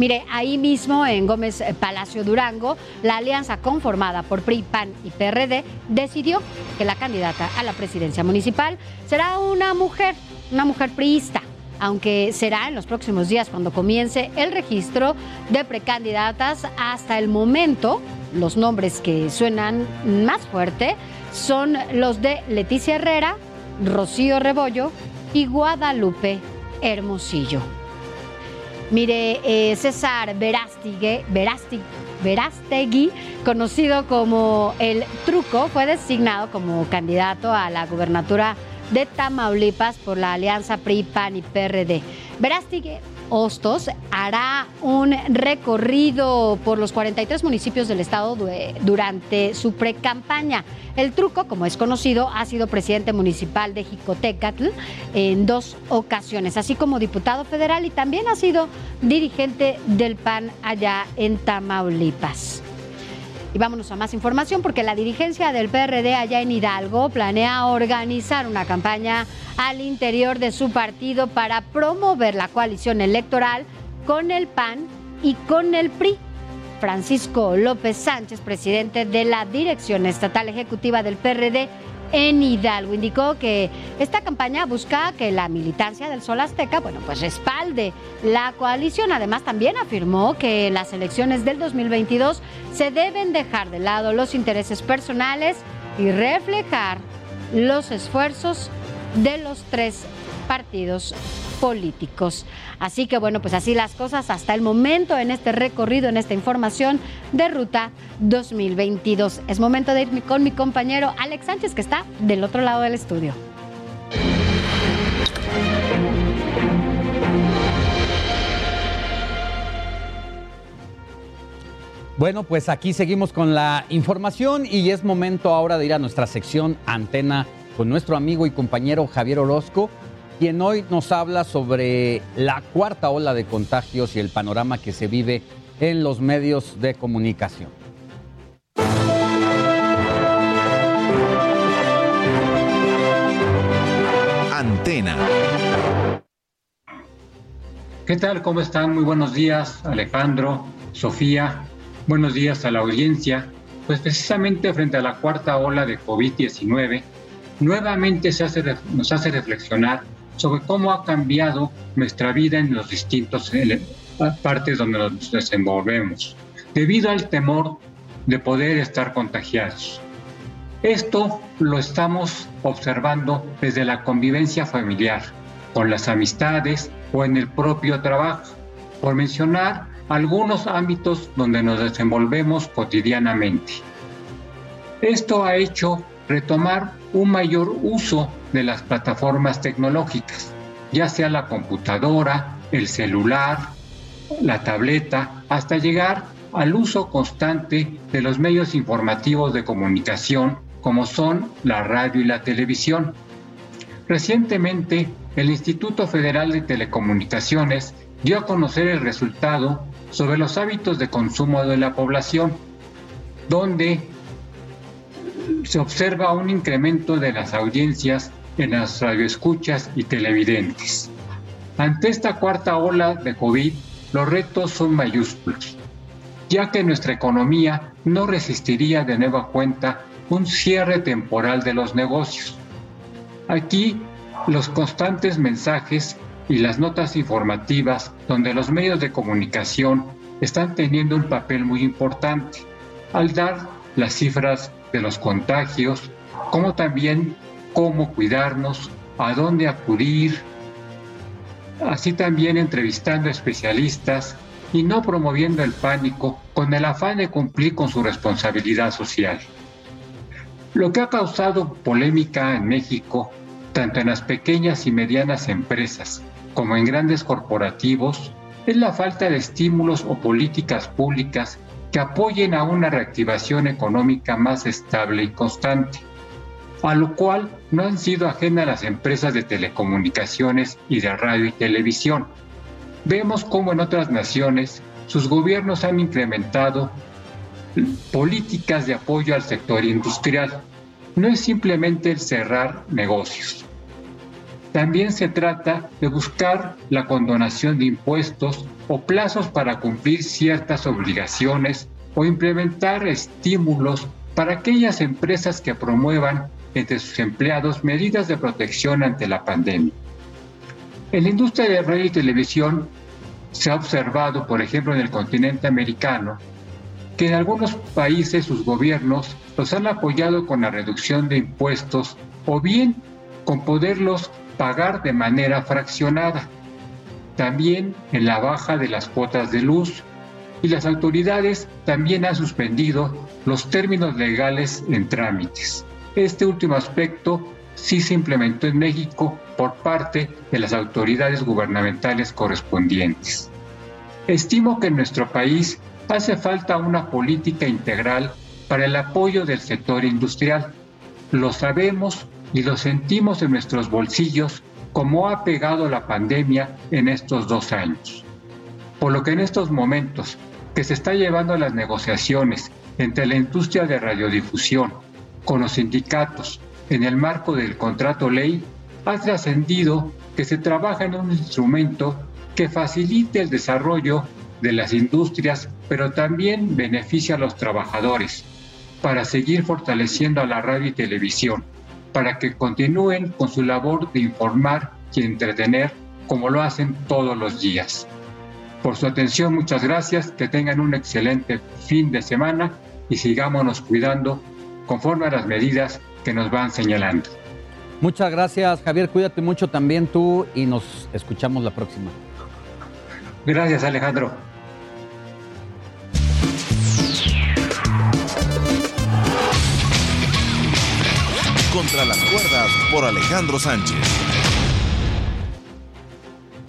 Mire, ahí mismo en Gómez Palacio Durango, la alianza conformada por PRI, PAN y PRD decidió que la candidata a la presidencia municipal será una mujer, una mujer priista, aunque será en los próximos días cuando comience el registro de precandidatas. Hasta el momento, los nombres que suenan más fuerte son los de Leticia Herrera, Rocío Rebollo y Guadalupe Hermosillo. Mire, eh, César Verástegui, conocido como el Truco, fue designado como candidato a la gubernatura de Tamaulipas por la alianza PRI, PAN y PRD. Verástegui Hostos hará un recorrido por los 43 municipios del estado du- durante su precampaña. El truco, como es conocido, ha sido presidente municipal de Jicotecatl en dos ocasiones, así como diputado federal y también ha sido dirigente del PAN allá en Tamaulipas. Y vámonos a más información porque la dirigencia del PRD allá en Hidalgo planea organizar una campaña al interior de su partido para promover la coalición electoral con el PAN y con el PRI. Francisco López Sánchez, presidente de la Dirección Estatal Ejecutiva del PRD en Hidalgo, indicó que esta campaña busca que la militancia del Sol Azteca, bueno, pues respalde la coalición. Además, también afirmó que en las elecciones del 2022 se deben dejar de lado los intereses personales y reflejar los esfuerzos de los tres partidos políticos. Así que bueno, pues así las cosas hasta el momento en este recorrido, en esta información de Ruta 2022. Es momento de ir con mi compañero Alex Sánchez, que está del otro lado del estudio. Bueno, pues aquí seguimos con la información y es momento ahora de ir a nuestra sección Antena con nuestro amigo y compañero Javier Orozco, quien hoy nos habla sobre la cuarta ola de contagios y el panorama que se vive en los medios de comunicación. Antena. ¿Qué tal? ¿Cómo están? Muy buenos días, Alejandro, Sofía. Buenos días a la audiencia. Pues precisamente frente a la cuarta ola de COVID-19, nuevamente se hace, nos hace reflexionar sobre cómo ha cambiado nuestra vida en los distintos partes donde nos desenvolvemos, debido al temor de poder estar contagiados. Esto lo estamos observando desde la convivencia familiar, con las amistades o en el propio trabajo, por mencionar algunos ámbitos donde nos desenvolvemos cotidianamente. Esto ha hecho retomar un mayor uso de las plataformas tecnológicas, ya sea la computadora, el celular, la tableta, hasta llegar al uso constante de los medios informativos de comunicación como son la radio y la televisión. Recientemente, el Instituto Federal de Telecomunicaciones dio a conocer el resultado sobre los hábitos de consumo de la población, donde se observa un incremento de las audiencias en las radioescuchas y televidentes. Ante esta cuarta ola de COVID, los retos son mayúsculos, ya que nuestra economía no resistiría de nueva cuenta un cierre temporal de los negocios. Aquí los constantes mensajes y las notas informativas donde los medios de comunicación están teniendo un papel muy importante al dar las cifras de los contagios, como también cómo cuidarnos, a dónde acudir, así también entrevistando especialistas y no promoviendo el pánico con el afán de cumplir con su responsabilidad social. Lo que ha causado polémica en México, tanto en las pequeñas y medianas empresas como en grandes corporativos, es la falta de estímulos o políticas públicas que apoyen a una reactivación económica más estable y constante, a lo cual no han sido ajenas las empresas de telecomunicaciones y de radio y televisión. Vemos cómo en otras naciones sus gobiernos han incrementado políticas de apoyo al sector industrial. No es simplemente el cerrar negocios. También se trata de buscar la condonación de impuestos o plazos para cumplir ciertas obligaciones o implementar estímulos para aquellas empresas que promuevan entre sus empleados medidas de protección ante la pandemia. En la industria de radio y televisión se ha observado, por ejemplo, en el continente americano, que en algunos países sus gobiernos los han apoyado con la reducción de impuestos o bien con poderlos pagar de manera fraccionada. También en la baja de las cuotas de luz y las autoridades también han suspendido los términos legales en trámites. Este último aspecto sí se implementó en México por parte de las autoridades gubernamentales correspondientes. Estimo que en nuestro país hace falta una política integral para el apoyo del sector industrial. Lo sabemos y lo sentimos en nuestros bolsillos como ha pegado la pandemia en estos dos años. Por lo que en estos momentos que se está llevando las negociaciones entre la industria de radiodifusión con los sindicatos en el marco del contrato ley, ha trascendido que se trabaja en un instrumento que facilite el desarrollo de las industrias, pero también beneficia a los trabajadores, para seguir fortaleciendo a la radio y televisión, para que continúen con su labor de informar y entretener como lo hacen todos los días. Por su atención, muchas gracias, que tengan un excelente fin de semana y sigámonos cuidando conforme a las medidas que nos van señalando. Muchas gracias, Javier. Cuídate mucho también tú y nos escuchamos la próxima. Gracias, Alejandro. Contra las cuerdas por Alejandro Sánchez.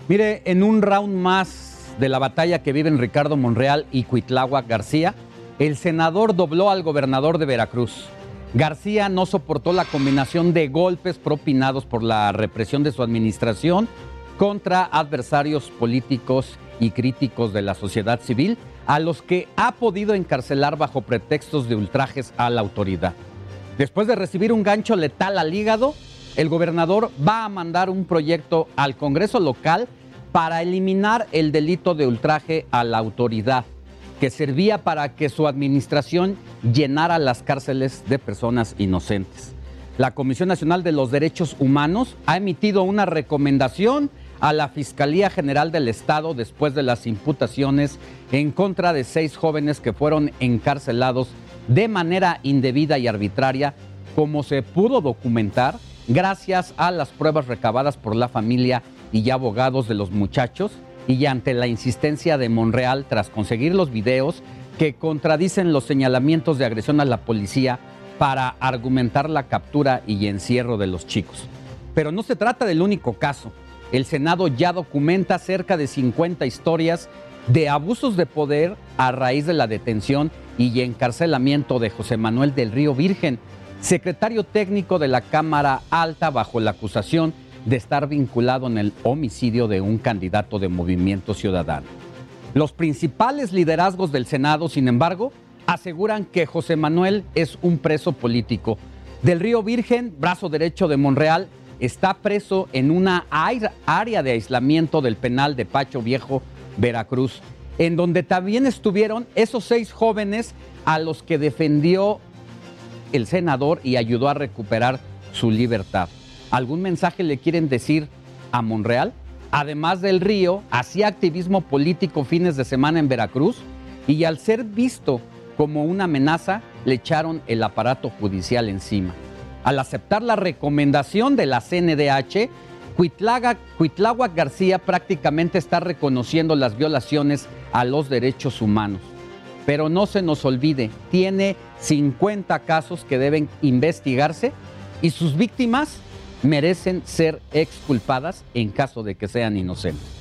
Mire, en un round más de la batalla que viven Ricardo Monreal y Cuitláhuac García, el senador dobló al gobernador de Veracruz. García no soportó la combinación de golpes propinados por la represión de su administración contra adversarios políticos y críticos de la sociedad civil, a los que ha podido encarcelar bajo pretextos de ultrajes a la autoridad. Después de recibir un gancho letal al hígado, el gobernador va a mandar un proyecto al Congreso local para eliminar el delito de ultraje a la autoridad, que servía para que su administración llenara las cárceles de personas inocentes. La Comisión Nacional de los Derechos Humanos ha emitido una recomendación a la Fiscalía General del Estado después de las imputaciones en contra de seis jóvenes que fueron encarcelados de manera indebida y arbitraria, como se pudo documentar gracias a las pruebas recabadas por la familia y abogados de los muchachos y ante la insistencia de Monreal tras conseguir los videos que contradicen los señalamientos de agresión a la policía para argumentar la captura y encierro de los chicos. Pero no se trata del único caso. El Senado ya documenta cerca de 50 historias de abusos de poder a raíz de la detención y encarcelamiento de José Manuel del Río Virgen, secretario técnico de la Cámara Alta bajo la acusación de estar vinculado en el homicidio de un candidato de Movimiento Ciudadano. Los principales liderazgos del Senado, sin embargo, aseguran que José Manuel es un preso político. Del Río Virgen, brazo derecho de Monreal, está preso en una área de aislamiento del penal de Pacho Viejo Veracruz, en donde también estuvieron esos seis jóvenes a los que defendió el senador y ayudó a recuperar su libertad. ¿Algún mensaje le quieren decir a Monreal? Además del río, hacía activismo político fines de semana en Veracruz y al ser visto como una amenaza, le echaron el aparato judicial encima. Al aceptar la recomendación de la CNDH, Cuitlaga- García prácticamente está reconociendo las violaciones a los derechos humanos. Pero no se nos olvide, tiene 50 casos que deben investigarse y sus víctimas merecen ser exculpadas en caso de que sean inocentes.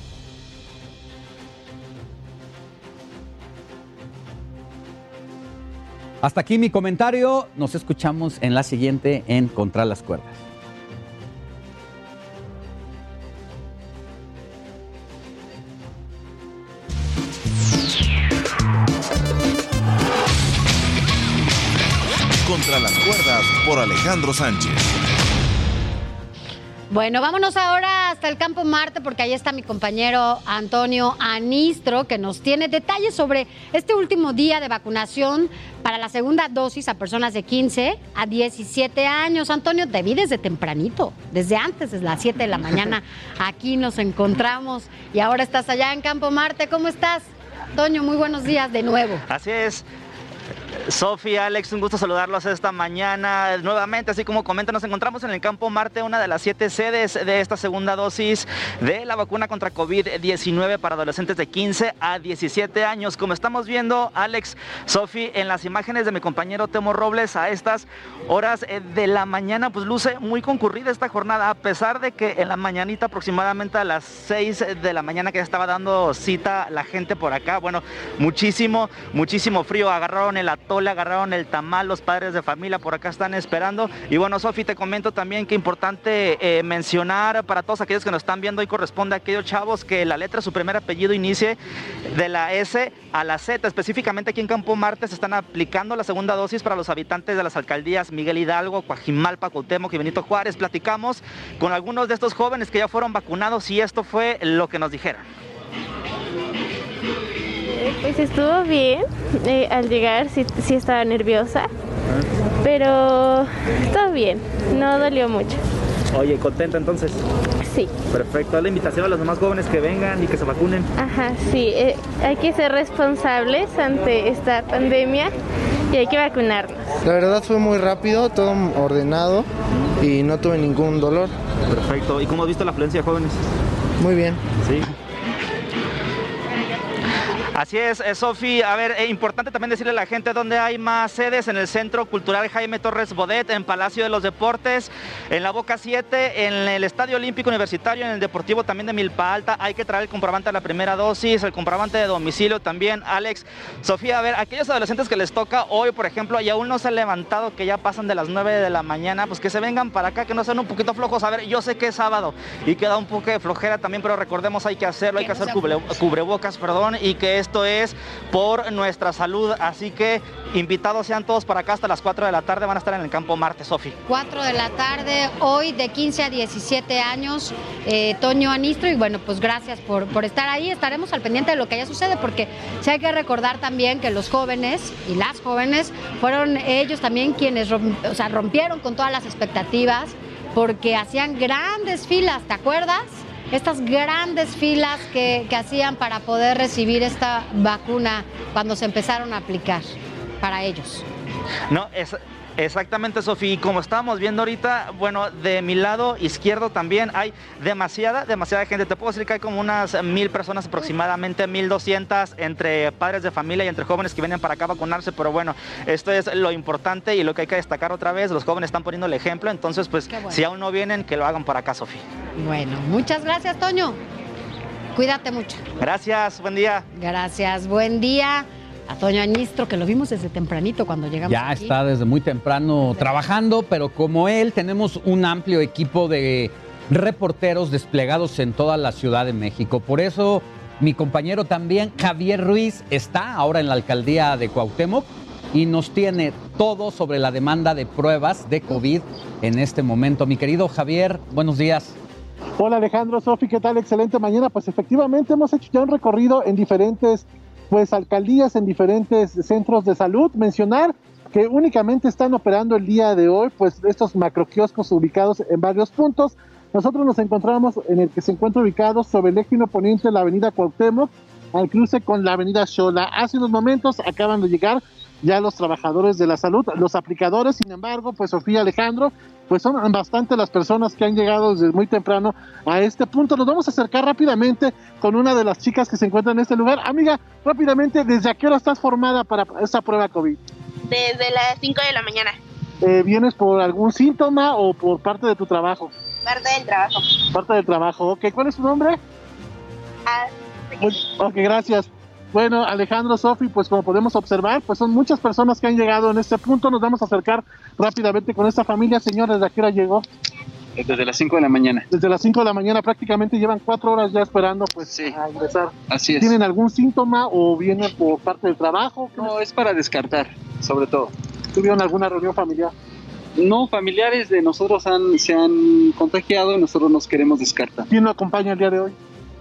Hasta aquí mi comentario. Nos escuchamos en la siguiente en Contra las Cuerdas. Contra las cuerdas por Alejandro Sánchez. Bueno, vámonos ahora hasta el campo Marte porque ahí está mi compañero Antonio Anistro que nos tiene detalles sobre este último día de vacunación para la segunda dosis a personas de 15 a 17 años. Antonio, te vi desde tempranito, desde antes, desde las 7 de la mañana. Aquí nos encontramos y ahora estás allá en Campo Marte. ¿Cómo estás? Antonio, muy buenos días de nuevo. Así es. Sofía, Alex, un gusto saludarlos esta mañana nuevamente. Así como comentan, nos encontramos en el Campo Marte, una de las siete sedes de esta segunda dosis de la vacuna contra COVID-19 para adolescentes de 15 a 17 años. Como estamos viendo, Alex, Sofi, en las imágenes de mi compañero Temo Robles, a estas horas eh, de la mañana, pues luce muy concurrida esta jornada, a pesar de que en la mañanita, aproximadamente a las 6 de la mañana, que estaba dando cita la gente por acá, bueno, muchísimo, muchísimo frío. Agarraron el atole, agarraron el tamal, los padres de familia por acá están esperando. Y bueno, Sofi, te comento también que importante eh, mencionar para todos aquellos que nos están viendo, y corresponde a aquellos chavos que la letra su primer apellido inicie de la S a la Z. Específicamente aquí en Campo Marte se están aplicando la segunda dosis para los habitantes de las alcaldías Miguel Hidalgo, Coajimalpa, Cuauhtémoc y Benito Juárez. Platicamos con algunos de estos jóvenes que ya fueron vacunados y esto fue lo que nos dijeron. Pues estuvo bien. Eh, al llegar sí, sí estaba nerviosa, pero todo bien. No dolió mucho. Oye, ¿contenta entonces? Sí. Perfecto. La invitación a los demás jóvenes que vengan y que se vacunen. Ajá, sí. eh, hay que ser responsables ante esta pandemia y hay que vacunarnos. La verdad fue muy rápido, todo ordenado y no tuve ningún dolor. Perfecto. ¿Y cómo has visto la afluencia de jóvenes? Muy bien. Sí. Así es, eh, Sofi. A ver, es importante también decirle a la gente dónde hay más sedes en el Centro Cultural Jaime Torres Bodet, en Palacio de los Deportes, en la Boca 7, en el Estadio Olímpico Universitario, en el Deportivo también de Milpa Alta. Hay que traer el comprobante de la primera dosis, el comprobante de domicilio también. Alex, Sofía, a ver, aquellos adolescentes que les toca hoy, por ejemplo, y aún no se han levantado, que ya pasan de las 9 de la mañana, pues que se vengan para acá, que no sean un poquito flojos. A ver, yo sé que es sábado y queda un poco de flojera también, pero recordemos hay que hacerlo, hay que hacer cubre- cubrebocas, perdón, y que esto es por nuestra salud. Así que invitados sean todos para acá hasta las 4 de la tarde, van a estar en el campo Marte, Sofi. 4 de la tarde, hoy de 15 a 17 años, eh, Toño Anistro. Y bueno, pues gracias por, por estar ahí. Estaremos al pendiente de lo que haya sucede, porque sí hay que recordar también que los jóvenes y las jóvenes fueron ellos también quienes o sea, rompieron con todas las expectativas, porque hacían grandes filas, ¿te acuerdas? Estas grandes filas que, que hacían para poder recibir esta vacuna cuando se empezaron a aplicar para ellos. No, exactamente, Sofi. Y como estábamos viendo ahorita, bueno, de mi lado izquierdo también hay demasiada, demasiada gente. Te puedo decir que hay como unas mil personas aproximadamente, mil doscientas entre padres de familia y entre jóvenes que vienen para acá a vacunarse. Pero bueno, esto es lo importante y lo que hay que destacar otra vez. Los jóvenes están poniendo el ejemplo. Entonces, pues, bueno. si aún no vienen, que lo hagan por acá, Sofi. Bueno, muchas gracias, Toño. Cuídate mucho. Gracias, buen día. Gracias, buen día. A Toño Añistro, que lo vimos desde tempranito cuando llegamos Ya aquí. está desde muy temprano trabajando, pero como él tenemos un amplio equipo de reporteros desplegados en toda la Ciudad de México. Por eso mi compañero también, Javier Ruiz, está ahora en la alcaldía de Cuauhtémoc y nos tiene todo sobre la demanda de pruebas de COVID en este momento. Mi querido Javier, buenos días. Hola Alejandro, Sofi, ¿qué tal? Excelente mañana. Pues efectivamente hemos hecho ya un recorrido en diferentes pues alcaldías, en diferentes centros de salud. Mencionar que únicamente están operando el día de hoy pues estos macroquioscos ubicados en varios puntos. Nosotros nos encontramos en el que se encuentra ubicado sobre el eje poniente de la avenida Cuauhtémoc al cruce con la avenida Xola. Hace unos momentos acaban de llegar ya los trabajadores de la salud, los aplicadores, sin embargo, pues Sofía Alejandro, pues son bastante las personas que han llegado desde muy temprano a este punto. Nos vamos a acercar rápidamente con una de las chicas que se encuentran en este lugar. Amiga, rápidamente, ¿desde a qué hora estás formada para esta prueba COVID? Desde las 5 de la mañana. Eh, ¿Vienes por algún síntoma o por parte de tu trabajo? Parte del trabajo. Parte del trabajo, ok. ¿Cuál es tu nombre? Ah, Ok, gracias. Bueno, Alejandro, Sofi, pues como podemos observar, pues son muchas personas que han llegado en este punto. Nos vamos a acercar rápidamente con esta familia. Señor, ¿desde qué hora llegó? Desde las 5 de la mañana. Desde las 5 de la mañana prácticamente llevan cuatro horas ya esperando pues a ingresar. Así es. ¿Tienen algún síntoma o vienen por parte del trabajo? No, es para descartar, sobre todo. ¿Tuvieron alguna reunión familiar? No, familiares de nosotros han, se han contagiado y nosotros nos queremos descartar. ¿Quién lo acompaña el día de hoy?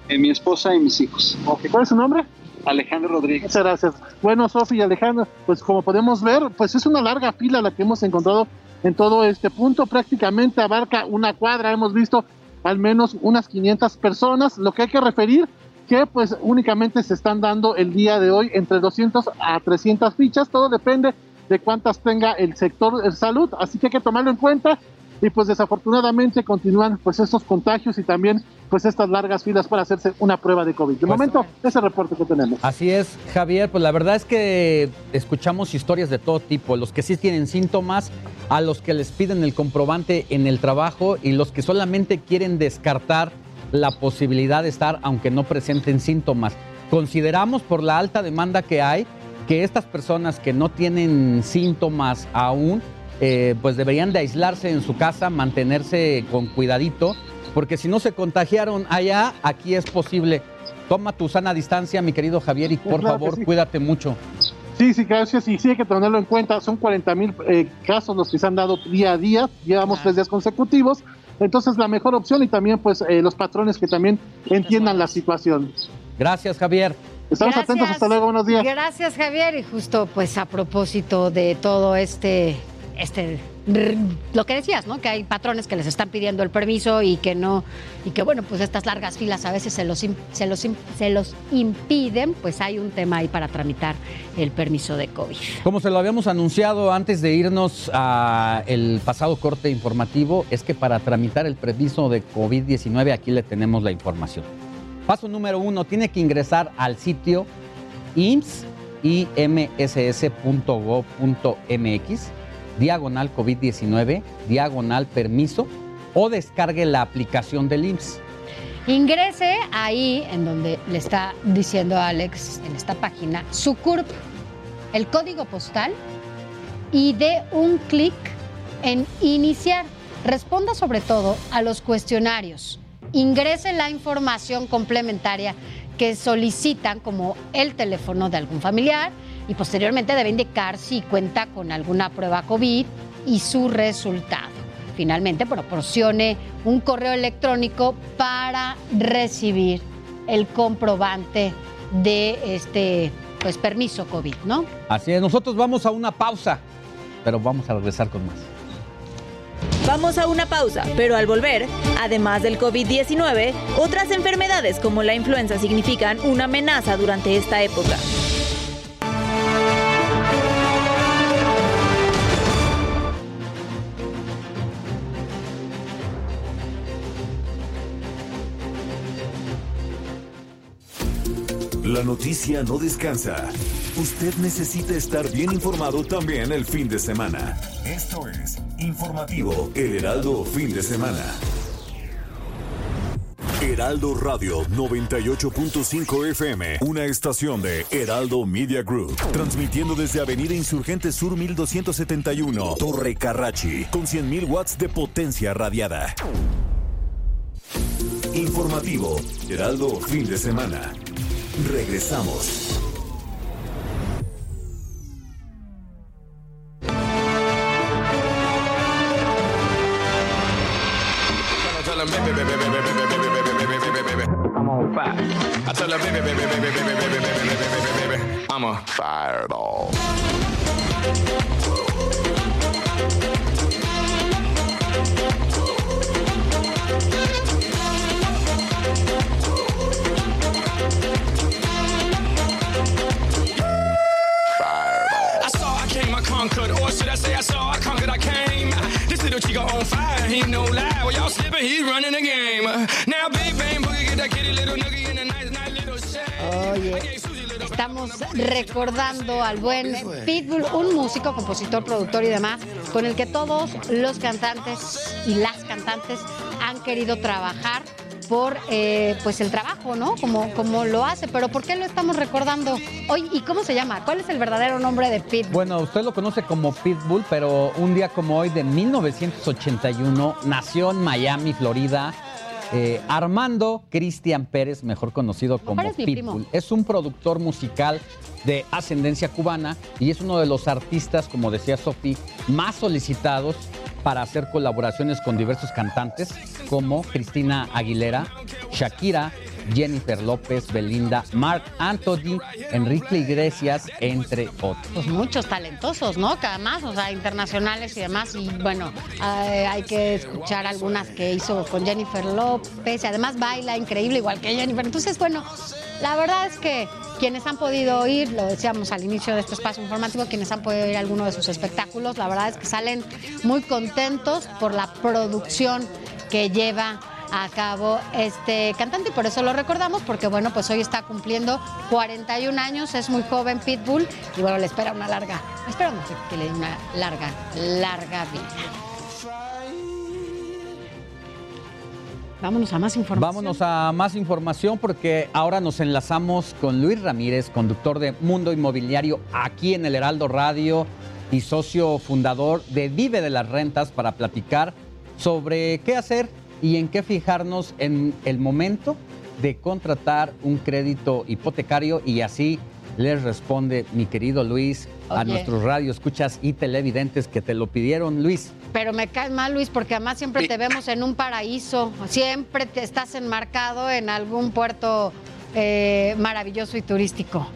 Eh, mi esposa y mis hijos. ¿Cuál es su nombre? Alejandro Rodríguez. Muchas gracias. Bueno, Sofi y Alejandro, pues como podemos ver, pues es una larga fila la que hemos encontrado en todo este punto. Prácticamente abarca una cuadra. Hemos visto al menos unas 500 personas. Lo que hay que referir que pues únicamente se están dando el día de hoy entre 200 a 300 fichas. Todo depende de cuántas tenga el sector de salud. Así que hay que tomarlo en cuenta. Y pues desafortunadamente continúan pues estos contagios y también pues estas largas filas para hacerse una prueba de COVID. De momento, ese reporte que tenemos. Así es, Javier, pues la verdad es que escuchamos historias de todo tipo, los que sí tienen síntomas, a los que les piden el comprobante en el trabajo y los que solamente quieren descartar la posibilidad de estar aunque no presenten síntomas. Consideramos por la alta demanda que hay que estas personas que no tienen síntomas aún, eh, pues deberían de aislarse en su casa, mantenerse con cuidadito, porque si no se contagiaron allá, aquí es posible. Toma tu sana distancia, mi querido Javier, y por Claro favor, sí. cuídate mucho. Sí, sí, gracias. Y sí hay que tenerlo en cuenta. Son 40 mil eh, casos los que se han dado día a día. Llevamos tres días consecutivos. Entonces, la mejor opción y también, pues, eh, los patrones que también entiendan la situación. Gracias, Javier. Estamos Gracias. atentos. Hasta luego. Buenos días. Gracias, Javier. Y justo pues a propósito de todo este, este lo que decías, ¿no? Que hay patrones que les están pidiendo el permiso y que no, y que bueno, pues estas largas filas a veces se los, se los, se los impiden, pues hay un tema ahí para tramitar el permiso de COVID. Como se lo habíamos anunciado antes de irnos a el pasado corte informativo, es que para tramitar el permiso de COVID-19 aquí le tenemos la información. Paso número uno, tiene que ingresar al sitio IMSS, imss.gov.mx, diagonal COVID-19, diagonal permiso, o descargue la aplicación del IMSS. Ingrese ahí en donde le está diciendo Alex en esta página su CURP, el código postal y dé un clic en iniciar. Responda sobre todo a los cuestionarios. Ingrese la información complementaria que solicitan como el teléfono de algún familiar y posteriormente debe indicar si cuenta con alguna prueba COVID y su resultado. Finalmente, proporcione un correo electrónico para recibir el comprobante de este pues, permiso COVID, ¿no? Así es, nosotros vamos a una pausa, pero vamos a regresar con más. Vamos a una pausa, pero al volver, además del COVID-19, otras enfermedades como la influenza significan una amenaza durante esta época. La noticia no descansa. Usted necesita estar bien informado también el fin de semana. Esto es Informativo El Heraldo Fin de Semana. Heraldo Radio 98.5 FM, una estación de Heraldo Media Group, transmitiendo desde Avenida Insurgente Sur 1271, Torre Carrachi, con 100.000 watts de potencia radiada. Informativo Heraldo Fin de Semana. Regresamos. I'm on fire. I tell them, baby, baby, baby, baby, baby, baby, baby, baby, baby, baby. I'm a fireball. I saw, I conquered, I came. This little chico on fire, he no lie. Well, y'all slipping, he's running the game. Now, big bang boogie, get that kitty little noogie in a nice, nice little shack. Oye, estamos recordando al buen Pitbull, un músico, compositor, productor y demás, con el que todos los cantantes y las cantantes han querido trabajar por eh, pues el trabajo, ¿no? Como, como lo hace. Pero ¿por qué lo estamos recordando hoy? ¿Y cómo se llama? ¿Cuál es el verdadero nombre de Pitbull? Bueno, usted lo conoce como Pitbull, pero un día como hoy de 1981 nació en Miami, Florida. eh, Armando Cristian Pérez, mejor conocido como Pitbull, es un productor musical de ascendencia cubana y es uno de los artistas, como decía Sofi, más solicitados para hacer colaboraciones con diversos cantantes como Cristina Aguilera, Shakira, Jennifer López, Belinda, Mark Anthony, Enrique Iglesias, entre otros. Pues muchos talentosos, ¿no? Que además, o sea, internacionales y demás. Y bueno, eh, hay que escuchar algunas que hizo con Jennifer López. Y además baila increíble, igual que Jennifer. Entonces, bueno, la verdad es que quienes han podido ir, lo decíamos al inicio de este espacio informativo, quienes han podido ir a alguno de sus espectáculos, la verdad es que salen muy contentos por la producción que lleva a cabo este cantante y por eso lo recordamos porque bueno pues hoy está cumpliendo 41 años es muy joven Pitbull y bueno le espera una larga esperamos que le dé una larga larga vida. Vámonos a más información. Vámonos a más información porque ahora nos enlazamos con Luis Ramírez, conductor de Mundo Inmobiliario aquí en el Heraldo Radio y socio fundador de Vive de las Rentas para platicar sobre qué hacer y en qué fijarnos en el momento de contratar un crédito hipotecario. Y así les responde mi querido Luis a nuestros radioescuchas y televidentes que te lo pidieron, Luis. pero me caes mal Luis porque además siempre te vemos en un paraíso. Siempre te estás enmarcado en algún puerto eh, maravilloso y turístico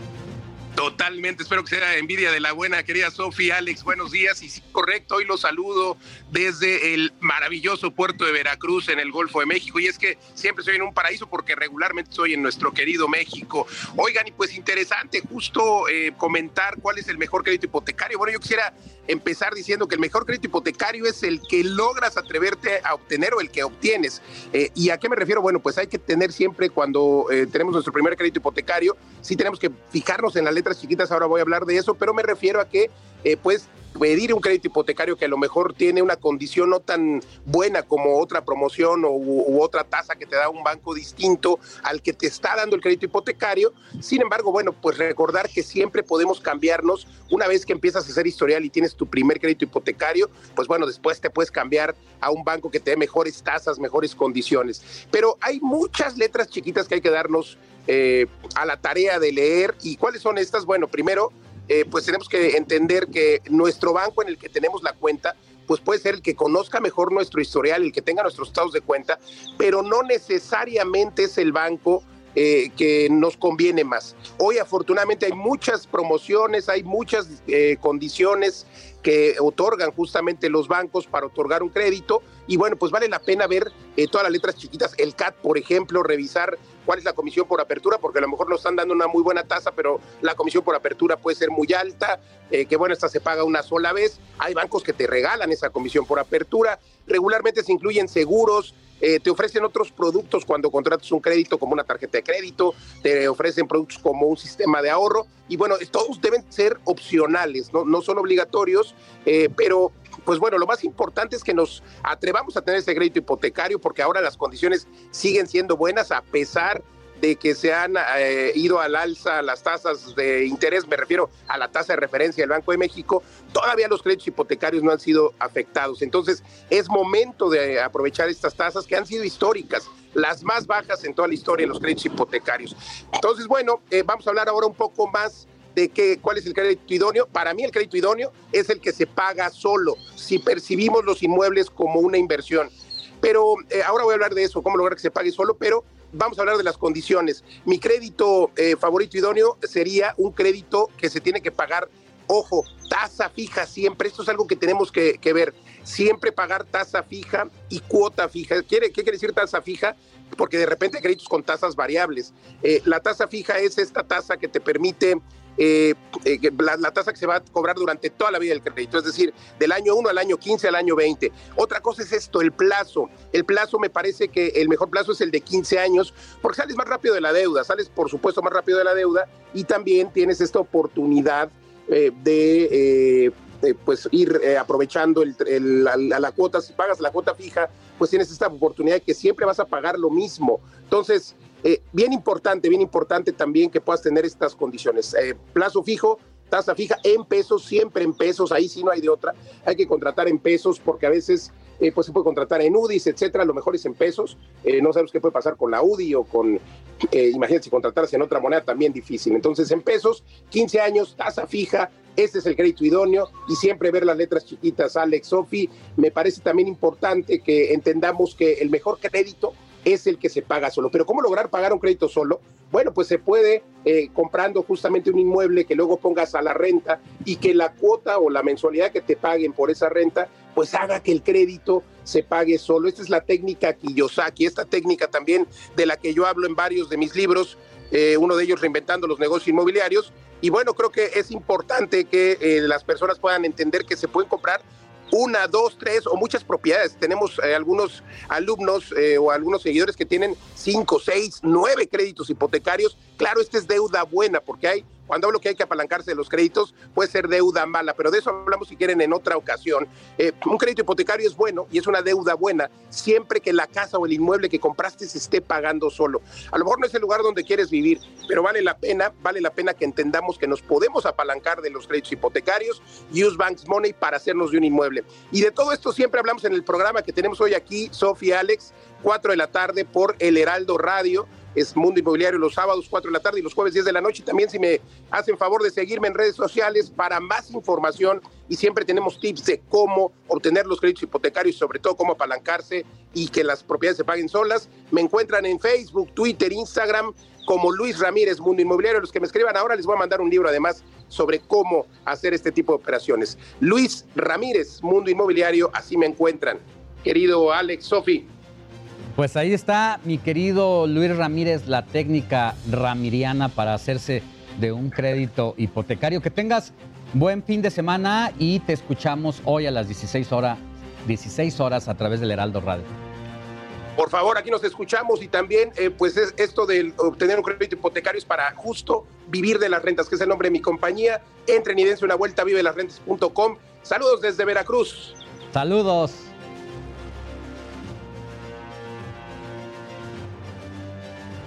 Totalmente, espero que sea envidia de la buena querida Sofía, Alex, buenos días. Y sí, correcto, hoy los saludo desde el maravilloso puerto de Veracruz en el Golfo de México. Y es que siempre estoy en un paraíso porque regularmente estoy en nuestro querido México. Oigan, y pues interesante justo eh, comentar cuál es el mejor crédito hipotecario. Bueno, yo quisiera empezar diciendo que el mejor crédito hipotecario es el que logras atreverte a obtener o el que obtienes. Eh, ¿Y a qué me refiero? Bueno, pues hay que tener siempre cuando eh, tenemos nuestro primer crédito hipotecario, sí tenemos que fijarnos en las letras chiquitas, ahora voy a hablar de eso, pero me refiero a que eh, pues pedir un crédito hipotecario que a lo mejor tiene una condición no tan buena como otra promoción o, u otra tasa que te da un banco distinto al que te está dando el crédito hipotecario. Sin embargo, bueno, pues recordar que siempre podemos cambiarnos una vez que empiezas a hacer historial y tienes tu primer crédito hipotecario, pues bueno, después te puedes cambiar a un banco que te dé mejores tasas, mejores condiciones. Pero hay muchas letras chiquitas que hay que darnos eh, a la tarea de leer. ¿Y cuáles son estas? Bueno, primero, eh, pues tenemos que entender que nuestro banco en el que tenemos la cuenta, pues puede ser el que conozca mejor nuestro historial, el que tenga nuestros estados de cuenta, pero no necesariamente es el banco eh, que nos conviene más. Hoy afortunadamente hay muchas promociones, hay muchas eh, condiciones que otorgan justamente los bancos para otorgar un crédito y bueno, pues vale la pena ver todas las letras chiquitas, el CAT, por ejemplo, revisar cuál es la comisión por apertura, porque a lo mejor nos están dando una muy buena tasa, pero la comisión por apertura puede ser muy alta, eh, que bueno, esta se paga una sola vez, hay bancos que te regalan esa comisión por apertura, regularmente se incluyen seguros, eh, te ofrecen otros productos cuando contratas un crédito como una tarjeta de crédito, te ofrecen productos como un sistema de ahorro y bueno, todos deben ser opcionales, no, no son obligatorios, eh, pero pues bueno, lo más importante es que nos atrevamos a tener ese crédito hipotecario porque ahora las condiciones siguen siendo buenas a pesar de que se han eh, ido al alza las tasas de interés, me refiero a la tasa de referencia del Banco de México, todavía los créditos hipotecarios no han sido afectados. Entonces, es momento de aprovechar estas tasas que han sido históricas, las más bajas en toda la historia de los créditos hipotecarios. Entonces, bueno, eh, vamos a hablar ahora un poco más de qué, cuál es el crédito idóneo. Para mí el crédito idóneo es el que se paga solo, si percibimos los inmuebles como una inversión. Pero eh, ahora voy a hablar de eso, cómo lograr que se pague solo, pero vamos a hablar de las condiciones. Mi crédito eh, favorito idóneo sería un crédito que se tiene que pagar, ojo, tasa fija siempre. Esto es algo que tenemos que, ver. Siempre pagar tasa fija y cuota fija. ¿Quiere, ¿Qué quiere decir tasa fija? Porque de repente hay créditos con tasas variables. Eh, la tasa fija es esta tasa que te permite eh, eh, la, tasa que se va a cobrar durante toda la vida del crédito, es decir, del año 1 al año 15 al año 20. Otra cosa es esto, el plazo. El plazo me parece que el mejor plazo es el de 15 años, porque sales más rápido de la deuda, sales por supuesto más rápido de la deuda y también tienes esta oportunidad eh, de... Pues ir aprovechando el, el, la, la, cuota, si pagas la cuota fija, pues tienes esta oportunidad de que siempre vas a pagar lo mismo. Entonces, eh, bien importante, bien importante también que puedas tener estas condiciones. Eh, plazo fijo, tasa fija en pesos, siempre en pesos, ahí sí no hay de otra. Hay que contratar en pesos porque a veces eh, pues se puede contratar en UDIs, etcétera, lo mejor es en pesos. Eh, no sabemos qué puede pasar con la UDI o con, eh, imagínate, si contratarse en otra moneda también difícil. Entonces, en pesos, 15 años, tasa fija, este es el crédito idóneo y siempre ver las letras chiquitas, Alex, Sofi. Me parece también importante que entendamos que el mejor crédito es el que se paga solo. Pero ¿cómo lograr pagar un crédito solo? Bueno, pues se puede eh, comprando justamente un inmueble que luego pongas a la renta y que la cuota o la mensualidad que te paguen por esa renta, pues haga que el crédito se pague solo. Esta es la técnica Kiyosaki, esta técnica también de la que yo hablo en varios de mis libros, eh, uno de ellos reinventando los negocios inmobiliarios. Y bueno, creo que es importante que eh, las personas puedan entender que se pueden comprar una, dos, tres o muchas propiedades. Tenemos eh, algunos alumnos eh, o algunos seguidores que tienen cinco, seis, nueve créditos hipotecarios. Claro, esta es deuda buena porque hay, cuando hablo que hay que apalancarse de los créditos, puede ser deuda mala, pero de eso hablamos si quieren en otra ocasión. Eh, un crédito hipotecario es bueno y es una deuda buena siempre que la casa o el inmueble que compraste se esté pagando solo. A lo mejor no es el lugar donde quieres vivir, pero vale la pena, vale la pena que entendamos que nos podemos apalancar de los créditos hipotecarios, use banks money para hacernos de un inmueble. Y de todo esto siempre hablamos en el programa que tenemos hoy aquí, Sofía Alex, 4 de la tarde por El Heraldo Radio. Es Mundo Inmobiliario los sábados 4 de la tarde y los jueves 10 de la noche. También si me hacen favor de seguirme en redes sociales para más información y siempre tenemos tips de cómo obtener los créditos hipotecarios y sobre todo cómo apalancarse y que las propiedades se paguen solas. Me encuentran en Facebook, Twitter, Instagram como Luis Ramírez Mundo Inmobiliario. Los que me escriban ahora les voy a mandar un libro además sobre cómo hacer este tipo de operaciones. Luis Ramírez Mundo Inmobiliario, así me encuentran. Querido Alex, Sofi. Pues ahí está mi querido Luis Ramírez, la técnica ramiriana para hacerse de un crédito hipotecario. Que tengas buen fin de semana y te escuchamos hoy a las 16 horas, 16 horas a través del Heraldo Radio. Por favor, aquí nos escuchamos y también, eh, pues es esto de obtener un crédito hipotecario es para justo vivir de las rentas, que es el nombre de mi compañía. Entren y dense una vuelta a vivelasrentas.com. Saludos desde Veracruz. Saludos.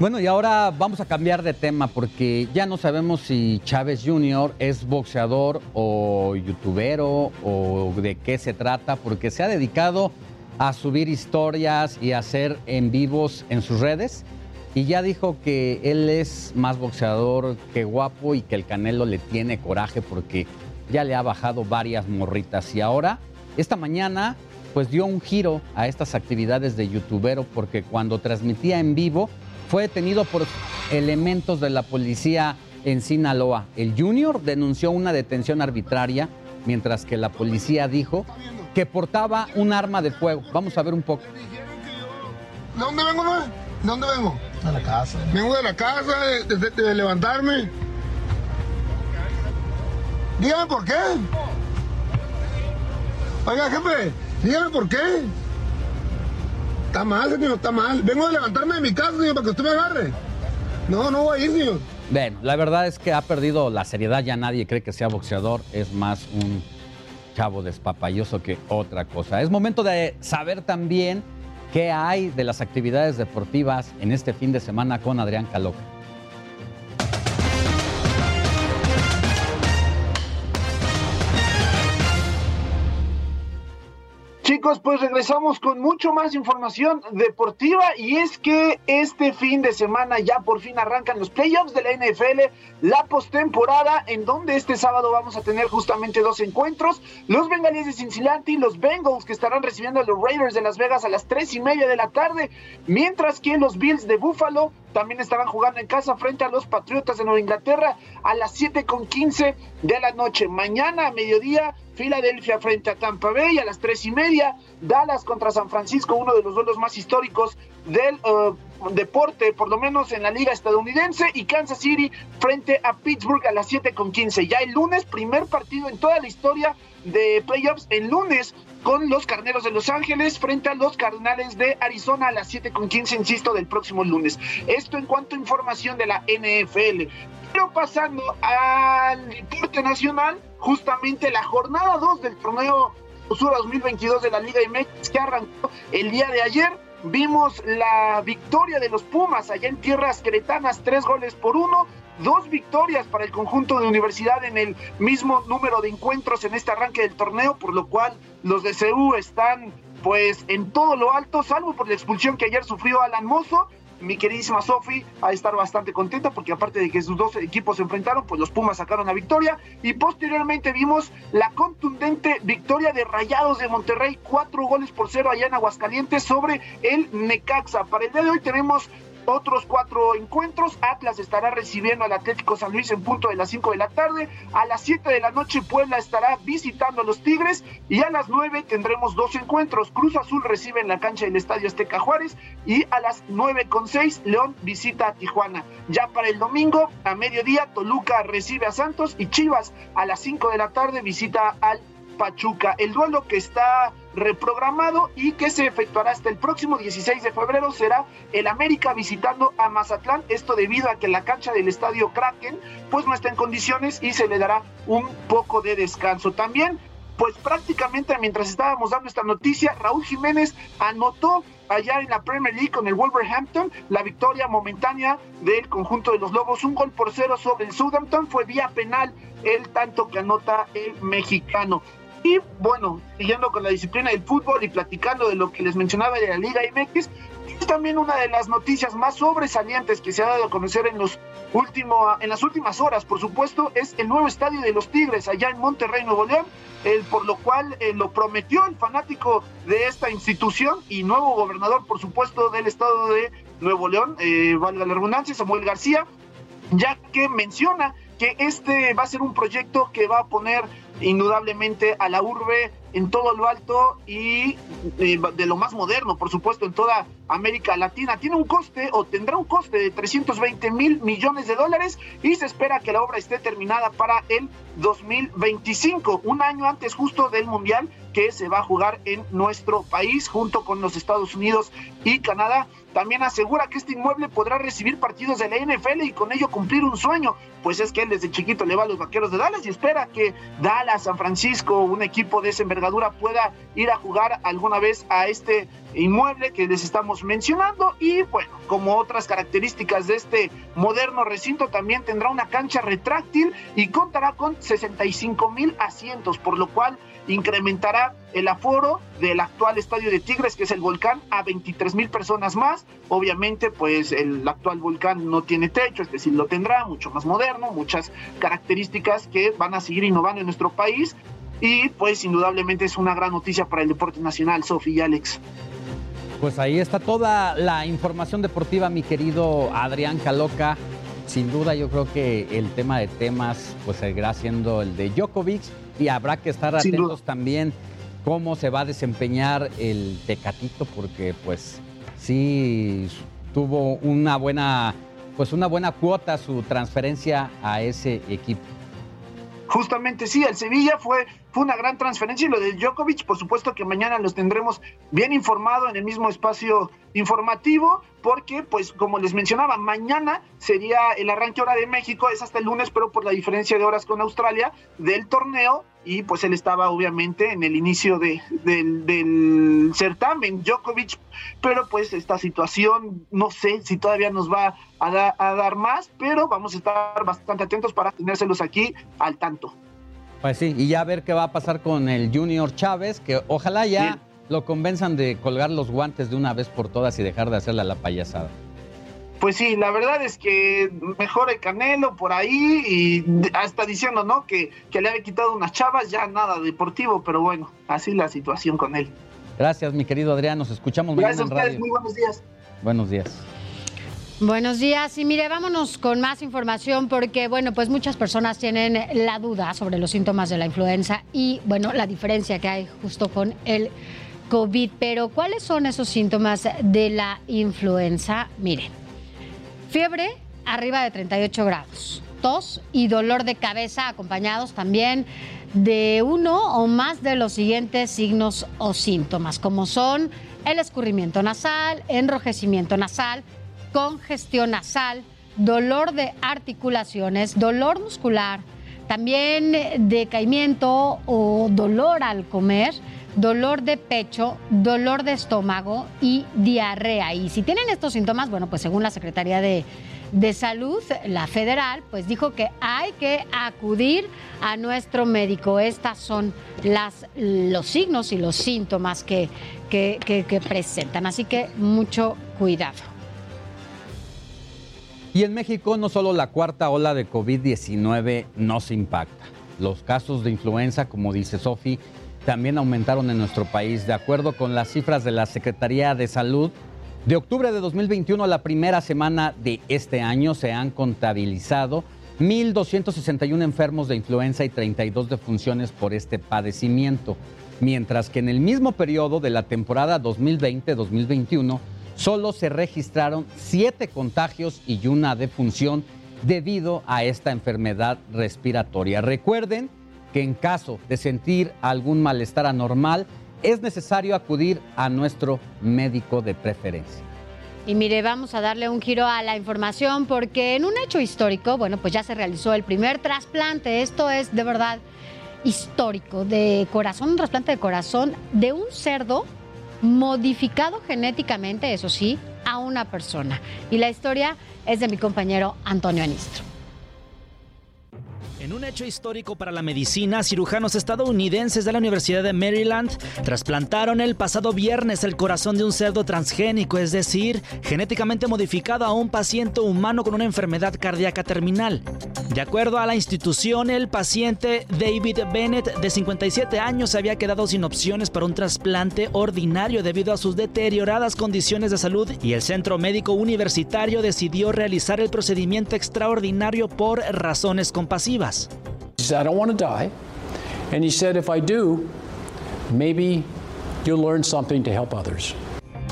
Bueno, y ahora vamos a cambiar de tema porque ya no sabemos si Chávez Jr. es boxeador o youtubero o de qué se trata, porque se ha dedicado a subir historias y hacer en vivos en sus redes. Y ya dijo que él es más boxeador que guapo y que el Canelo le tiene coraje porque ya le ha bajado varias morritas. Y ahora, esta mañana, pues dio un giro a estas actividades de youtubero porque cuando transmitía en vivo fue detenido por elementos de la policía en Sinaloa. El Junior denunció una detención arbitraria, mientras que la policía dijo que portaba un arma de fuego. Vamos a ver un poco. ¿De dónde vengo, no? ¿De dónde vengo? De la casa. Vengo de la casa, de, de, de levantarme. Dígame por qué. Oiga, jefe, dígame por qué. Está mal, señor, está mal. Vengo de levantarme de mi casa, señor, para que usted me agarre. No, no voy a ir, señor. Bueno, la verdad es que ha perdido la seriedad, ya nadie cree que sea boxeador, es más un chavo despapayoso que otra cosa. Es momento de saber también qué hay de las actividades deportivas en este fin de semana con Adrián Caloca. Chicos, pues regresamos con mucho más información deportiva y es que este fin de semana ya por fin arrancan los playoffs de la NFL, la postemporada, en donde este sábado vamos a tener justamente dos encuentros, los Bengalíes de Cincinnati, los Bengals que estarán recibiendo a los Raiders de Las Vegas a las tres y media de la tarde, mientras que los Bills de Buffalo también estarán jugando en casa frente a los Patriotas de Nueva Inglaterra a las 7 con 15 de la noche. Mañana a mediodía, Filadelfia frente a Tampa Bay a las tres y media, Dallas contra San Francisco, uno de los duelos más históricos del uh, deporte, por lo menos en la liga estadounidense, y Kansas City frente a Pittsburgh a las 7 con 15. Ya el lunes, primer partido en toda la historia de playoffs, el lunes con los Carneros de Los Ángeles frente a los Cardenales de Arizona a las 7 con 15, insisto, del próximo lunes. Esto en cuanto a información de la NFL. Pero pasando al deporte nacional, justamente la jornada 2 del torneo Sur 2022 de la Liga MX que arrancó el día de ayer. Vimos la victoria de los Pumas allá en tierras queretanas, tres goles por uno, dos victorias para el conjunto de universidad en el mismo número de encuentros en este arranque del torneo, por lo cual los de CEU están pues en todo lo alto, salvo por la expulsión que ayer sufrió Alan Mozo, mi queridísima Sofi a estar bastante contenta porque aparte de que sus dos equipos se enfrentaron, pues los Pumas sacaron la victoria y posteriormente vimos la contundente victoria de Rayados de Monterrey, cuatro goles por cero allá en Aguascalientes sobre el Necaxa. Para el día de hoy tenemos otros cuatro encuentros. Atlas estará recibiendo al Atlético San Luis en punto de las 5 de la tarde. A las 7 de la noche Puebla estará visitando a los Tigres y a las 9 tendremos dos encuentros. Cruz Azul recibe en la cancha del Estadio Azteca Juárez y a las 9 con 6 León visita a Tijuana. Ya para el domingo a mediodía Toluca recibe a Santos y Chivas a las 5 de la tarde visita al Pachuca. El duelo que está reprogramado y que se efectuará hasta el próximo 16 de febrero será el América visitando a Mazatlán. Esto debido a que la cancha del estadio Kraken pues no está en condiciones y se le dará un poco de descanso. También pues prácticamente mientras estábamos dando esta noticia, Raúl Jiménez anotó allá en la Premier League con el Wolverhampton la victoria momentánea del conjunto de los Lobos, un gol por cero sobre el Southampton, fue vía penal el tanto que anota el mexicano. Y bueno, siguiendo con la disciplina del fútbol y platicando de lo que les mencionaba de la Liga MX, es también una de las noticias más sobresalientes que se ha dado a conocer en, los último, en las últimas horas, por supuesto, es el nuevo estadio de los Tigres allá en Monterrey, Nuevo León, el, por lo cual eh, lo prometió el fanático de esta institución y nuevo gobernador, por supuesto, del estado de Nuevo León, eh, valga la redundancia, Samuel García, ya que menciona que este va a ser un proyecto que va a poner indudablemente a la urbe en todo lo alto y eh, de lo más moderno, por supuesto, en toda América Latina. Tiene un coste o tendrá un coste de 320 mil millones de dólares y se espera que la obra esté terminada para el 2025, un año antes justo del Mundial que se va a jugar en nuestro país junto con los Estados Unidos y Canadá. También asegura que este inmueble podrá recibir partidos de la NFL y con ello cumplir un sueño, pues es que él desde chiquito le va a los vaqueros de Dallas y espera que Dallas, San Francisco, un equipo de esa envergadura pueda ir a jugar alguna vez a este inmueble que les estamos mencionando. Y bueno, como otras características de este moderno recinto también tendrá una cancha retráctil y contará con 65 mil asientos, por lo cual incrementará el aforo del actual estadio de Tigres, que es el volcán, a 23 mil personas más. Obviamente, pues el actual volcán no tiene techo, es decir, lo tendrá, mucho más moderno, muchas características que van a seguir innovando en nuestro país. Y pues indudablemente es una gran noticia para el deporte nacional, Sofía y Alex. Pues ahí está toda la información deportiva, mi querido Adrián Caloca. Sin duda yo creo que el tema de temas pues seguirá siendo el de Djokovic y habrá que estar atentos también cómo se va a desempeñar el Tecatito porque pues sí tuvo una buena pues una buena cuota su transferencia a ese equipo. Justamente sí, el Sevilla fue, fue una gran transferencia y lo de Djokovic, por supuesto que mañana los tendremos bien informado en el mismo espacio informativo, porque pues como les mencionaba, mañana sería el arranque hora de México, es hasta el lunes, pero por la diferencia de horas con Australia del torneo y pues él estaba obviamente en el inicio de, del, del certamen, Djokovic, pero pues esta situación no sé si todavía nos va a, da, a dar más, pero vamos a estar bastante atentos para tenérselos aquí al tanto. Pues sí, y ya ver qué va a pasar con el Junior Chávez, que ojalá ya lo convenzan de colgar los guantes de una vez por todas y dejar de hacerle la payasada. Pues sí, la verdad es que mejor el Canelo por ahí y hasta diciendo, ¿no? Que, que le había quitado unas chavas, ya nada deportivo, pero bueno, así la situación con él. Gracias, mi querido Adrián. Nos escuchamos Gracias a mañana en ustedes, radio. muy buenos días. Buenos días. Buenos días y mire, vámonos con más información porque, bueno, pues muchas personas tienen la duda sobre los síntomas de la influenza y, bueno, la diferencia que hay justo con el COVID. Pero, ¿cuáles son esos síntomas de la influenza? Mire, fiebre arriba de 38 grados, tos y dolor de cabeza acompañados también de uno o más de los siguientes signos o síntomas, como son el escurrimiento nasal, enrojecimiento nasal, congestión nasal, dolor de articulaciones, dolor muscular, también decaimiento o dolor al comer, dolor de pecho, dolor de estómago y diarrea. Y si tienen estos síntomas, bueno, pues según la Secretaría de, de Salud, la federal, pues dijo que hay que acudir a nuestro médico. Estas son las, los signos y los síntomas que, que, que- presentan. Así que mucho cuidado. Y en México no solo la cuarta ola de COVID-19 nos impacta. Los casos de influenza, como dice Sofi, también aumentaron en nuestro país. De acuerdo con las cifras de la Secretaría de Salud, de octubre de 2021 a la primera semana de este año se han contabilizado 1.261 enfermos de influenza y 32 defunciones por este padecimiento, mientras que en el mismo periodo de la temporada 2020-2021 solo se registraron siete contagios y una defunción debido a esta enfermedad respiratoria. Recuerden que en caso de sentir algún malestar anormal, es necesario acudir a nuestro médico de preferencia. Y mire, vamos a darle un giro a la información porque en un hecho histórico, bueno, pues ya se realizó el primer trasplante. Esto es de verdad histórico de corazón, un trasplante de corazón de un cerdo modificado genéticamente, eso sí, a una persona. Y la historia es de mi compañero Antonio Anistro. En un hecho histórico para la medicina, cirujanos estadounidenses de la Universidad de Maryland trasplantaron el pasado viernes el corazón de un cerdo transgénico, es decir, genéticamente modificado a un paciente humano con una enfermedad cardíaca terminal. De acuerdo a la institución, el paciente David Bennett, de 57 años, se había quedado sin opciones para un trasplante ordinario debido a sus deterioradas condiciones de salud y el centro médico universitario decidió realizar el procedimiento extraordinario por razones compasivas. He said, I don't want to die. And he said, if I do, maybe you'll learn something to help others.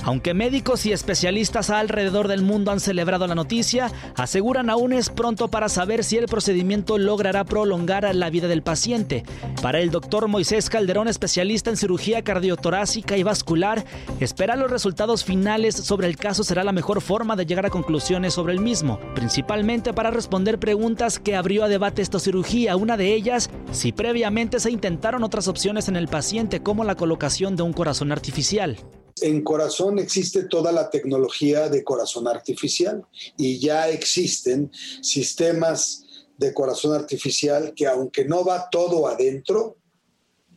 Aunque médicos y especialistas alrededor del mundo han celebrado la noticia, aseguran aún es pronto para saber si el procedimiento logrará prolongar la vida del paciente. Para el doctor Moisés Calderón, especialista en cirugía cardiotorácica y vascular, esperar los resultados finales sobre el caso será la mejor forma de llegar a conclusiones sobre el mismo, principalmente para responder preguntas que abrió a debate esta cirugía. Una de ellas, si previamente se intentaron otras opciones en el paciente, como la colocación de un corazón artificial. En corazón existe toda la tecnología de corazón artificial y ya existen sistemas de corazón artificial que aunque no va todo adentro,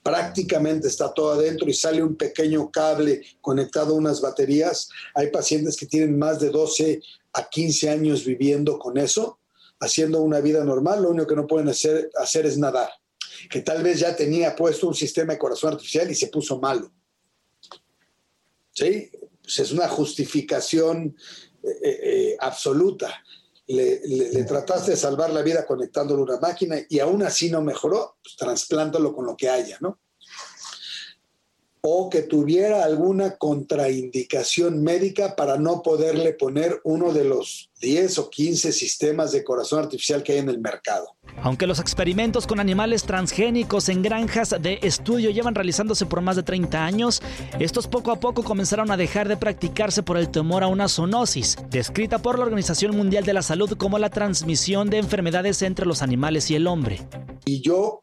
prácticamente está todo adentro y sale un pequeño cable conectado a unas baterías. Hay pacientes que tienen más de 12 a 15 años viviendo con eso, haciendo una vida normal, lo único que no pueden hacer, hacer es nadar, que tal vez ya tenía puesto un sistema de corazón artificial y se puso malo. ¿Sí? Pues es una justificación eh, eh, absoluta. Le, le- le trataste de salvar la vida conectándolo una máquina y aún así no mejoró, pues trasplántalo con lo que haya, ¿no? O que tuviera alguna contraindicación médica para no poderle poner uno de los 10 o 15 sistemas de corazón artificial que hay en el mercado. Aunque los experimentos con animales transgénicos en granjas de estudio llevan realizándose por más de 30 años, estos poco a poco comenzaron a dejar de practicarse por el temor a una zoonosis, descrita por la Organización Mundial de la Salud como la transmisión de enfermedades entre los animales y el hombre. y yo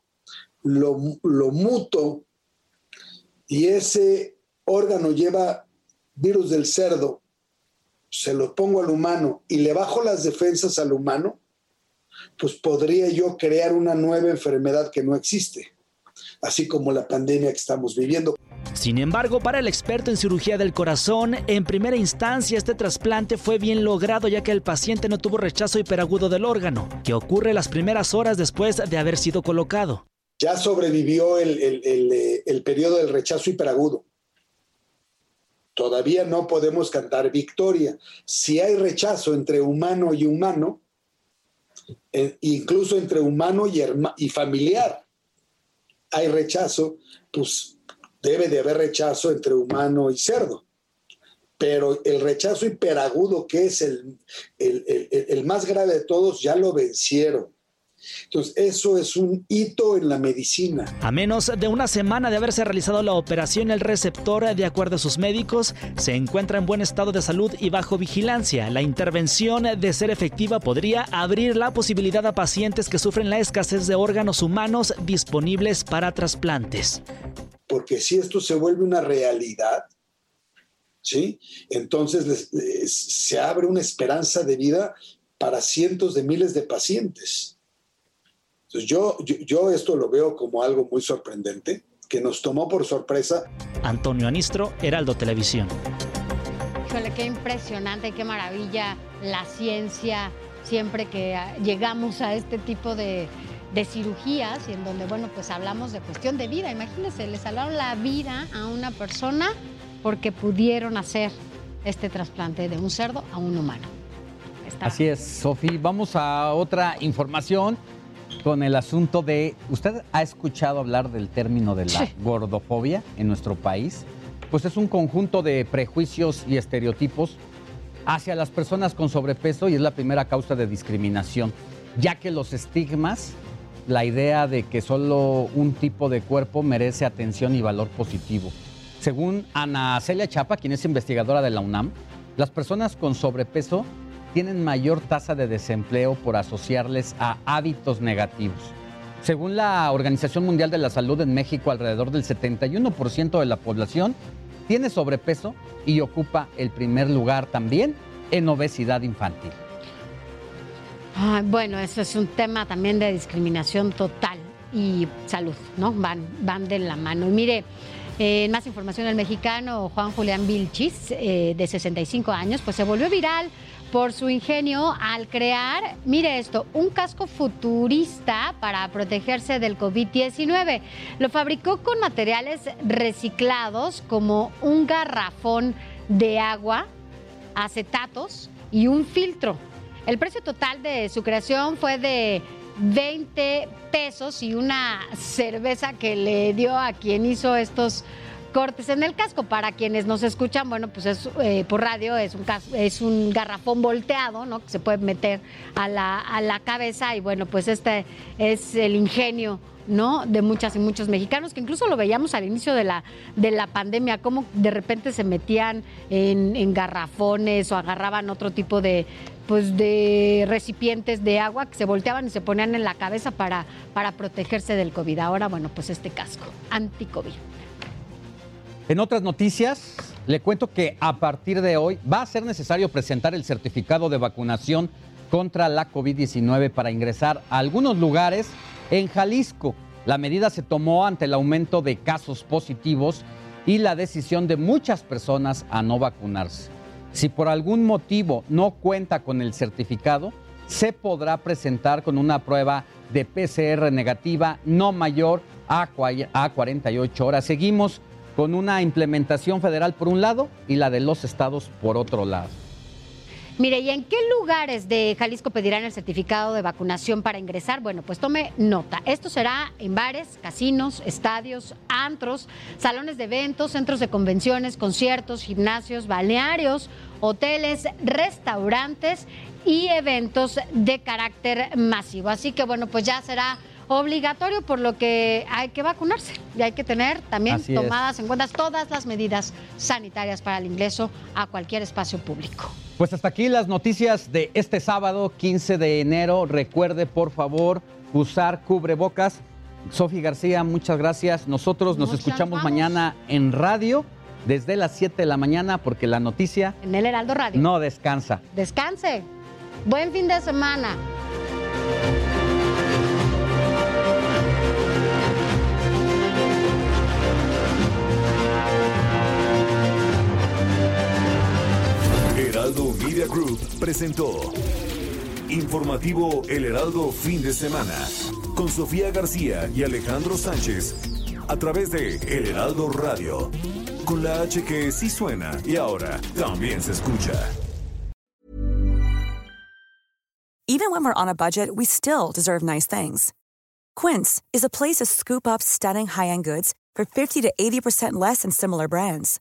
lo, lo muto y ese órgano lleva virus del cerdo, se lo pongo al humano y le bajo las defensas al humano, pues podría yo crear una nueva enfermedad que no existe. así como la pandemia que estamos viviendo. Sin embargo, para el experto en cirugía del corazón, en primera instancia este trasplante fue bien logrado ya que el paciente no tuvo rechazo hiperagudo del órgano, que ocurre las primeras horas después de haber sido colocado. Ya sobrevivió el, el- eh, el periodo del rechazo hiperagudo. Todavía no podemos cantar victoria. Si hay rechazo entre humano y humano, eh, incluso entre humano y, familiar, hay rechazo, pues debe de haber rechazo entre humano y cerdo. Pero el rechazo hiperagudo, que es el- el- el más grave de todos, ya lo vencieron. Entonces, eso es un hito en la medicina. A menos de una semana de haberse realizado la operación, el receptor, de acuerdo a sus médicos, se encuentra en buen estado de salud y bajo vigilancia. La intervención, de ser efectiva, podría abrir la posibilidad a pacientes que sufren la escasez de órganos humanos disponibles para trasplantes. porque si esto se vuelve una realidad, ¿sí? Entonces les- les- se abre una esperanza de vida para cientos de miles de pacientes. Entonces yo, yo, yo esto lo veo como algo muy sorprendente, que nos tomó por sorpresa. Antonio Anistro, Heraldo Televisión. Híjole, qué impresionante, qué maravilla la ciencia siempre que ah, llegamos a este tipo de, de cirugías y en donde, bueno, pues hablamos de cuestión de vida. Imagínense, le salvaron la vida a una persona porque pudieron hacer este trasplante de un cerdo a un humano. Está- Así es, Sofi. Vamos a otra información con el asunto de. ¿Usted ha escuchado hablar del término de la Sí. gordofobia en nuestro país? Pues es un conjunto de prejuicios y estereotipos hacia las personas con sobrepeso y es la primera causa de discriminación, ya que los estigmas, la idea de que solo un tipo de cuerpo merece atención y valor positivo. Según Ana Celia Chapa, quien es investigadora de la UNAM, las personas con sobrepeso tienen mayor tasa de desempleo por asociarles a hábitos negativos. Según la Organización Mundial de la Salud en México, alrededor del 71% de la población tiene sobrepeso y ocupa el primer lugar también en obesidad infantil. Ay, bueno, eso es un tema también de discriminación total y salud, ¿no? Van, van de la mano. Y mire, eh, más información, el mexicano Juan Julián Vilchis, eh, de 65 años, pues se volvió viral por su ingenio al crear, mire esto, un casco futurista para protegerse del COVID-19. Lo fabricó con materiales reciclados como un garrafón de agua, acetatos y un filtro. El precio total de su creación fue de 20 pesos y una cerveza que le dio a quien hizo estos cortes en el casco. Para quienes nos escuchan, bueno, pues es eh, por radio, es un, es un garrafón volteado, ¿no? Que se puede meter a la, a la cabeza y bueno, pues este es el ingenio. ¿no? De muchas y muchos mexicanos, que incluso lo veíamos al inicio de la, de la pandemia, cómo de repente se metían en, en garrafones o agarraban otro tipo de, pues de recipientes de agua que se volteaban y se ponían en la cabeza para, para protegerse del COVID. Ahora, bueno, pues este casco anti-COVID. En otras noticias, le cuento que a partir de hoy va a ser necesario presentar el certificado de vacunación contra la COVID-19 para ingresar a algunos lugares en Jalisco. La medida se tomó ante el aumento de casos positivos y la decisión de muchas personas a no vacunarse. Si por algún motivo no cuenta con el certificado, se podrá presentar con una prueba de PCR negativa no mayor a cua- a 48 horas. Seguimos con una implementación federal por un lado y la de los estados por otro lado. Mire, ¿y en qué lugares de Jalisco pedirán el certificado de vacunación para ingresar? Bueno, pues tome nota. Esto será en bares, casinos, estadios, antros, salones de eventos, centros de convenciones, conciertos, gimnasios, balnearios, hoteles, restaurantes y eventos de carácter masivo. Así que bueno, pues ya será obligatorio por lo que hay que vacunarse y hay que tener también Así es. tomadas en cuenta todas las medidas sanitarias para el ingreso a cualquier espacio público. Pues hasta aquí las noticias de este sábado 15 de enero. Recuerde, por favor, usar cubrebocas. Sofi García, muchas gracias. Nosotros nos Muchas escuchamos vamos. mañana en radio desde las 7 de la mañana porque la noticia En el Heraldo Radio. no descansa. Descanse. Buen fin de semana. Heraldo Media Group presentó Informativo El Heraldo Fin de Semana con Sofía García y Alejandro Sánchez a través de El Heraldo Radio. Con la H que sí suena y ahora también se escucha. Even when we're on a budget, we still deserve nice things. Quince is a place to scoop up stunning high-end goods for 50 to 80% less than similar brands.